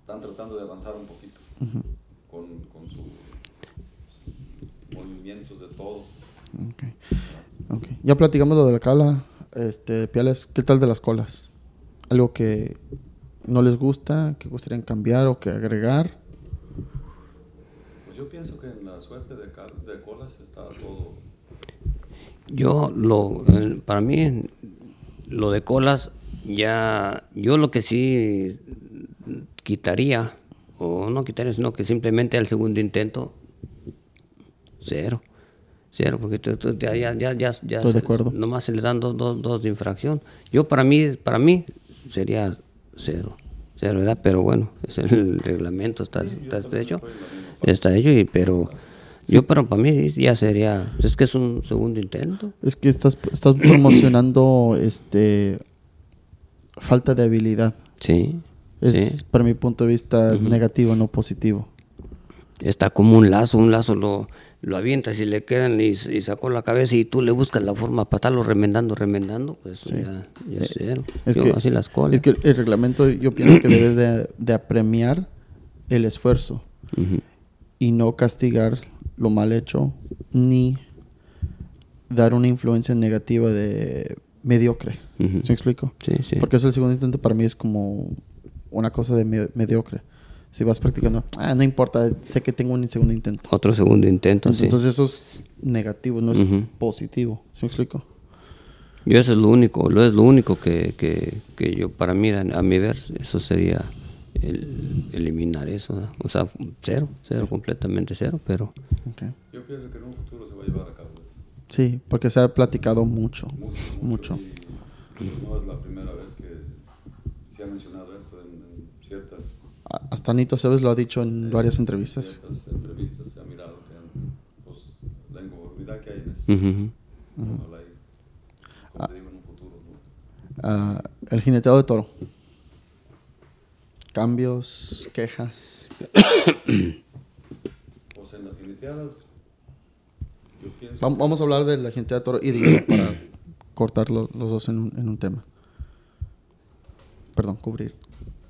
están tratando de avanzar un poquito con, con sus movimientos de todo. Okay. ok. Ya platicamos lo de la cala. Este, Piales, ¿qué tal de las colas? ¿Algo que no les gusta, que gustarían cambiar o que agregar? Pues yo pienso que en la suerte de, de colas está todo Yo, lo, eh, para mí, lo de colas, ya, yo lo que sí quitaría, o no quitaría, sino que simplemente al segundo intento, cero. Cero, porque tú- tú- ya, ya, ya, ya, ya Estoy de se- acuerdo. nomás se le dan dos, dos, dos de infracción. Yo, para mí, para mí, sería cero, cero, ¿verdad? Pero bueno, *laughs* es el reglamento, está, está, está hecho, está hecho, y, pero yo, pero para mí ya sería, es que es un segundo intento. Es que estás, estás promocionando este falta de habilidad. Sí. Es, sí. para mi punto de vista, negativo, no positivo. Está como un lazo, un lazo lo, lo avientas y le quedan y, y sacó la cabeza y tú le buscas la forma para estarlo remendando, remendando, pues Sí. ya, ya es cero. Es Yo, que, así las colas. es que el reglamento yo pienso que debe de, de apremiar el esfuerzo y no castigar lo mal hecho ni dar una influencia negativa de mediocre. Ujú. ¿Sí explico? Sí, sí. Porque eso el segundo intento para mí es como una cosa de me- mediocre. Si vas practicando, ah, no importa, sé que tengo un segundo intento. Otro segundo intento, sí. Entonces eso es negativo, no es positivo. ¿Sí me explico? Yo eso es lo único, lo es lo único que, que, que yo, para mí, a, a mi ver, eso sería el- eliminar eso. ¿no? O sea, cero, cero, completamente cero, pero Ok. Yo pienso que en un futuro se va a llevar a cabo eso. Sí, porque se ha platicado mucho, Mucho, mucho. Y no es la primera vez que se ha mencionado esto en, en ciertas, A- Hasta Nito Seves lo ha dicho en varias entrevistas. ciertas entrevistas. Se ha mirado que pues, la inconformidad que hay en eso. ujú, Ojalá y, como te digo, en un futuro. ¿no? Ah, el jineteado de toro. Cambios, quejas. *coughs* Pues en las jineteadas, yo pienso Vam- Vamos a hablar de la jineteada de toro y de hígado para *coughs* cortar lo- los dos en un, en un tema. Perdón, cubrir.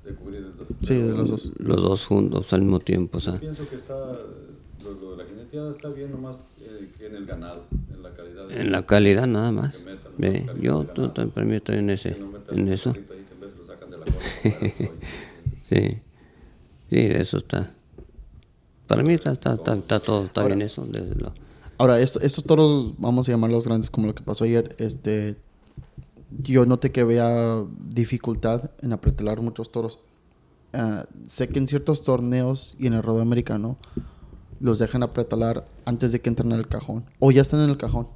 de cubrir el dos. Sí, de los dos. los dos juntos al mismo tiempo. O sea, Pienso que está, lo, lo de la jineteada está bien nomás eh, que en el ganado, en la calidad. de- en la calidad nada más. Que metan Ve, más calidad yo de ganado. t- t- para mí estoy en ese, no en eso. ahí que en vez lo sacan de la cola. *laughs* Sí, sí, eso está. Para mí está, está, está, está todo, está Ahora- bien eso. desde lo- Ahora, esto- estos toros, vamos a llamarlos grandes como lo que pasó ayer, este, yo noté que había dificultad en apretelar muchos toros. Ah, sé que en ciertos torneos y en el rodeo americano los dejan apretelar antes de que entren en el cajón o ya están en el cajón.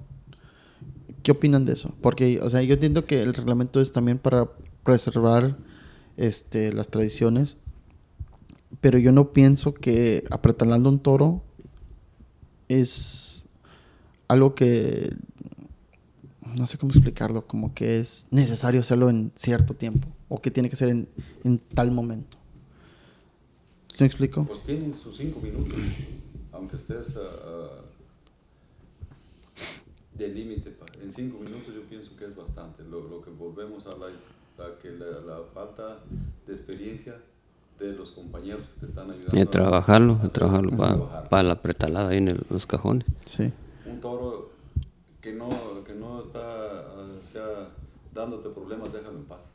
¿Qué opinan de eso? Porque, o sea, yo entiendo que el reglamento es también para preservar este, las tradiciones, pero yo no pienso que apretalando un toro es algo que no sé cómo explicarlo, como que es necesario hacerlo en cierto tiempo o que tiene que ser en, tal momento. ¿Sí me explico? Pues tienen sus cinco minutos, aunque estés ah, de límite. En cinco minutos yo pienso que es bastante. Lo, lo que volvemos a hablar es a que la, la falta de experiencia de los compañeros que te están ayudando. Y a- trabajarlo, a a hacer- trabajarlo para, para la pretalada ahí en el- los cajones. Sí. Un toro que no, que no está ah, o sea, dándote problemas, déjalo en paz.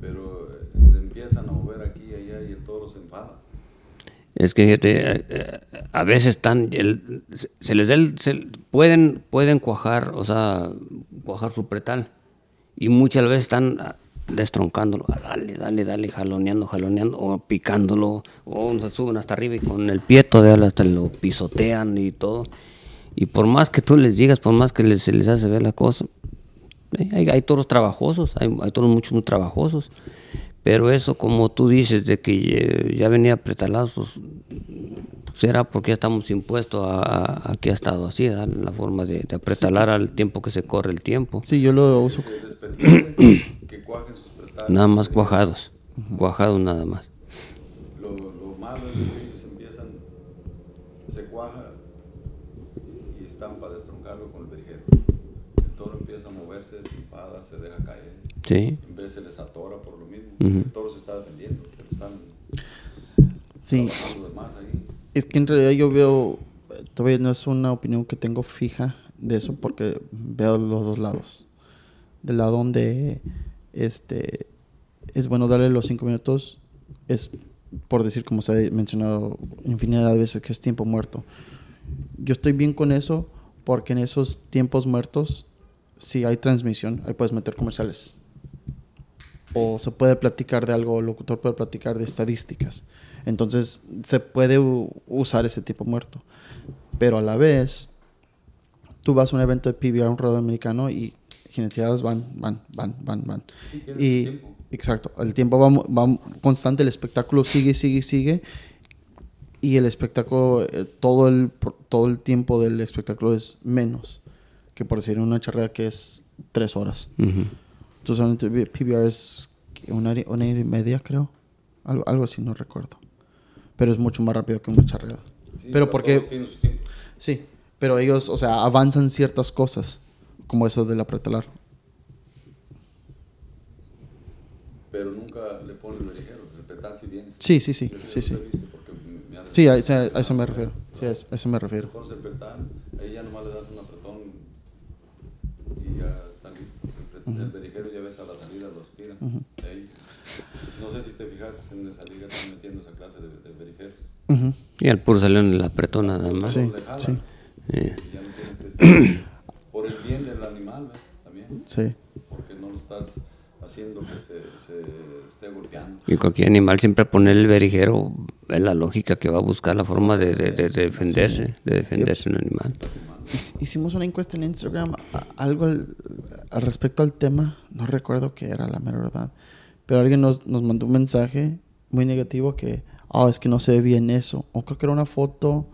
Pero eh, empiezan a mover aquí y allá y el toro se enfada. Es que fíjate, eh, eh, a veces están, el- se, les da el- se- pueden, pueden cuajar, o sea, cuajar su pretal. Y muchas veces están ah, destroncándolo, ah, dale, dale, dale, jaloneando, jaloneando, o picándolo, o se suben hasta arriba y con el pie todavía hasta lo pisotean y todo. Y por más que tú les digas, por más que les- se les hace ver la cosa, eh, hay, hay toros trabajosos, hay, hay toros muchos muy trabajosos. Pero eso, como tú dices, de que eh, ya venía pretalado, pues, será porque ya estamos impuestos a, a- a que ha estado así, ¿verdad? la forma de, de apretalar al tiempo que se corre el tiempo. Sí, yo lo uso. Que cuajen sus pretales. Nada más cuajados, cuajados nada más. Lo, lo malo es que ellos empiezan, se cuaja y están para destroncarlo con el verjero. El toro empieza a moverse, se enfada, se deja caer. Sí, En vez se les atora por lo mismo. Ujú. El toro se está defendiendo, pero están Sí, trabajando los demás ahí. Es que en realidad yo veo, todavía no es una opinión que tengo fija de eso porque veo los dos lados. Del lado donde este es bueno darle los cinco minutos, es por decir como se ha mencionado infinidad de veces que es tiempo muerto. Yo estoy bien con eso porque en esos tiempos muertos, si hay transmisión, ahí puedes meter comerciales. O se puede platicar de algo, el locutor puede platicar de estadísticas. Entonces se puede usar ese tipo muerto. Pero a la vez, tú vas a un evento de PBR, un rodeo americano, y jineteadas van, van, van, van, van. Y. Exacto, el tiempo va, mu- va constante, el espectáculo sigue, sigue, sigue. Y el espectáculo, eh, todo el, todo el tiempo del espectáculo es menos que por decir una charrera que es tres horas. Ujú. Entonces, solamente vi- PBR es ¿qué? una hora, una hora y media, creo. Algo, algo así, no recuerdo. Pero es mucho más rápido que una charrera. Sí, pero porque, sí, pero ellos, o sea, avanzan ciertas cosas, como eso de la pretelar. Pero nunca le ponen el berijero, el petal sí viene. Sí, sí, sí, sí, sí. Sí, a, eso me refiero. Sí, a eso, me refiero. Pones el petal, ahí ya nomás le das un apretón y ya están listos. El, berijero ya ves a la salida, los tiran. Ahí. No sé si te fijaste en esa liga, están metiendo esa clase de, de berijeros. Ujú. Y el puro salió en la apretona nada más. Sí, sí. Eh, ya no tienes que estar *coughs* por el bien del animal, ¿ves? También, Sí. porque no lo estás haciendo que se, se esté golpeando. Y cualquier animal siempre poner el berijero es la lógica que va a buscar la forma de, de- de defenderse, de defenderse un animal. Hic- Hicimos una encuesta en Instagram, algo al, al respecto al tema, no recuerdo qué era la mera verdad, pero alguien nos, nos mandó un mensaje muy negativo que, oh, es que no se ve bien eso, o creo que era una foto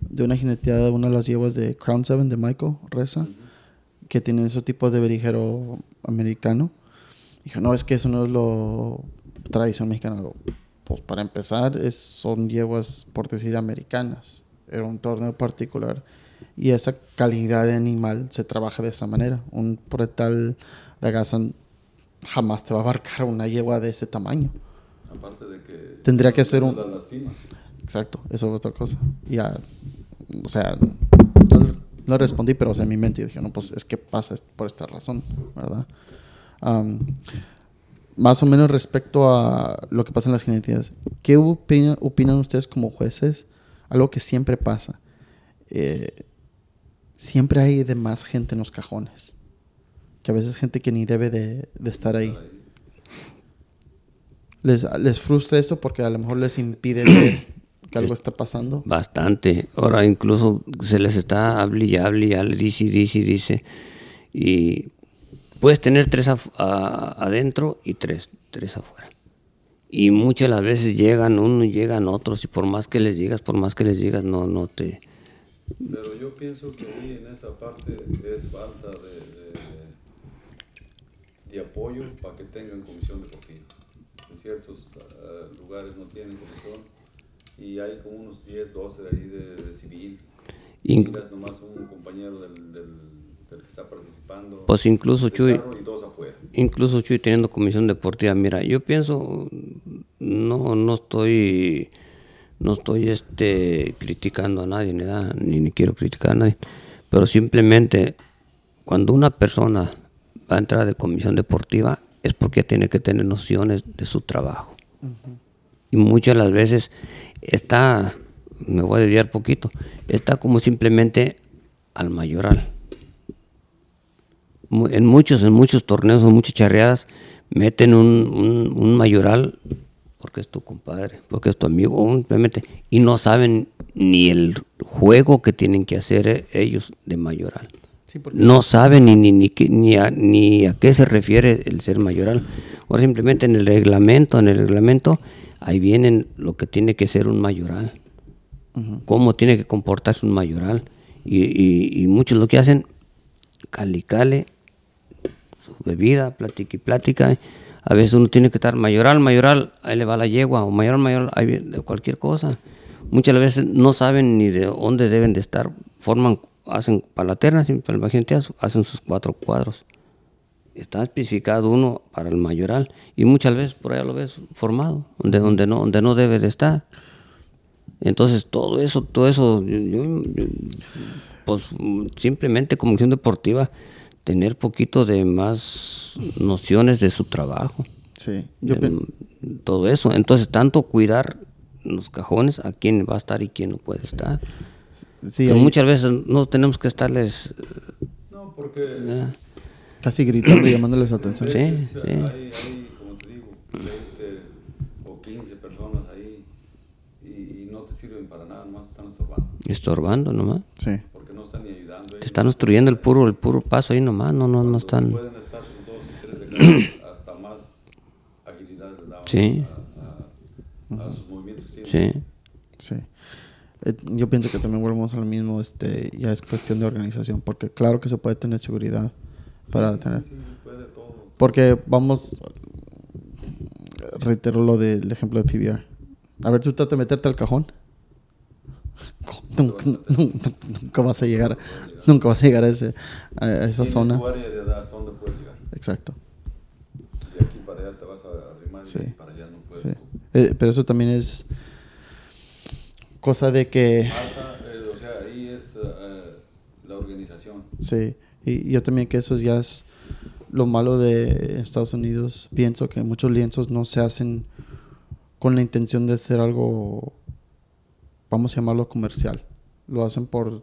de una jineteada de una de las yeguas de Crown 7 de Michael Reza, que tienen ese tipo de berijero americano. Dijo, no, es que eso no es lo tradición mexicana. Pues para empezar, es, son yeguas, por decir, americanas. Era un torneo particular. Y esa calidad de animal se trabaja de esa manera. Un pretal de agazán jamás te va a abarcar una yegua de ese tamaño. Aparte de que... Tendría que ser un- La lastima. Exacto, eso es otra cosa. Ya, o sea, no, no respondí, pero o sea, en mi mente dije, no, pues es que pasa por esta razón, ¿verdad? Más o menos respecto a lo que pasa en las genetías, ¿qué opina- opinan ustedes como jueces? Algo que siempre pasa. Eh, siempre hay de más gente en los cajones. Que a veces gente que ni debe de, de estar ahí. Les, les frustra esto porque a lo mejor les impide ver que algo está pasando. Bastante. Ahora incluso se les está hable y hable, y hable, dice y dice y dice. Y puedes tener tres adentro y tres, tres afuera. Y muchas las veces llegan uno y llegan otros y por más que les digas, por más que les digas, no, no te... Pero yo pienso que ahí en esa parte es falta de, de- de apoyo para que tengan comisión deportiva. En ciertos ah, lugares no tienen comisión y hay como unos 10, 12 de ahí de, de civil. Miras nomás un compañero del, del, del que está participando. Pues incluso, Chuy, y incluso Chuy teniendo comisión deportiva, mira, yo pienso, no, no estoy, no estoy este, criticando a nadie, ni, nada, ni, ni quiero criticar a nadie, pero simplemente cuando una persona va a entrar de comisión deportiva es porque tiene que tener nociones de su trabajo. Y muchas las veces está, me voy a desviar poquito, está como simplemente al mayoral en muchos, en muchos torneos o muchas charreadas meten un, un, un mayoral porque es tu compadre, porque es tu amigo, simplemente, y no saben ni el juego que tienen que hacer eh, ellos de mayoral. Sí, porque No saben ni, ni, ni, ni, a, ni a qué se refiere el ser mayoral. Ahora simplemente en el reglamento, en el reglamento, ahí vienen lo que tiene que ser un mayoral cómo tiene que comportarse un mayoral. Y, y, y muchos lo que hacen, cali cale, su bebida, plática y plática. A veces uno tiene que estar mayoral, mayoral, ahí le va la yegua, o mayoral, mayoral, ahí viene cualquier cosa. Muchas veces no saben ni de dónde deben de estar, forman, hacen para la terna, para el bajenteazo, hacen sus cuatro cuadros. Está especificado uno para el mayoral y muchas veces por allá lo ves formado, donde, donde, no, donde no debe de estar. Entonces, todo eso, todo eso, yo- yo- yo- pues simplemente como acción deportiva, tener poquito de más nociones de su trabajo. Sí, yo de, todo eso. Entonces, tanto cuidar los cajones a quién va a estar y quién no puede estar. Sí, Pero ahí muchas veces no tenemos que estarles... No, porque eh, casi gritando y *clears throat* llamándoles atención. Sí, veces sí. Hay, hay, como te digo, 20 o 15 personas ahí y, y no te sirven para nada, nomás te están estorbando. estorbando nomás. Sí. Porque no están ni ayudando. Te están obstruyendo el puro, el puro paso ahí nomás. No, no, no están... Pueden estar sus dos y tres de cada, *clears throat* hasta más Sí, a, a sus movimientos que. Sí. Eh, Yo pienso que también volvemos al mismo, este, ya es cuestión de organización, porque claro que se puede tener seguridad para tener, Sí, puede todo. porque vamos, reitero lo del ejemplo de PBR. A ver, tú trata de meterte al cajón. *laughs* Nunca, *laughs* nunca- nunca vas a llegar, nunca vas a llegar a, ese, a esa zona. tu área de hasta dónde puedes llegar. Exacto. De aquí para allá te vas a arrimar Sí. y para allá no puedes. Sí. Eh, pero eso también es cosa de que eh, o sea, ahí es eh, eh, la organización. Sí, y yo también que eso ya es lo malo de Estados Unidos. Pienso que muchos lienzos no se hacen con la intención de ser algo, vamos a llamarlo comercial. Lo hacen por,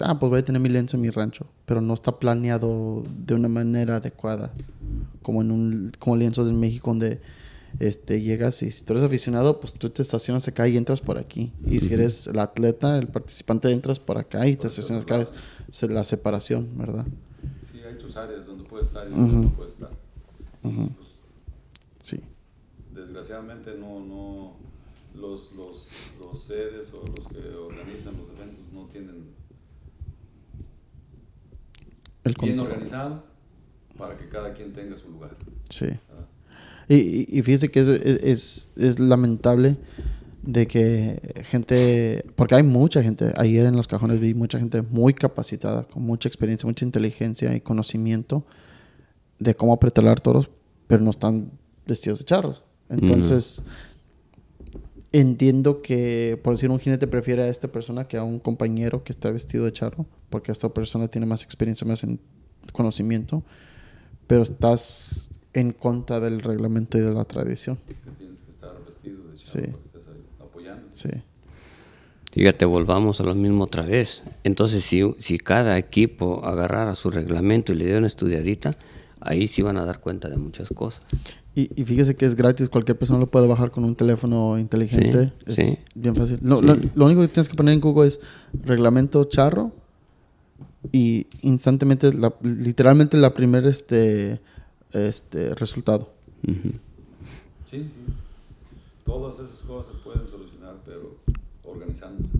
ah, pues voy a tener mi lienzo en mi rancho, pero no está planeado de una manera adecuada, como en un, como lienzos en México donde este, llegas y si tú eres aficionado, pues tú te estacionas acá y entras por aquí. Y si eres el atleta, el participante, entras por acá y te estacionas acá. Es la separación, ¿verdad? Sí, hay tus áreas donde puedes estar y donde no puedes estar. Pues, Sí. desgraciadamente no, no los, los, los sedes o los que organizan los eventos no tienen El bien control. organizado para que cada quien tenga su lugar. Sí. ¿verdad? Y, y, fíjese que es, es, es lamentable de que gente, porque hay mucha gente, ayer en los cajones vi mucha gente muy capacitada, con mucha experiencia, mucha inteligencia y conocimiento de cómo apretar toros, pero no están vestidos de charros. Entonces, entiendo que, por decir, un jinete prefiere a esta persona que a un compañero que está vestido de charro, porque esta persona tiene más experiencia, más en conocimiento, pero estás en contra del reglamento y de la tradición. Que tienes que estar vestido de Sí. ahí apoyando. Sí. Fíjate, volvamos a lo mismo otra vez. Entonces, si, si cada equipo agarrara su reglamento y le diera una estudiadita, ahí sí van a dar cuenta de muchas cosas. Y, y fíjese que es gratis, cualquier persona lo puede bajar con un teléfono inteligente. Sí, es sí. bien fácil. Lo, lo- Sí. lo único que tienes que poner en Google es reglamento charro y instantemente, la- literalmente la primer este, este resultado. Ujú. Sí, sí. Todas esas cosas se pueden solucionar, pero organizándose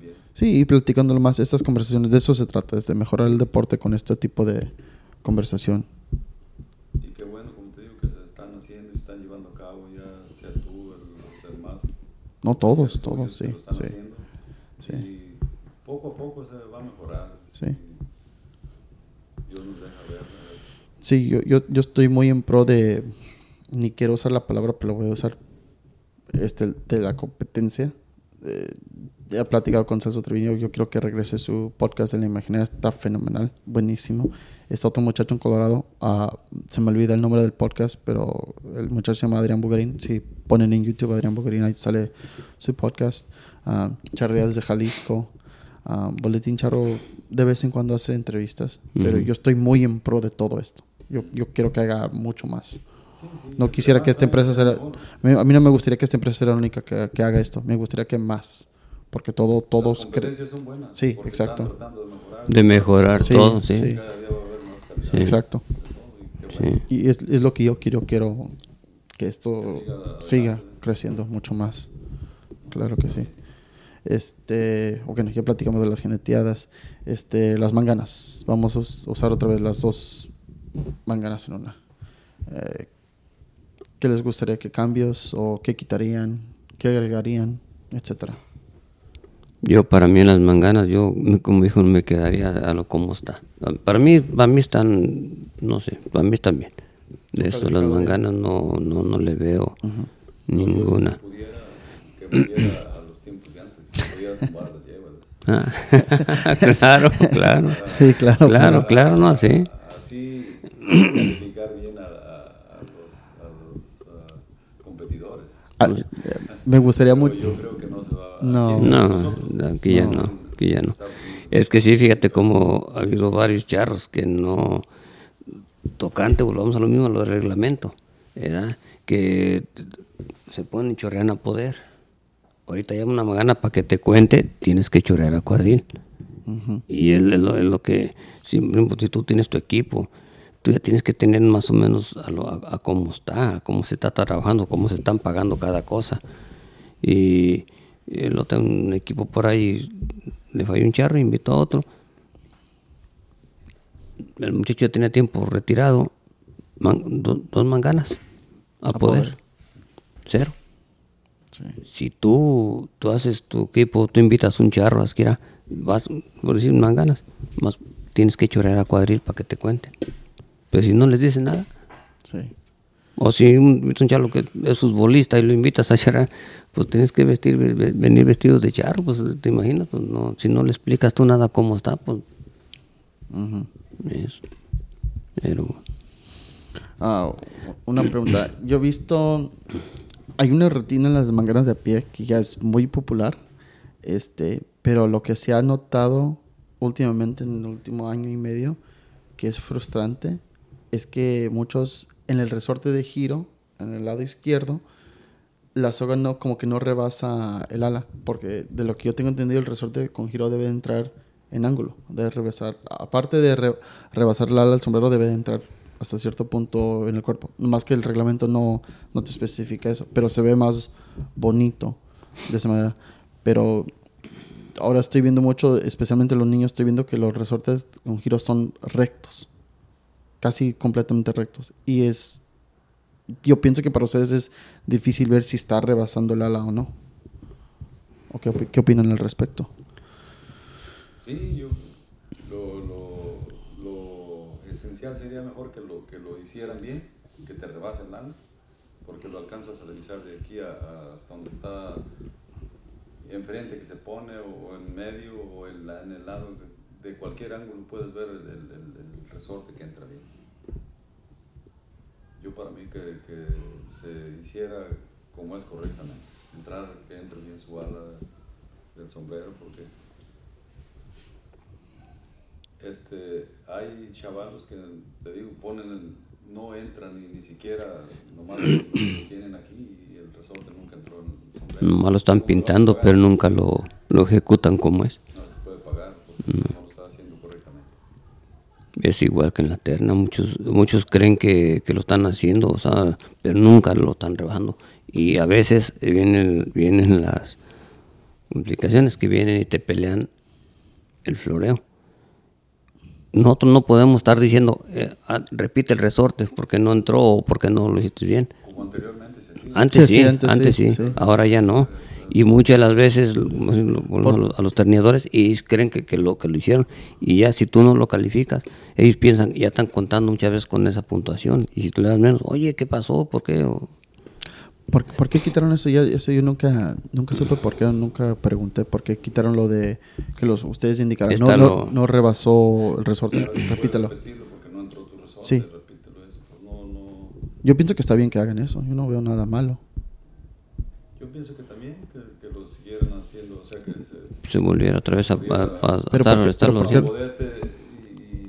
bien. Sí, y platicándolo más, estas conversaciones, de eso se trata, es de mejorar el deporte con este tipo de conversación. Y qué bueno, como te digo, que se están haciendo y se están llevando a cabo, ya sea tú, el- los demás. No todos, todos, sí, lo están sí. haciendo. Sí. Y poco a poco se va a mejorar. Sí. Dios nos deja ver. Sí, yo, yo, yo estoy muy en pro de, ni quiero usar la palabra, pero voy a usar, este, de la competencia. Eh, he platicado con Celso Treviño, yo quiero que regrese su podcast de la imaginaria, está fenomenal, buenísimo. Está otro muchacho en Colorado, ah, se me olvida el nombre del podcast, pero el muchacho se llama Adrián Bugarín. Si ponen en YouTube Adrián Bugarín, ahí sale su podcast. Uh, Charreas de Jalisco. ah, Boletín Charro de vez en cuando hace entrevistas, pero yo estoy muy en pro de todo esto. Yo, yo quiero que haga mucho más. Sí, sí, No quisiera que esta empresa sea... A mí, a mí no me gustaría que esta empresa sea la única que, que haga esto. Me gustaría que más. Porque todo, Las todos... cre- competencias son buenas. Sí, exacto. Están de mejorar. De mejorar Sí, todo, sí. sí. Cada día va a haber más calidad. Exacto. y es, es lo que yo quiero. Quiero que esto Que siga creciendo mucho más. Claro que sí. Este, bueno, ya platicamos de las geneteadas. Este, las manganas. Vamos a us- usar otra vez las dos manganas en una. Eh, ¿Qué les gustaría? ¿Qué cambios? ¿O qué quitarían? ¿Qué agregarían? Etcétera. Yo para mí en las manganas, yo me- como hijo me quedaría a lo como está. Para mí, para mí están, no sé, para mí están bien. De eso las manganas no, no, no le veo Yo, ninguna. Si pudiera, que a los tiempos de antes. Si pudiera tumbar las. Ah, *laughs* claro, claro. Sí, claro. Claro, claro, no, sí. Calificar bien a, a- a los, a los ah, competidores. Ah, eh, me gustaría mucho. yo creo que no se va No. No, nosotros, aquí ya no, aquí ya no. Es que sí, fíjate cómo ha habido varios charros que no tocante, volvamos a lo mismo, a lo del reglamento, ¿verdad? Que se ponen chorrean a poder. Ahorita ya una magana para que te cuente, tienes que chorrear a cuadril. Y él es lo, es lo que, si, si tú tienes tu equipo, tú ya tienes que tener más o menos a, lo- a- a cómo está, a cómo se está trabajando, cómo se están pagando cada cosa. Y el otro, un equipo por ahí, le falló un charro, invitó a otro. El muchacho ya tenía tiempo retirado, man- do- dos manganas, a, poder. poder. cero. Sí. Si tú, tú haces tu equipo, tú invitas un charro, así que era, vas, por decir, manganas, más tienes que chorar a cuadril para que te cuenten. Pero si no les dices nada, Sí. o si un, un charro que es futbolista y lo invitas a charrar, pues tienes que vestir, ve- ve- venir vestido de charro, pues te imaginas, pues no, si no le explicas tú nada cómo está, pues Ujú. eso. Pero Ah, una pregunta. Yo he visto. Hay una rutina en las manganas de a pie que ya es muy popular. Este, pero lo que se ha notado últimamente en el último año y medio, que es frustrante, es que muchos en el resorte de giro, en el lado izquierdo, la soga no, como que no rebasa el ala, porque de lo que yo tengo entendido, el resorte con giro debe entrar en ángulo, debe rebasar, aparte de re- rebasar el ala, el sombrero debe de entrar hasta cierto punto en el cuerpo, más que el reglamento no, no te especifica eso, pero se ve más bonito de esa manera, pero ahora estoy viendo mucho, especialmente los niños, estoy viendo que los resortes con giro son rectos, casi completamente rectos, y es yo pienso que para ustedes es difícil ver si está rebasando el ala o no. ¿O qué, qué opinan al respecto? Sí, yo lo, lo, lo esencial sería mejor que lo, que lo hicieran bien, que te rebasen la ala, porque lo alcanzas a revisar de aquí a- a hasta donde está enfrente que se pone o en medio o en, la- en el lado de cualquier ángulo puedes ver el, el- el- el resorte que entra bien. Yo para mí que, que se hiciera como es correctamente, entrar, que entre bien su ala del sombrero, porque este, hay chavalos que, te digo, ponen, el- no entran ni, ni siquiera, nomás lo, tienen aquí y el resorte nunca entró en el sombrero. nomás lo están ¿Cómo vas a pintando, pero nunca lo, lo ejecutan como es. No se puede pagar porque no lo está haciendo correctamente. Es igual que en la terna, muchos muchos creen que, que lo están haciendo, o sea, pero nunca lo están rebajando. Y a veces vienen, vienen las complicaciones que vienen y te pelean el floreo. Nosotros no podemos estar diciendo, eh, ah, repite el resorte porque no entró o porque no lo hiciste bien. Como anteriormente se hacía. Antes Sí, antes, antes sí, sí, sí. ahora ya no. Y muchas de las veces volvemos a los, a los terneadores y creen que, que lo que lo hicieron y ya si tú no lo calificas, ellos piensan, ya están contando muchas veces con esa puntuación y si tú le das menos, oye, ¿qué pasó? ¿Por qué? O- ¿Por, por qué quitaron eso? Ya, eso yo nunca, nunca supe por qué, nunca pregunté por qué quitaron lo de que los ustedes indicaron. No, no, no rebasó el resorte. Repítelo. no entró tu resorte, Sí. repítelo eso. Pues no, no, Yo pienso que está bien que hagan eso. Yo no veo nada malo. Yo pienso que también que, que lo siguieran haciendo, o sea que se, se volviera otra vez a, a- a- a estar- ¿por qué- estarlo haciendo.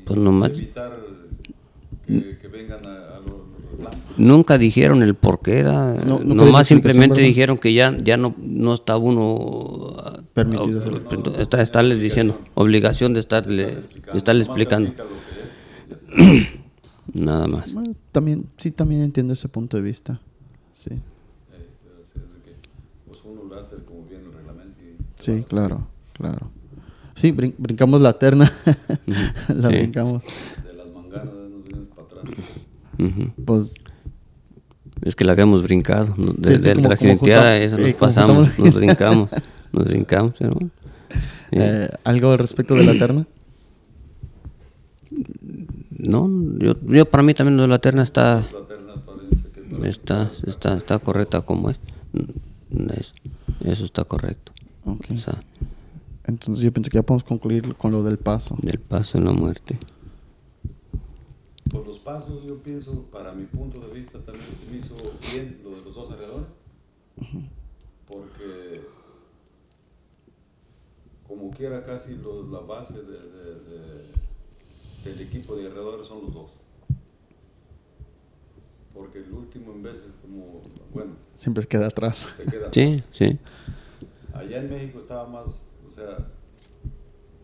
Pues nomás- evitar que, que vengan a, los reclamos. Nunca dijeron el por qué era, No- nomás simplemente ¿verdad? dijeron que ya, ya no, no está uno ah, Permitido ah, hacerlo. está, estarles diciendo, obligación de estarle, de estarle explicando, nada más. Bueno, también, sí, también entiendo ese punto de vista. Sí, Eh, pero sí, es de que, pues uno lo hace como viene el reglamento. Y sí, claro, claro. Sí, brin- brincamos la terna. *laughs* la Sí. brincamos. De las manganas nos vienen para atrás. Ujú. Pues Es que la habíamos brincado. Sí, desde es que el como- justa- eso eh, nos como pasamos, nos brincamos, nos brincamos. bueno. Sí. eh, algo al respecto de la terna. No, yo, yo para mí también lo de la terna está, La terna parece que está, está, está correcta como es. Es- Eso está correcto. Ok. O sea, Entonces yo pensé que ya podemos concluir con lo del paso. del paso en la muerte. Por los pasos, yo pienso, para mi punto de vista, también se me hizo bien lo de los dos alrededores. Porque, como quiera, casi los- la base de, de- de- del equipo de alrededores son los dos. Porque el último, en veces, como, bueno, Siempre se queda atrás. se queda. Sí, sí. Allá en México estaba más, o sea,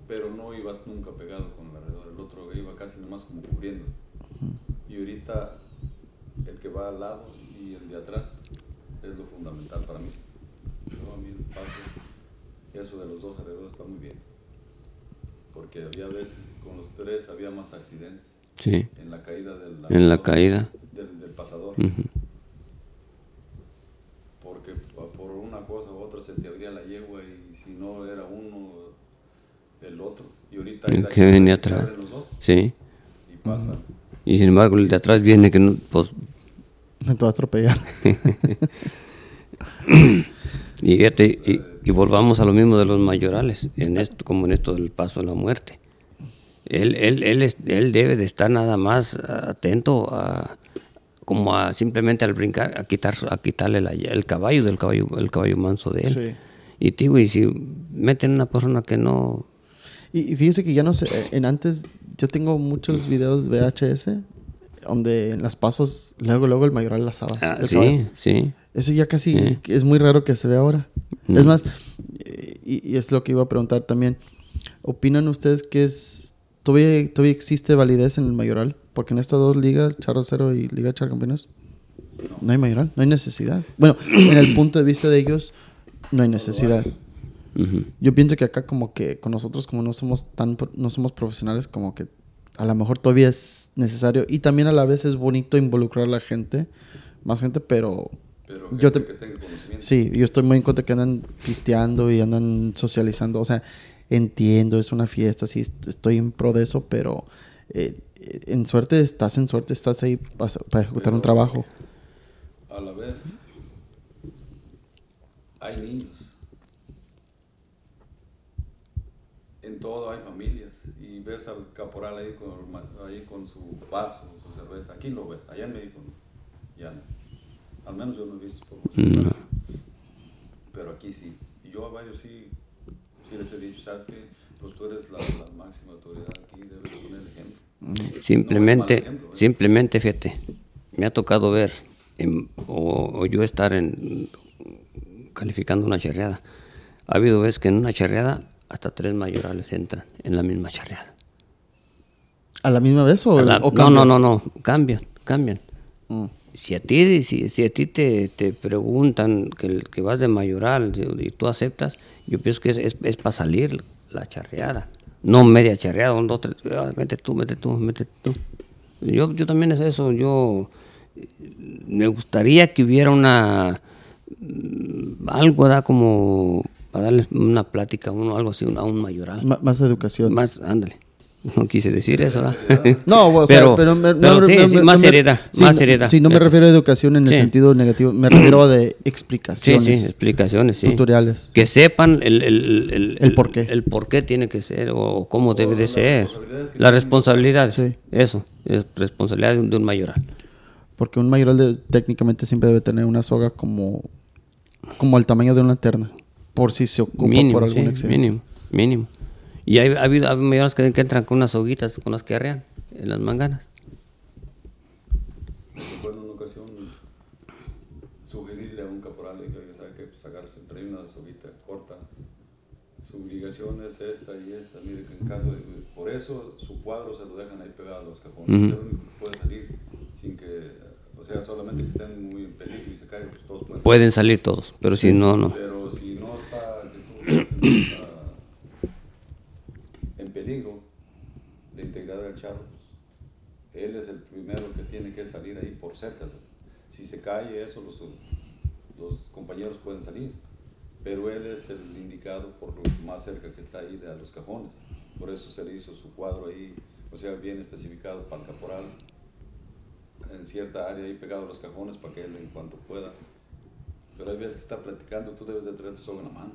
pero no ibas nunca pegado con el alrededor. El otro iba casi nomás como cubriendo. Y ahorita el que va al lado y el de atrás es lo fundamental para mí. Yo a mí el paso, eso de los dos alrededor está muy bien. Porque había veces con los tres había más accidentes Sí, en la caída del, en la caída. del, del pasador pa- por una cosa u otra se te abría la yegua y si no era uno, el otro. Y ahorita hay El que se atrás. los dos Sí. y pasa. Y sin embargo, el de atrás viene que no, pues, *laughs* Me te va a atropellar. *laughs* y, fíjate, y, y volvamos a lo mismo de los mayorales, en esto, como en esto del paso de la muerte. Él, él, él, él debe de estar nada más atento a como a simplemente al brincar, a quitar a quitarle la- el caballo del caballo, el caballo manso de él. Sí. Y digo, y si meten una persona que no Y, y fíjese que ya no sé, eh, en antes yo tengo muchos videos VHS donde en las pasos luego luego el mayoral lazaba. Ah, sí, caballo. sí. Eso ya casi es muy raro que se vea ahora. Es más, eh, y, y es lo que iba a preguntar también. ¿Opinan ustedes que es todavía, todavía existe validez en el mayoral? Porque en estas dos ligas, Charro Cero y Liga Char Campeones, no hay mayoral, no hay necesidad. Bueno, en el punto de vista de ellos, no hay necesidad. Yo pienso que acá como que con nosotros como no somos tan no somos profesionales como que a lo mejor todavía es necesario y también a la vez es bonito involucrar a la gente, más gente, pero Pero yo te- que sí, yo estoy muy en contra que andan pisteando y andan socializando, o sea, entiendo, es una fiesta, sí, est- estoy en pro de eso, pero eh, eh, en suerte estás en suerte, estás ahí para, para ejecutar un Pero- trabajo. A la vez, hay niños. En todo hay familias. Y ves al caporal ahí con, ahí con su vaso, su cerveza. Aquí lo ves, allá en México no. Ya no. Al menos yo no he visto por mucho No. tiempo. Pero aquí sí. Y yo a varios sí, sí les he dicho, ¿sabes qué? Pues tú eres la, la máxima autoridad aquí, debes de poner ejemplo. Simplemente, No mal ejemplo, ¿eh? simplemente, fíjate, me ha tocado ver en- o, o yo estar en, calificando una charreada. Ha habido veces que en una charreada hasta tres mayorales entran en la misma charreada. ¿A la misma vez o, A la- o no, no, no, no, cambian, cambian. Mm. Si a ti, si, si a ti te, te preguntan que, que vas de mayoral y tú aceptas, yo pienso que es, es, es para salir la charreada. No media charreada, un, dos, tres, ah, mete tú, mete tú, mete tú. Yo, yo también es eso, yo me gustaría que hubiera una algo da como para darles una plática uno, algo así, a un mayoral. Ma- más educación. Más, ándale. No quise decir eso, ¿verdad? *laughs* No, o sea, Pero- pero, me- pero no, sí, me- sí, me- más no seriedad, sí, más no- seriedad. Sí, no me refiero a educación en el sentido negativo, me *clears throat* refiero a de Sí, explicaciones. sí, explicaciones, sí. Tutoriales. Que sepan el, el, el, El por qué. El por qué tiene que ser o cómo debe de ser. tienen. responsabilidades. Sí. Eso, es responsabilidad de un, de un mayoral. Porque un mayoral de- técnicamente siempre debe tener una soga como, como el tamaño de una terna. Por si se ocupa Mínimo, por algún sí, accidente. mínimo, mínimo. Y hay, ha habido hay mayores que, que entran con unas hoguitas con las que arrean en las manganas. Recuerdo una ocasión sugerirle a un caporal de que sabe que pues agarre su trae una soguita corta. Su obligación es esta y esta. Mire que en caso de. Por eso su cuadro se lo dejan ahí pegado a los cajones. Ujú. Es el único que puede salir sin que. O sea, solamente que estén muy en peligro y se caigan, pues todos pueden. Pueden salir todos, pero si no, no. Pero si no está, que tú *clears throat* ves que no está en peligro charro, pues, él es el primero que tiene que salir ahí por cerca. Si se cae eso, los, los compañeros pueden salir, pero él es el indicado por lo más cerca que está ahí de a los cajones. Por eso se le hizo su cuadro ahí, o sea, bien especificado para el caporal, en cierta área ahí pegado a los cajones para que él en cuanto pueda. Pero hay veces que está platicando, tú debes de traer tu soga en la mano.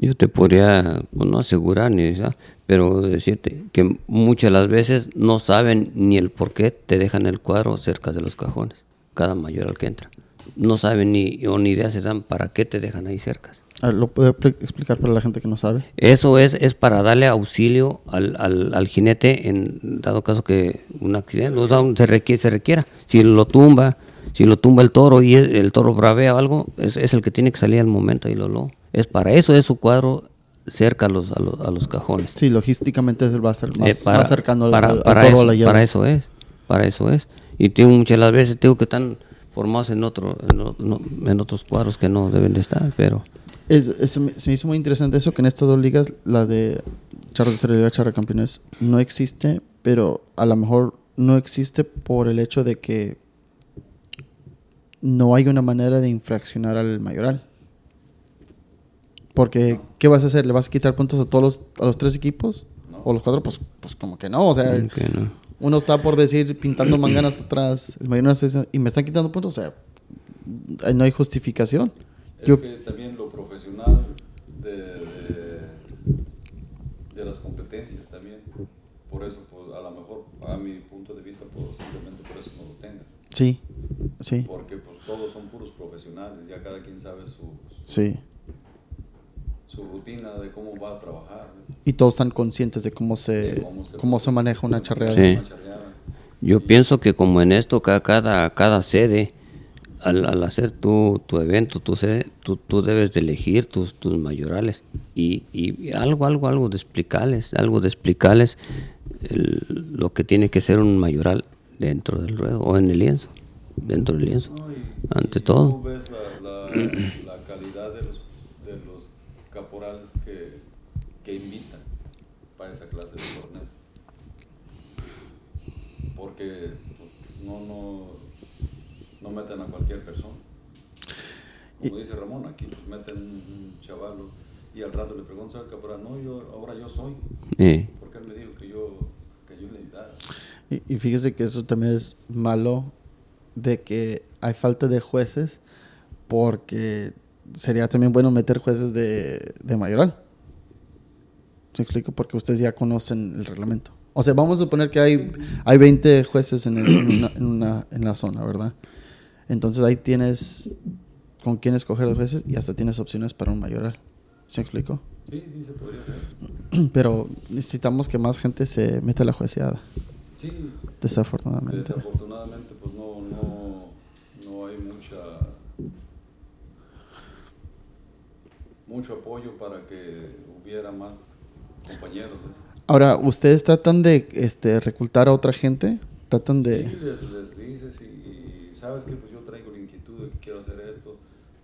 Yo te podría, pues, no asegurar, ni, ¿sabes? pero decirte que muchas de las veces no saben ni el por qué te dejan el cuadro cerca de los cajones, cada mayor al que entra. No saben ni, o ni idea se dan para qué te dejan ahí cerca. A ver, ¿Lo puede pl- explicar para la gente que no sabe? Eso es, es para darle auxilio al, al, al jinete en dado caso que un accidente o sea, se, requiere, se requiera. Si lo tumba, si lo tumba el toro y el, el toro bravea o algo, es, es el que tiene que salir al momento y lo, lo Es para eso es su cuadro cerca a los, a los, a los cajones. Sí, logísticamente va a ser más, Eh, para, más cercano para, al para eso, la para eso es. para eso es. Y tengo muchas las veces tengo que están formados en otro en, no- en otros cuadros que no deben de estar, pero Es, es- se me hizo muy interesante eso, que en estas dos ligas, la de Charros de Liga, Charra Campeones, no existe, pero a lo mejor no existe por el hecho de que no hay una manera de infraccionar al mayoral. Porque, ¿qué vas a hacer? ¿Le vas a quitar puntos a todos los, a los tres equipos? No. ¿O los cuatro? Pues, pues como que no. O sea, no. uno está por decir pintando manganas atrás, el diciendo, y me están quitando puntos. O sea, ahí no hay justificación. Es Yo- que también lo profesional de, de, de las competencias también. Por eso, pues, a lo mejor, a mi punto de vista, posiblemente por eso no lo tengan. Sí, sí, Porque pues todos son puros profesionales, ya cada quien sabe su, sí. Rutina de cómo va a trabajar. ¿ves? Y todos están conscientes de cómo se, cómo se- maneja una charreada. Sí. Yo pienso que como en esto, ca- cada, cada sede, al, al hacer tu, tu evento, tu sede, tú, tú debes de elegir tus, tus mayorales y, y algo, algo, algo de explicarles, algo de explicarles el- lo que tiene que ser un mayoral dentro del ruedo o en el lienzo, dentro del lienzo, ¿no? Y- ante y todo. Ves la, la, *clears throat* la calidad de los, de los caporales que, que invitan Porque pues, no, no, no meten a cualquier persona. Como dice Ramón, aquí pues, meten un chavalo y al rato le preguntan, ¿sabe caporal? No, yo, ahora yo soy. Porque él me dijo que yo, que yo le ayudara. Y, y fíjese que eso también es malo de que hay falta de jueces porque sería también bueno meter jueces de, de mayoral. ¿Se explico? Porque ustedes ya conocen el reglamento. O sea, vamos a suponer que hay, hay 20 jueces en, el- en una, en, una- en la zona, ¿verdad? Entonces ahí tienes con quién escoger los jueces y hasta tienes opciones para un mayoral. ¿Se explico? Sí, sí, se podría hacer. *clears throat* Pero necesitamos que más gente se meta a la jueceada, Sí, desafortunadamente. Desafortunadamente, pues no, no, no hay mucha mucho apoyo para que hubiera más compañeros. ¿ves? Ahora, ¿ustedes tratan de este, reclutar a otra gente? ¿Tratan Sí, de...? les, les dices y, y sabes que pues yo traigo la inquietud de que quiero hacer esto,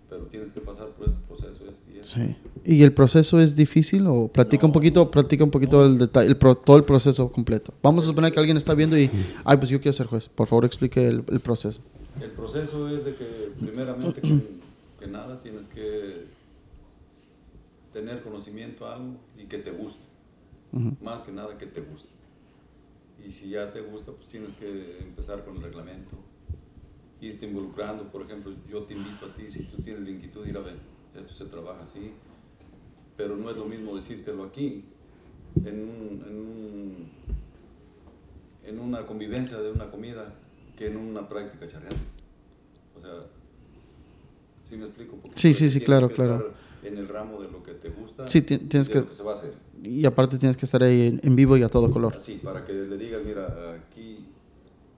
pero tienes que pasar por este proceso este y este. Sí. ¿Y el proceso es difícil o platica un No. poquito, platica un poquito el detalle, el pro- todo el proceso completo? Vamos a suponer que alguien está viendo y, ay, pues yo quiero ser juez. Por favor, explique el, el proceso. El proceso es de que primeramente que, que nada tienes que tener conocimiento a algo y que te guste. Más que nada que te guste. Y si ya te gusta, pues tienes que empezar con el reglamento. Irte involucrando, por ejemplo, yo te invito a ti, si tú tienes la inquietud ir a ver, esto se trabaja así, pero no es lo mismo decírtelo aquí, en, un- en, un- en una convivencia de una comida, que en una práctica charreada. O sea, ¿sí me explico? Porque Sí, sí, sí, claro, que claro. En el ramo de lo que te gusta, Sí, ti- tienes de lo que- que se va a hacer. Y aparte tienes que estar ahí en, vivo y a todo color. Así, para que le digas, mira, aquí,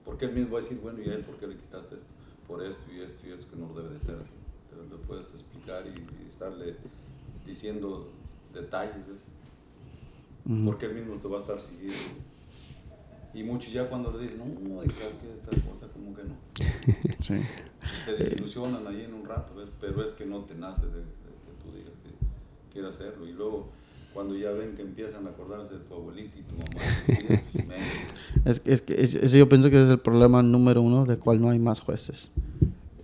porque él mismo va a decir, bueno, ¿y a él por qué le quitaste esto? Por esto y esto y esto, que no debe de ser así. Pero le puedes explicar y, y estarle diciendo detalles, ¿ves? Ujú. Porque él mismo te va a estar siguiendo. Y muchos ya cuando le dicen, no, no, dejas que esta cosa como que no. *laughs* Sí. Se desilusionan ahí en un rato, ¿ves? Pero es que no te nace de, de que tú digas que quieres hacerlo. Y luego, cuando ya ven que empiezan a acordarse de tu abuelita y tu mamá, tus tíos. *laughs* Es, es que es- eso yo pienso que es el problema número uno de cual no hay más jueces.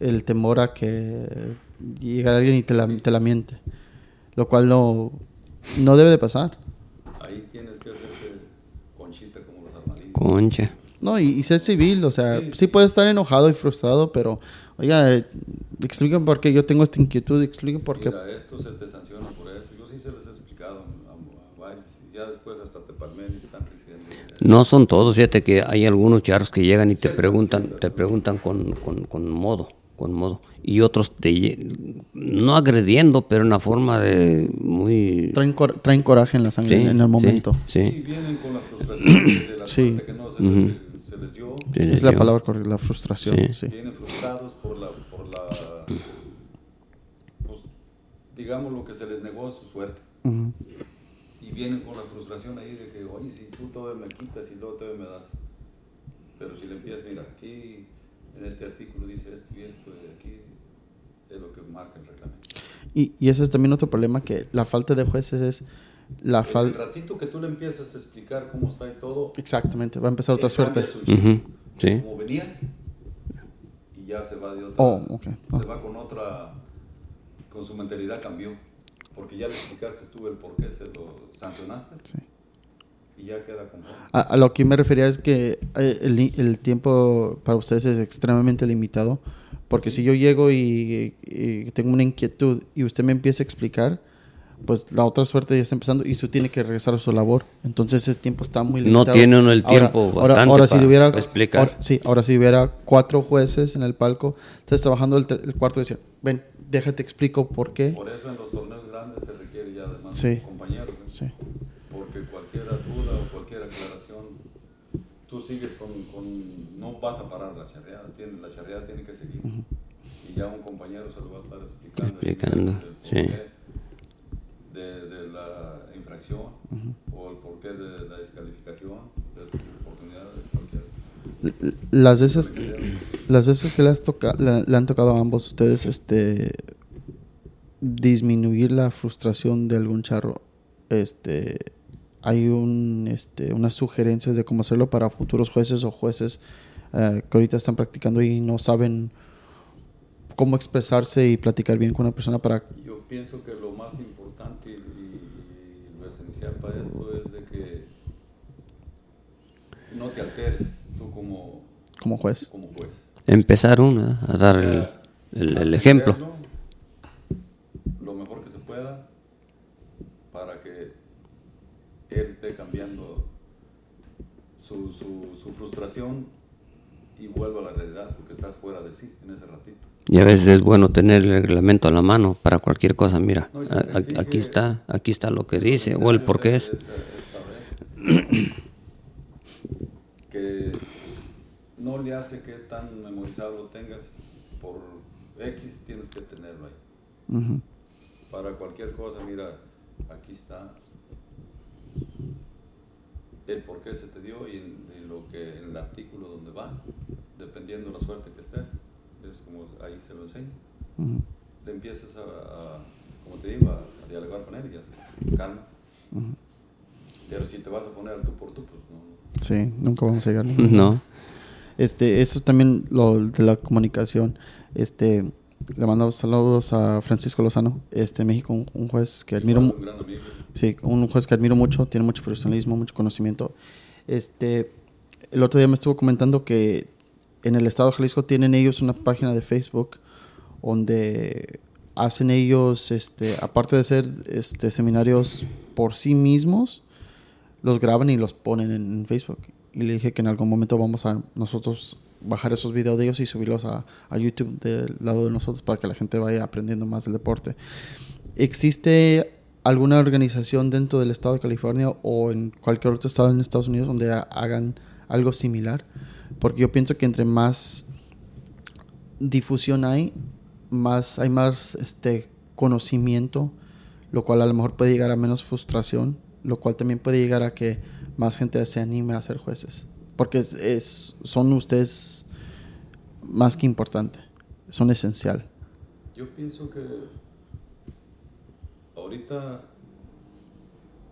El temor a que llegue alguien y te la, te la miente. Lo cual no, no debe de pasar. Ahí tienes que hacerte conchita como los armadillos. concha. No, y, y ser civil, o sea, Sí, sí, sí. puedes estar enojado y frustrado, pero, oiga, eh, expliquen por qué yo tengo esta inquietud, expliquen por qué. Mira, esto se te sanciona por esto. Yo sí se les he explicado a, a varios. Y ya están. No son todos, fíjate que hay algunos charros que llegan y te preguntan, te preguntan con, con, con modo, con modo. Y otros te no agrediendo, pero en una forma de muy Traen, cor- traen coraje en la sangre Sí, en el sí, momento. Sí, Sí, vienen con la frustración de la Sí. que no se, les, se les dio. Sí, Es la yo- palabra correcta, la frustración, Sí. sí. Vienen frustrados por la, por la, pues, digamos lo que se les negó su suerte. Ujú. Y vienen con la frustración ahí de que, oye, si tú todavía me quitas y luego todavía me das. Pero si le empiezas, mira, aquí en este artículo dice esto y esto, y aquí es lo que marca el reglamento. Y, y ese es también otro problema, que la falta de jueces es la El falta... ratito que tú le empiezas a explicar cómo está y todo, Exactamente, va a empezar otra suerte. su chip, Ujú, Sí. como venía y ya se va de otra Oh, ok. se va con otra con su mentalidad cambió porque ya le explicaste tú el por qué se lo sancionaste Sí. y ya queda conforme A, a lo que me refería es que eh, el, el tiempo para ustedes es extremadamente limitado, porque si yo llego y, y tengo una inquietud y usted me empieza a explicar, pues la otra suerte ya está empezando y usted tiene que regresar a su labor. Entonces ese tiempo está muy No limitado. tiene uno el tiempo bastante si para hubiera, explicar. ahora- sí, ahora si hubiera cuatro jueces en el palco, estás trabajando el, el cuarto y decía, ven, déjate explico por qué. por eso en los torneos grandes se requiere ya además Sí. compañeros ¿no? Sí. porque cualquier duda o cualquier aclaración tú sigues con, con- no vas a parar la charreada tiene, la charreada tiene que seguir y ya un compañero se lo va a estar explicando Explicando, el porqué sí. de, de la infracción o el porqué de la descalificación de tu oportunidad de cualquier Las veces, las veces que le, has toca- le, le han tocado a ambos ustedes este, disminuir la frustración de algún charro, este, hay un, este, unas sugerencias de cómo hacerlo para futuros jueces o jueces eh, que ahorita están practicando y no saben cómo expresarse y platicar bien con una persona para... Yo pienso que lo más importante y, y lo esencial para esto es de que no te alteres tú como, como juez. como juez. Empezar uno a dar el, el- el ejemplo. Hacerlo Lo mejor que se pueda para que él esté cambiando su, su, su frustración y vuelva a la realidad porque estás fuera de sí en ese ratito. Y a veces es bueno tener el reglamento a la mano para cualquier cosa. Mira, No, a- aquí está, aquí está lo que dice o el por qué es. Esta, esta vez, que no le hace que tan memorizado lo tengas por X tienes que tenerlo ahí Ujú. Para cualquier cosa mira aquí está el por qué se te dio y en, en lo que en el artículo donde va dependiendo de la suerte que estés es como ahí se lo enseña Ujú. le empiezas a, a, como te digo, a, a dialogar con él y ya se calma. Pero si te vas a poner al tú por tú, pues no. Sí, nunca vamos a llegar. *laughs* No, Este, eso también lo de la comunicación. Este, le mando saludos a Francisco Lozano, este México, un, un juez que admiro, Igual, mu- un gran amigo. sí, un juez que admiro mucho, tiene mucho profesionalismo, mucho conocimiento. Este, el otro día me estuvo comentando que en el estado de Jalisco tienen ellos una página de Facebook donde hacen ellos, este, aparte de hacer este, seminarios por sí mismos, los graban y los ponen en, en Facebook. Y le dije que en algún momento vamos a nosotros bajar esos videos de ellos y subirlos a, a YouTube del lado de nosotros para que la gente vaya aprendiendo más del deporte. ¿Existe alguna organización dentro del estado de California o en cualquier otro estado en Estados Unidos donde ha- hagan algo similar? Porque yo pienso que entre más difusión hay, más hay más este conocimiento, lo cual a lo mejor puede llegar a menos frustración, lo cual también puede llegar a que más gente se anime a ser jueces, porque es, es- son ustedes más que importante, son esencial. Yo pienso que ahorita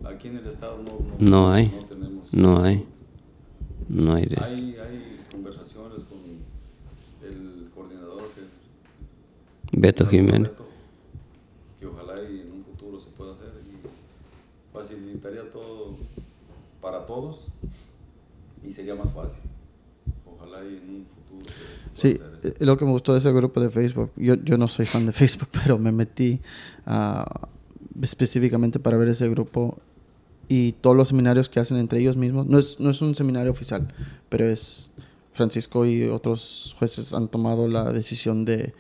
aquí en el estado no, No hay. no tenemos. no hay. No hay de... Hay, hay conversaciones con el coordinador que es Beto Jiménez. Beto, que ojalá y en un futuro se pueda hacer y facilitaría todo para todos y sería más fácil. Ojalá y en un futuro Sí, eh, lo que me gustó de ese grupo de Facebook, yo, yo no soy fan de *laughs* Facebook, pero me metí ah, específicamente para ver ese grupo y todos los seminarios que hacen entre ellos mismos. No es, no es un seminario oficial, pero es Francisco y otros jueces han tomado la decisión de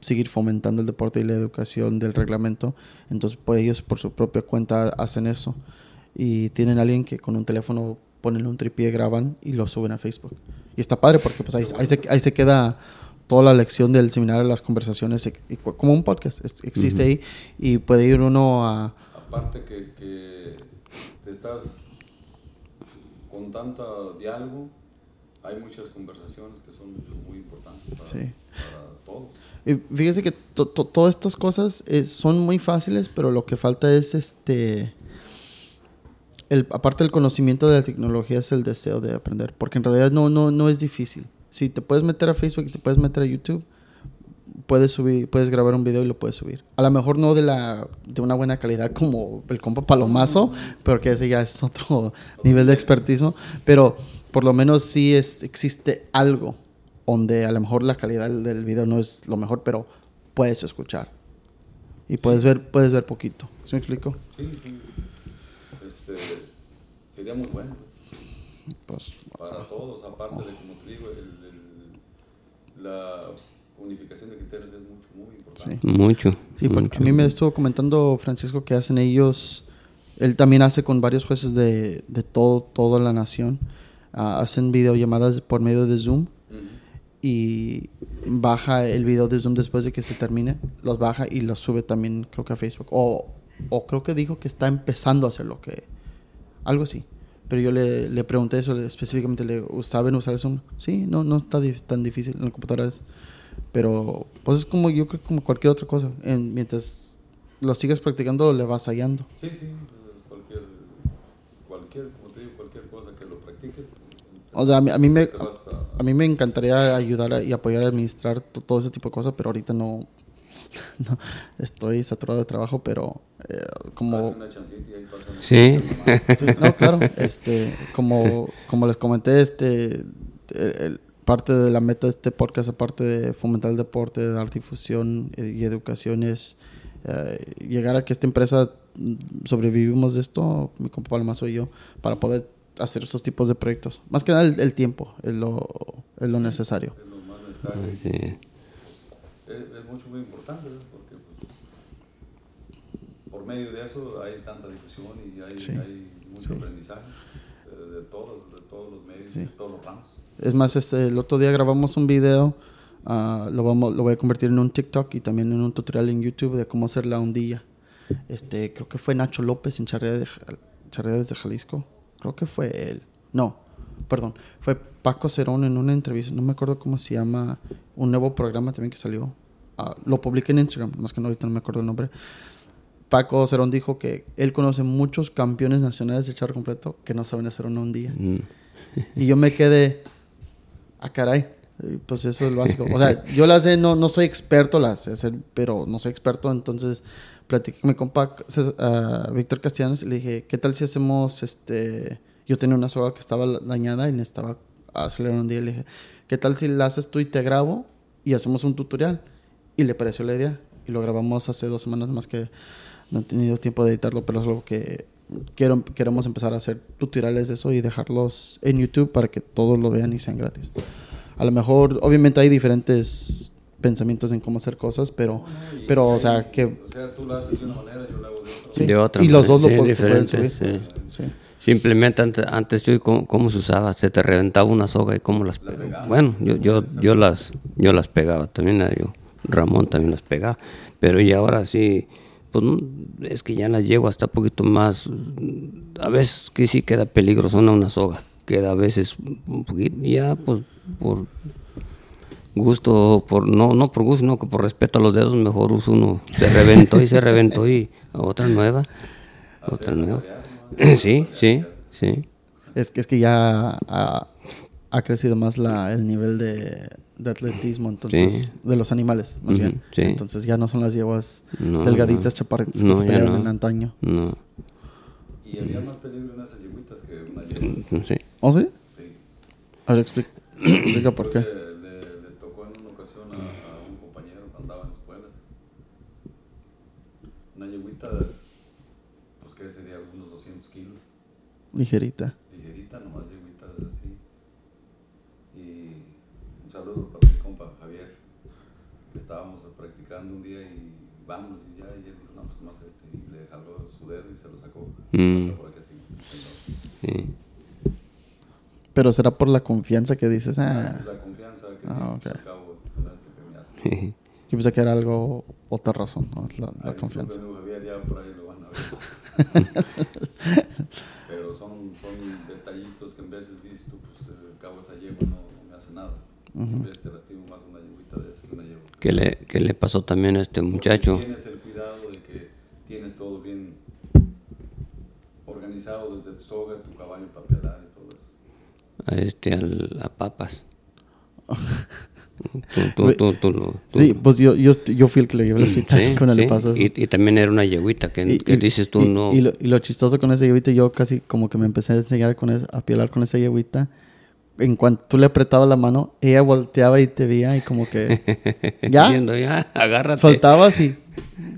seguir fomentando el deporte y la educación del reglamento. Entonces, pues ellos por su propia cuenta hacen eso. Y tienen a alguien que con un teléfono ponen un tripié, graban y lo suben a Facebook. Y está padre porque pues ahí, ahí, se, ahí se queda toda la lección del seminario, las conversaciones, como un podcast. es- existe ahí y puede ir uno a... Aparte que, que te estás con tanta diálogo, hay muchas conversaciones que son muy importantes para, Sí. para todos. Y fíjese que to- to- todas estas cosas eh, son muy fáciles, pero lo que falta es este. El, aparte del conocimiento de la tecnología, es el deseo de aprender. Porque en realidad no, no, no es difícil. Si te puedes meter a Facebook y te puedes meter a YouTube, puedes subir, puedes grabar un video y lo puedes subir. A lo mejor no de la de una buena calidad como el compa Palomazo, porque ese ya es otro *laughs* nivel de expertismo, pero por lo menos sí es, existe algo donde a lo mejor la calidad del video no es lo mejor, pero puedes escuchar y puedes ver puedes ver poquito. ¿Sí me explico? Sí, sí. Sería muy bueno Pues para todos, aparte de, como te digo, el- el- la unificación de criterios es mucho, muy importante. sí. Mucho. Sí, porque mucho. a mí me estuvo comentando Francisco que hacen ellos, él también hace con varios jueces de, de todo, toda la nación, ah, hacen videollamadas por medio de Zoom y baja el video de Zoom después de que se termine, los baja y los sube también creo que a Facebook. O, o creo que dijo que está empezando a hacer lo que... Algo así. Pero yo le, le pregunté eso le- específicamente, le digo, ¿saben usar Zoom? Sí, no, no está di- tan difícil en la computadora. es- Pero pues es como yo creo que como cualquier otra cosa. En- mientras lo sigas practicando, le vas hallando. Sí, sí, cualquier, cualquier, como te digo, cualquier cosa que lo practiques. O sea, a mí, a mí me, a- a mí me encantaría ayudar a- y apoyar a administrar to- todo ese tipo de cosas, pero ahorita no, *laughs* no estoy saturado de trabajo, pero eh, como... Sí. no, claro, este, como, como les comenté, este, el- el- parte de la meta de este podcast, aparte de fomentar el deporte, dar difusión eh, y educación, es eh, llegar a que esta empresa mm, sobrevivimos de esto, mi compa Palmazo y yo, para poder hacer estos tipos de proyectos. Más que nada el, el tiempo es lo, es lo necesario. Es lo más necesario. Sí. Es, es mucho, muy importante, ¿no? porque pues, por medio de eso hay tanta difusión y hay, Sí. hay mucho Sí. aprendizaje eh, de, todos, de todos los medios, Sí. de todos los ramos. Es más, este, el otro día grabamos un video, ah, lo, vamos, lo voy a convertir en un TikTok y también en un tutorial en YouTube de cómo hacer la ondilla. Este, creo que fue Nacho López en Charreades de, Jal- de Jalisco. Creo que fue él. No, perdón. Fue Paco Cerón en una entrevista, no me acuerdo cómo se llama, un nuevo programa también que salió. Ah, lo publiqué en Instagram, más que no, ahorita no me acuerdo el nombre. Paco Cerón dijo que él conoce muchos campeones nacionales de charro completo que no saben hacer una ondilla. Mm. Y yo me quedé, ah, caray, eh, pues eso es lo básico. O sea, yo las sé, no, no soy experto, las sé hacer, pero no soy experto, entonces platiqué con mi compa ah, Víctor Castellanos y le dije, ¿qué tal si hacemos, este, yo tenía una soga que estaba dañada y necesitaba acelerar un día, y le dije, ¿qué tal si la haces tú y te grabo y hacemos un tutorial? Y le pareció la idea y lo grabamos hace dos semanas más que no he tenido tiempo de editarlo, pero es algo que quiero, queremos empezar a hacer tutoriales de eso y dejarlos en YouTube para que todos lo vean y sean gratis. A lo mejor, obviamente hay diferentes pensamientos en cómo hacer cosas, pero, pero o hay- sea, que... O sea, tú la haces de una manera, yo la hago de otra. sí. De otra y los dos lo sí, pueden- se pueden diferente, subir. sí. Sí. Simplemente antes, antes yo, ¿cómo, cómo se usaba? Se te reventaba una soga y cómo las pegaba. Bueno, yo, yo, yo, las, yo las pegaba también, a yo, Ramón también las pegaba. Pero y ahora sí, pues no, es que ya las llego hasta un poquito más. A veces que sí queda peligrosona una soga, queda a veces un poquito, ya pues por gusto, por no no por gusto, sino que por respeto a los dedos, mejor uso uno. Se reventó y se reventó y otra nueva. Otra nueva. *clears throat* Sí, sí, sí. Es que, es que ya ha, ha crecido más la, el nivel de, de atletismo, entonces, Sí. de los animales, más Ujú, bien. sí. Entonces ya no son las yeguas No, delgaditas, no. chaparritas que No, se ya peleaban no. en antaño. No, Y había más peligro en esas yegüitas que una yegua. no sé. ¿Oh, sí? Sí. A ver, explica, explica por qué. que Le, le tocó en una ocasión a, a un compañero cuando andaba en escuelas. Una yegüita, de, pues que sería unos 200 kilos, Ligerita. ligerita, vámonos y ya, y él dijo, no, pues más este, y le jaló su dedo y se lo sacó. Mm. Por aquí así. Sí. Pero será por la confianza que dices, ah, es la confianza que Ah, pues, ok. acabo con esto que me hace. yo pensé que era algo, otra razón, ¿no? La, la Ay, confianza. disculpen, Javier, ya por ahí lo van a ver. *laughs* Pero son, son detallitos que en veces dices tú, pues, al cabo esa yegua no, no me hace nada. En vez te lastimo más una yeguita de esa que una yegua. ¿Qué le, qué le pasó también a este muchacho? Tienes el cuidado de que tienes todo bien organizado desde tu soga, tu caballo para pelar y todo eso. A este, al, a papas. *laughs* tú, tú, tú, lo- Sí, pues yo, yo, yo fui el que le llevé al hospital sí, *laughs* cuando le sí. pasó eso. Y, y también era una yeguita que, Y- que y- dices tú no. Y lo, y lo chistoso con esa yeguita, yo casi como que me empecé a enseñar con esa- a pielar con esa yeguita. En cuanto tú le apretabas la mano, ella volteaba y te veía y como que *laughs* ya ya, agárrate. soltabas y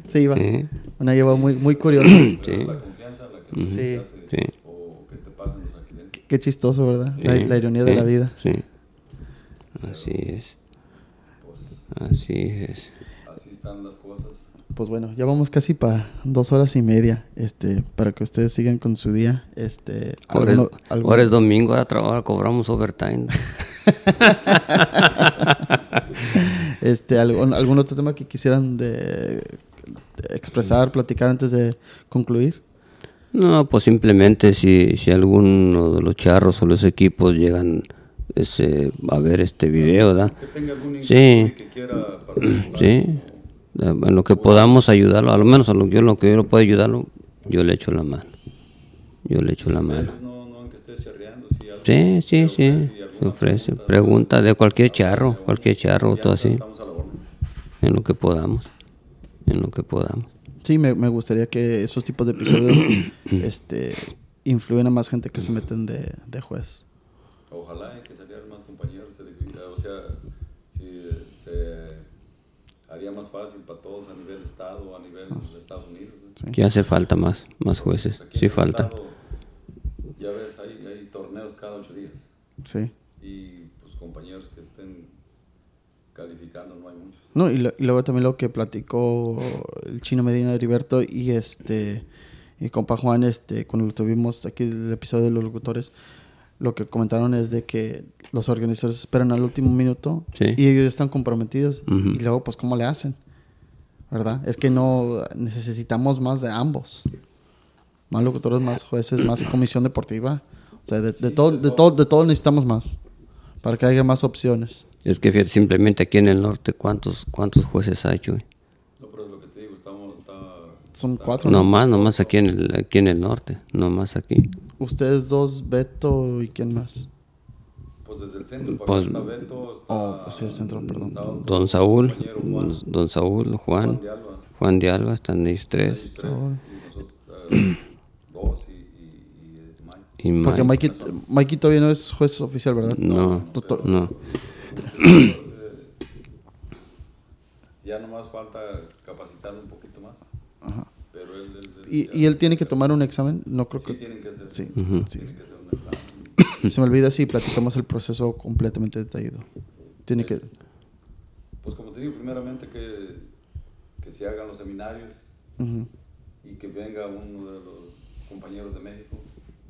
se iba. Sí. Una yegua muy, muy curiosa. Pero la confianza la que Sí. Sí. o que te pasen los accidentes. Qué chistoso, ¿verdad? La, Sí, la ironía de sí, la vida. Sí. Así es. Pues Así es. así están las cosas. Pues bueno, ya vamos casi para dos horas y media, este, para que ustedes sigan con su día. Este, Ahora es, alguno- alguno- ahora es domingo, ahora, cobramos overtime. *laughs* este, algún, algún otro tema que quisieran de, de expresar, platicar antes de concluir. No, pues simplemente si, si alguno de los charros o los equipos llegan ese, a ver este video, ¿verdad? Que tenga algún Sí. que quiera *clears throat* participar. Sí, en lo que podamos ayudarlo, a lo menos a lo, yo en lo que yo lo puedo ayudarlo, yo le echo la mano. Yo le echo la mano. no, no si algo Sí, sí, sí, se ofrece. Pregunta de cualquier charro, cualquier charro, todo así, en lo que podamos, en lo que podamos. Sí, me, me gustaría que esos tipos de episodios *coughs* este, influyan a más gente que se meten de, de juez. Ojalá que salieran más compañeros, se dividiera, o sea, si se haría más fácil para todos a nivel estado o a nivel de Estados Unidos. ¿no? Que hace falta más, más jueces, Pues Aquí sí falta. estado, ya ves, hay, hay torneos cada ocho días Sí. y pues compañeros que estén calificando no hay muchos. No, y, lo- y luego también lo que platicó el chino Medina de Heriberto y este y compa Juan, este, cuando lo tuvimos aquí el episodio de los locutores, lo que comentaron es de que los organizadores esperan al último minuto Sí. y ellos están comprometidos y luego pues cómo le hacen, ¿verdad? Es que no necesitamos más de ambos, más locutores, más jueces, más *clears throat* comisión deportiva, o sea, de, de todo, de todo, de todo necesitamos más para que haya más opciones. Es que fíjate, simplemente aquí en el norte, ¿cuántos, cuántos jueces hay, Chuy? No, pero es lo que te digo, estamos, está, Son cuatro. ¿no? No más, nomás aquí en el, aquí en el norte, nomás aquí. Ustedes dos, Beto y quién más. Pues desde el centro, para Pues- está Beto, está, Oh, pues sí, el centro, perdón. está otro Don Saúl, don Saúl, Juan Juan, de Alba, Juan de Alba, están ellos tres. tres, y nosotros eh, dos y, y, y Mike. Y Porque Mike. Mikey, Mikey todavía no es juez oficial, ¿verdad? No, Doctor- no. Ya nomás falta capacitarlo un poquito más. Pero él, él- él ¿Y, ya- y él tiene que tomar un examen? No creo sí que... tienen que hacer, Sí. Ujú. tienen que hacer un examen. Se me olvida si platicamos el proceso completamente detallado. Tiene que... Pues como te digo, primeramente que, que se hagan los seminarios Ujú, y que venga uno de los compañeros de México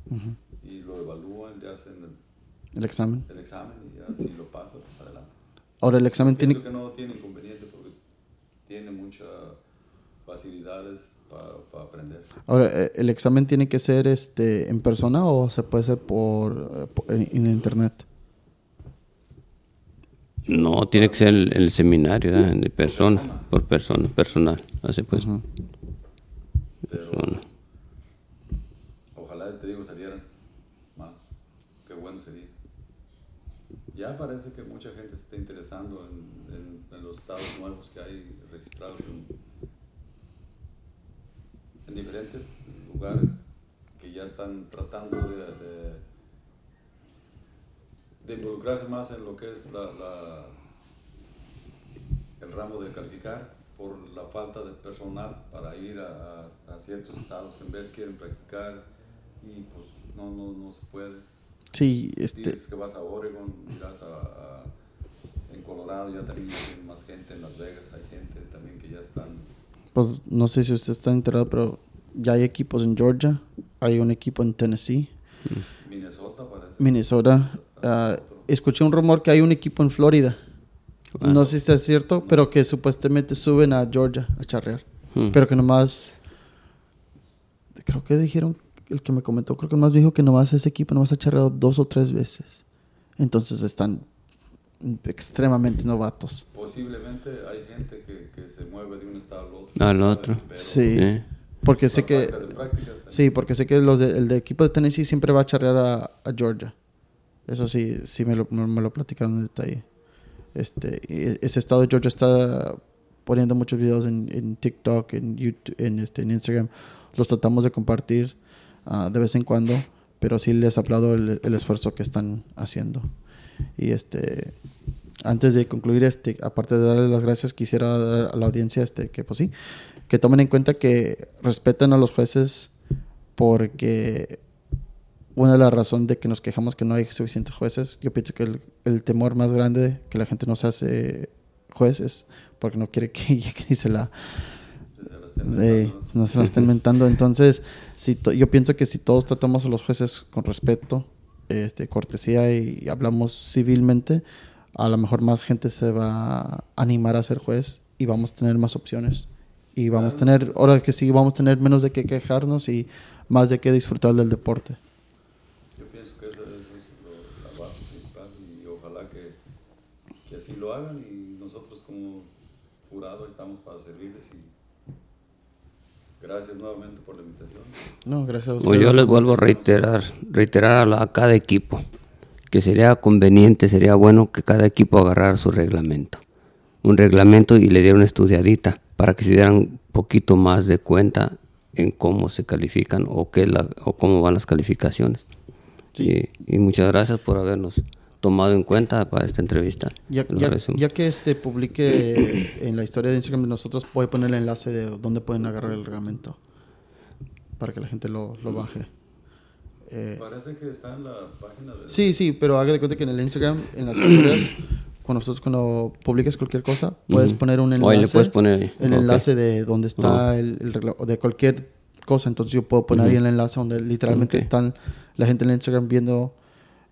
ujú. y lo evalúan, le hacen el, El examen. el examen y ya si lo pasa, pues adelante. Ahora, el examen tiene... Pienso que no tiene inconveniente porque tiene muchas facilidades para aprender. Ahora, eh, ¿el examen tiene que ser este en persona o se puede hacer por, eh, por- en, en internet? No, tiene que ser el, el seminario, ¿verdad? de persona, por persona, personal. Así pues. Persona. Ojalá, te digo, salieran más. Qué bueno sería. Ya parece que mucha gente se está interesando en, en- en los estados nuevos que hay registrados en, en diferentes lugares que ya están tratando de, de, de involucrarse más en lo que es la, la- el ramo de calificar por la falta de personal para ir a, a- ciertos estados que en vez quieren practicar y pues no, no, no se puede. Sí, este... Dices que vas a Oregon, irás a, a- en Colorado, ya también hay más gente, en Las Vegas hay gente también que ya están. Pues no sé si usted está enterado, pero ya hay equipos en Georgia, hay un equipo en Tennessee, Minnesota parece. Minnesota. ah, escuché un rumor que hay un equipo en Florida. No sé si es cierto, pero que supuestamente suben a Georgia a charrear. Hmm. Pero que nomás. Creo que dijeron, el que me comentó, creo que nomás dijo que nomás ese equipo nomás ha charreado dos o tres veces Entonces están extremadamente novatos. Posiblemente hay gente que, que se mueve de un estado al otro. Al ¿sabe? otro. Pero Sí. Porque sé que... Sí, porque sé que los de- el de equipo de Tennessee siempre va a charrear a, a Georgia. Eso sí, sí me lo, me me lo platicaron en detalle. Este, y ese estado de Georgia está poniendo muchos videos en, en TikTok, en YouTube, en, este, en Instagram. Los tratamos de compartir ah, de vez en cuando, pero sí les aplaudo el, el esfuerzo que están haciendo. Y este, antes de concluir, este, aparte de darle las gracias, quisiera dar a la audiencia este, que, pues sí, que tomen en cuenta que respeten a los jueces porque una de las razones de que nos quejamos que no hay suficientes jueces, yo pienso que el, el temor más grande que la gente no se hace jueces porque no quiere que *laughs* y se la, Sí, inventando, ¿no? se la estén inventando. Entonces, si yo pienso que si todos tratamos a los jueces con respeto, este, cortesía y, hablamos civilmente, a lo mejor más gente se va a animar a ser juez y vamos a tener más opciones. Y vamos a tener, ahora que sí, vamos a tener menos de qué quejarnos y más de qué disfrutar del deporte. Yo pienso que es lo- la base principal y ojalá que, que así lo hagan y nosotros como jurado estamos para servirles y gracias nuevamente por la invitación. No, gracias a ustedes. yo les vuelvo a reiterar, reiterar a, la- a cada equipo que sería conveniente, sería bueno que cada equipo agarrara su reglamento. Un reglamento y le diera una estudiadita para que se dieran un poquito más de cuenta en cómo se califican o, qué es la, o cómo van las calificaciones. Sí. Y, y muchas gracias por habernos tomado en cuenta para esta entrevista. Ya, ya- ya que este publique *coughs* en la historia de Instagram de nosotros, voy a poner el enlace de dónde pueden agarrar el reglamento para que la gente lo, lo baje. Eh, Parece que está en la página de... sí, sí, pero haga de cuenta que en el Instagram, en las historias, *coughs* cuando nosotros cuando publiques cualquier cosa, puedes Ujú. poner un O enlace, ahí le puedes poner ahí. el Ok. enlace de dónde está Ajá. el, el regla- o de cualquier cosa. Entonces yo puedo poner ahí el enlace donde literalmente Ok. están la gente en el Instagram viendo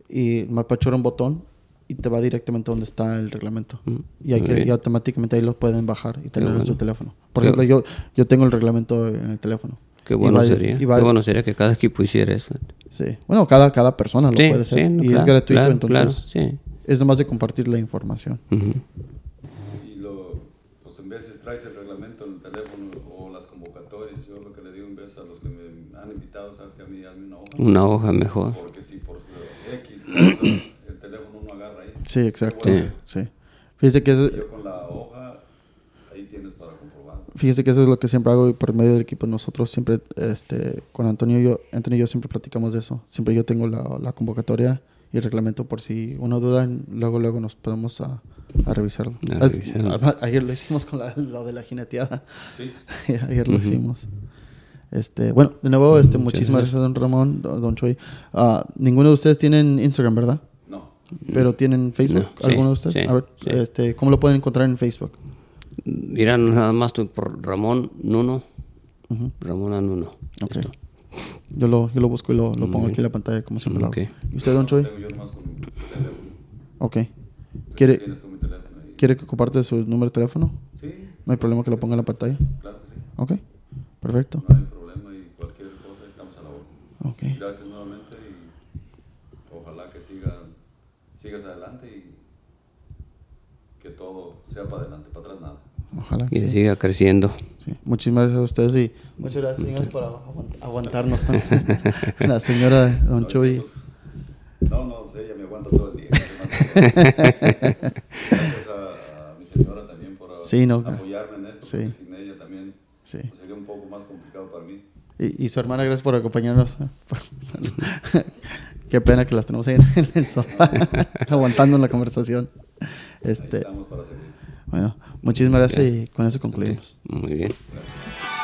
y me apachura un botón y te va directamente donde está el reglamento. Mm, Y, hay que, y automáticamente ahí lo pueden bajar y tenerlo en su teléfono. Por ejemplo, yo, yo tengo el reglamento en el teléfono. Qué bueno va- sería. Qué bueno sería que cada equipo hiciera eso. Sí. Bueno, cada, cada persona lo Sí, puede hacer. sí, no, y es claro, gratuito, claro, entonces claro, sí. es nomás de compartir la información. Ujú. Y lo, pues en veces traes el reglamento en el teléfono o las convocatorias. Yo lo que le digo en vez a los que me han invitado, sabes que a mí hazme una hoja. Una hoja mejor. Porque si por X cosa, el teléfono uno agarra ahí. Sí, exacto. Sí. Fíjese que, eso, Yo con la hoja, ahí tienes para comprobar. fíjese que eso es lo que siempre hago y por medio del equipo. Nosotros siempre, este, con Antonio y yo, Antonio y yo siempre platicamos de eso. Siempre yo tengo la, la convocatoria y el reglamento por si uno duda, luego luego nos podemos a, a revisarlo. A ayer lo hicimos con la, lo de la jineteada. Sí, *laughs* Ayer lo hicimos. Este, bueno, de nuevo, este, Muchas muchísimas gracias, don Ramón, don, Choi. Ah, ninguno de ustedes tienen Instagram, ¿verdad? no. Pero tienen Facebook, No, sí, ¿alguno de ustedes? sí, A ver, sí. este, ¿cómo lo pueden encontrar en Facebook? Mira, nada más tú por Ramón Nuno. Ujú. Ramón a Nuno. Ok. Yo lo, yo lo busco y lo, lo pongo aquí en la pantalla, como siempre Ok. lo hago. ¿Y usted, don Choi? Tengo yo nomás con mi teléfono. Ok. ¿Quiere. ¿Quiere que comparte su número de teléfono? Sí, No hay problema que lo ponga en la pantalla. claro que sí. Ok. Perfecto. No hay problema y cualquier cosa estamos Gracias nuevamente y ojalá que siga, sigas adelante y que todo sea para adelante, para atrás nada. Ojalá. Y que sí. siga creciendo. Sí. Muchísimas gracias a ustedes y muchas gracias, señores, por aguant- aguantarnos tanto. *laughs* la señora Don No, nosotros- No, no, sí, ella me aguanta todo el día. *laughs* Gracias a, a mi señora también por a- Sí, no, apoyarme en esto, sin ella también Sí. pues, sería un poco más complicado para mí. Y, y su hermana, gracias por acompañarnos. *laughs* Qué pena que las tenemos ahí en el sofá, *laughs* aguantando la conversación. Este, bueno, muchísimas gracias y con eso concluimos. Muy bien. Gracias.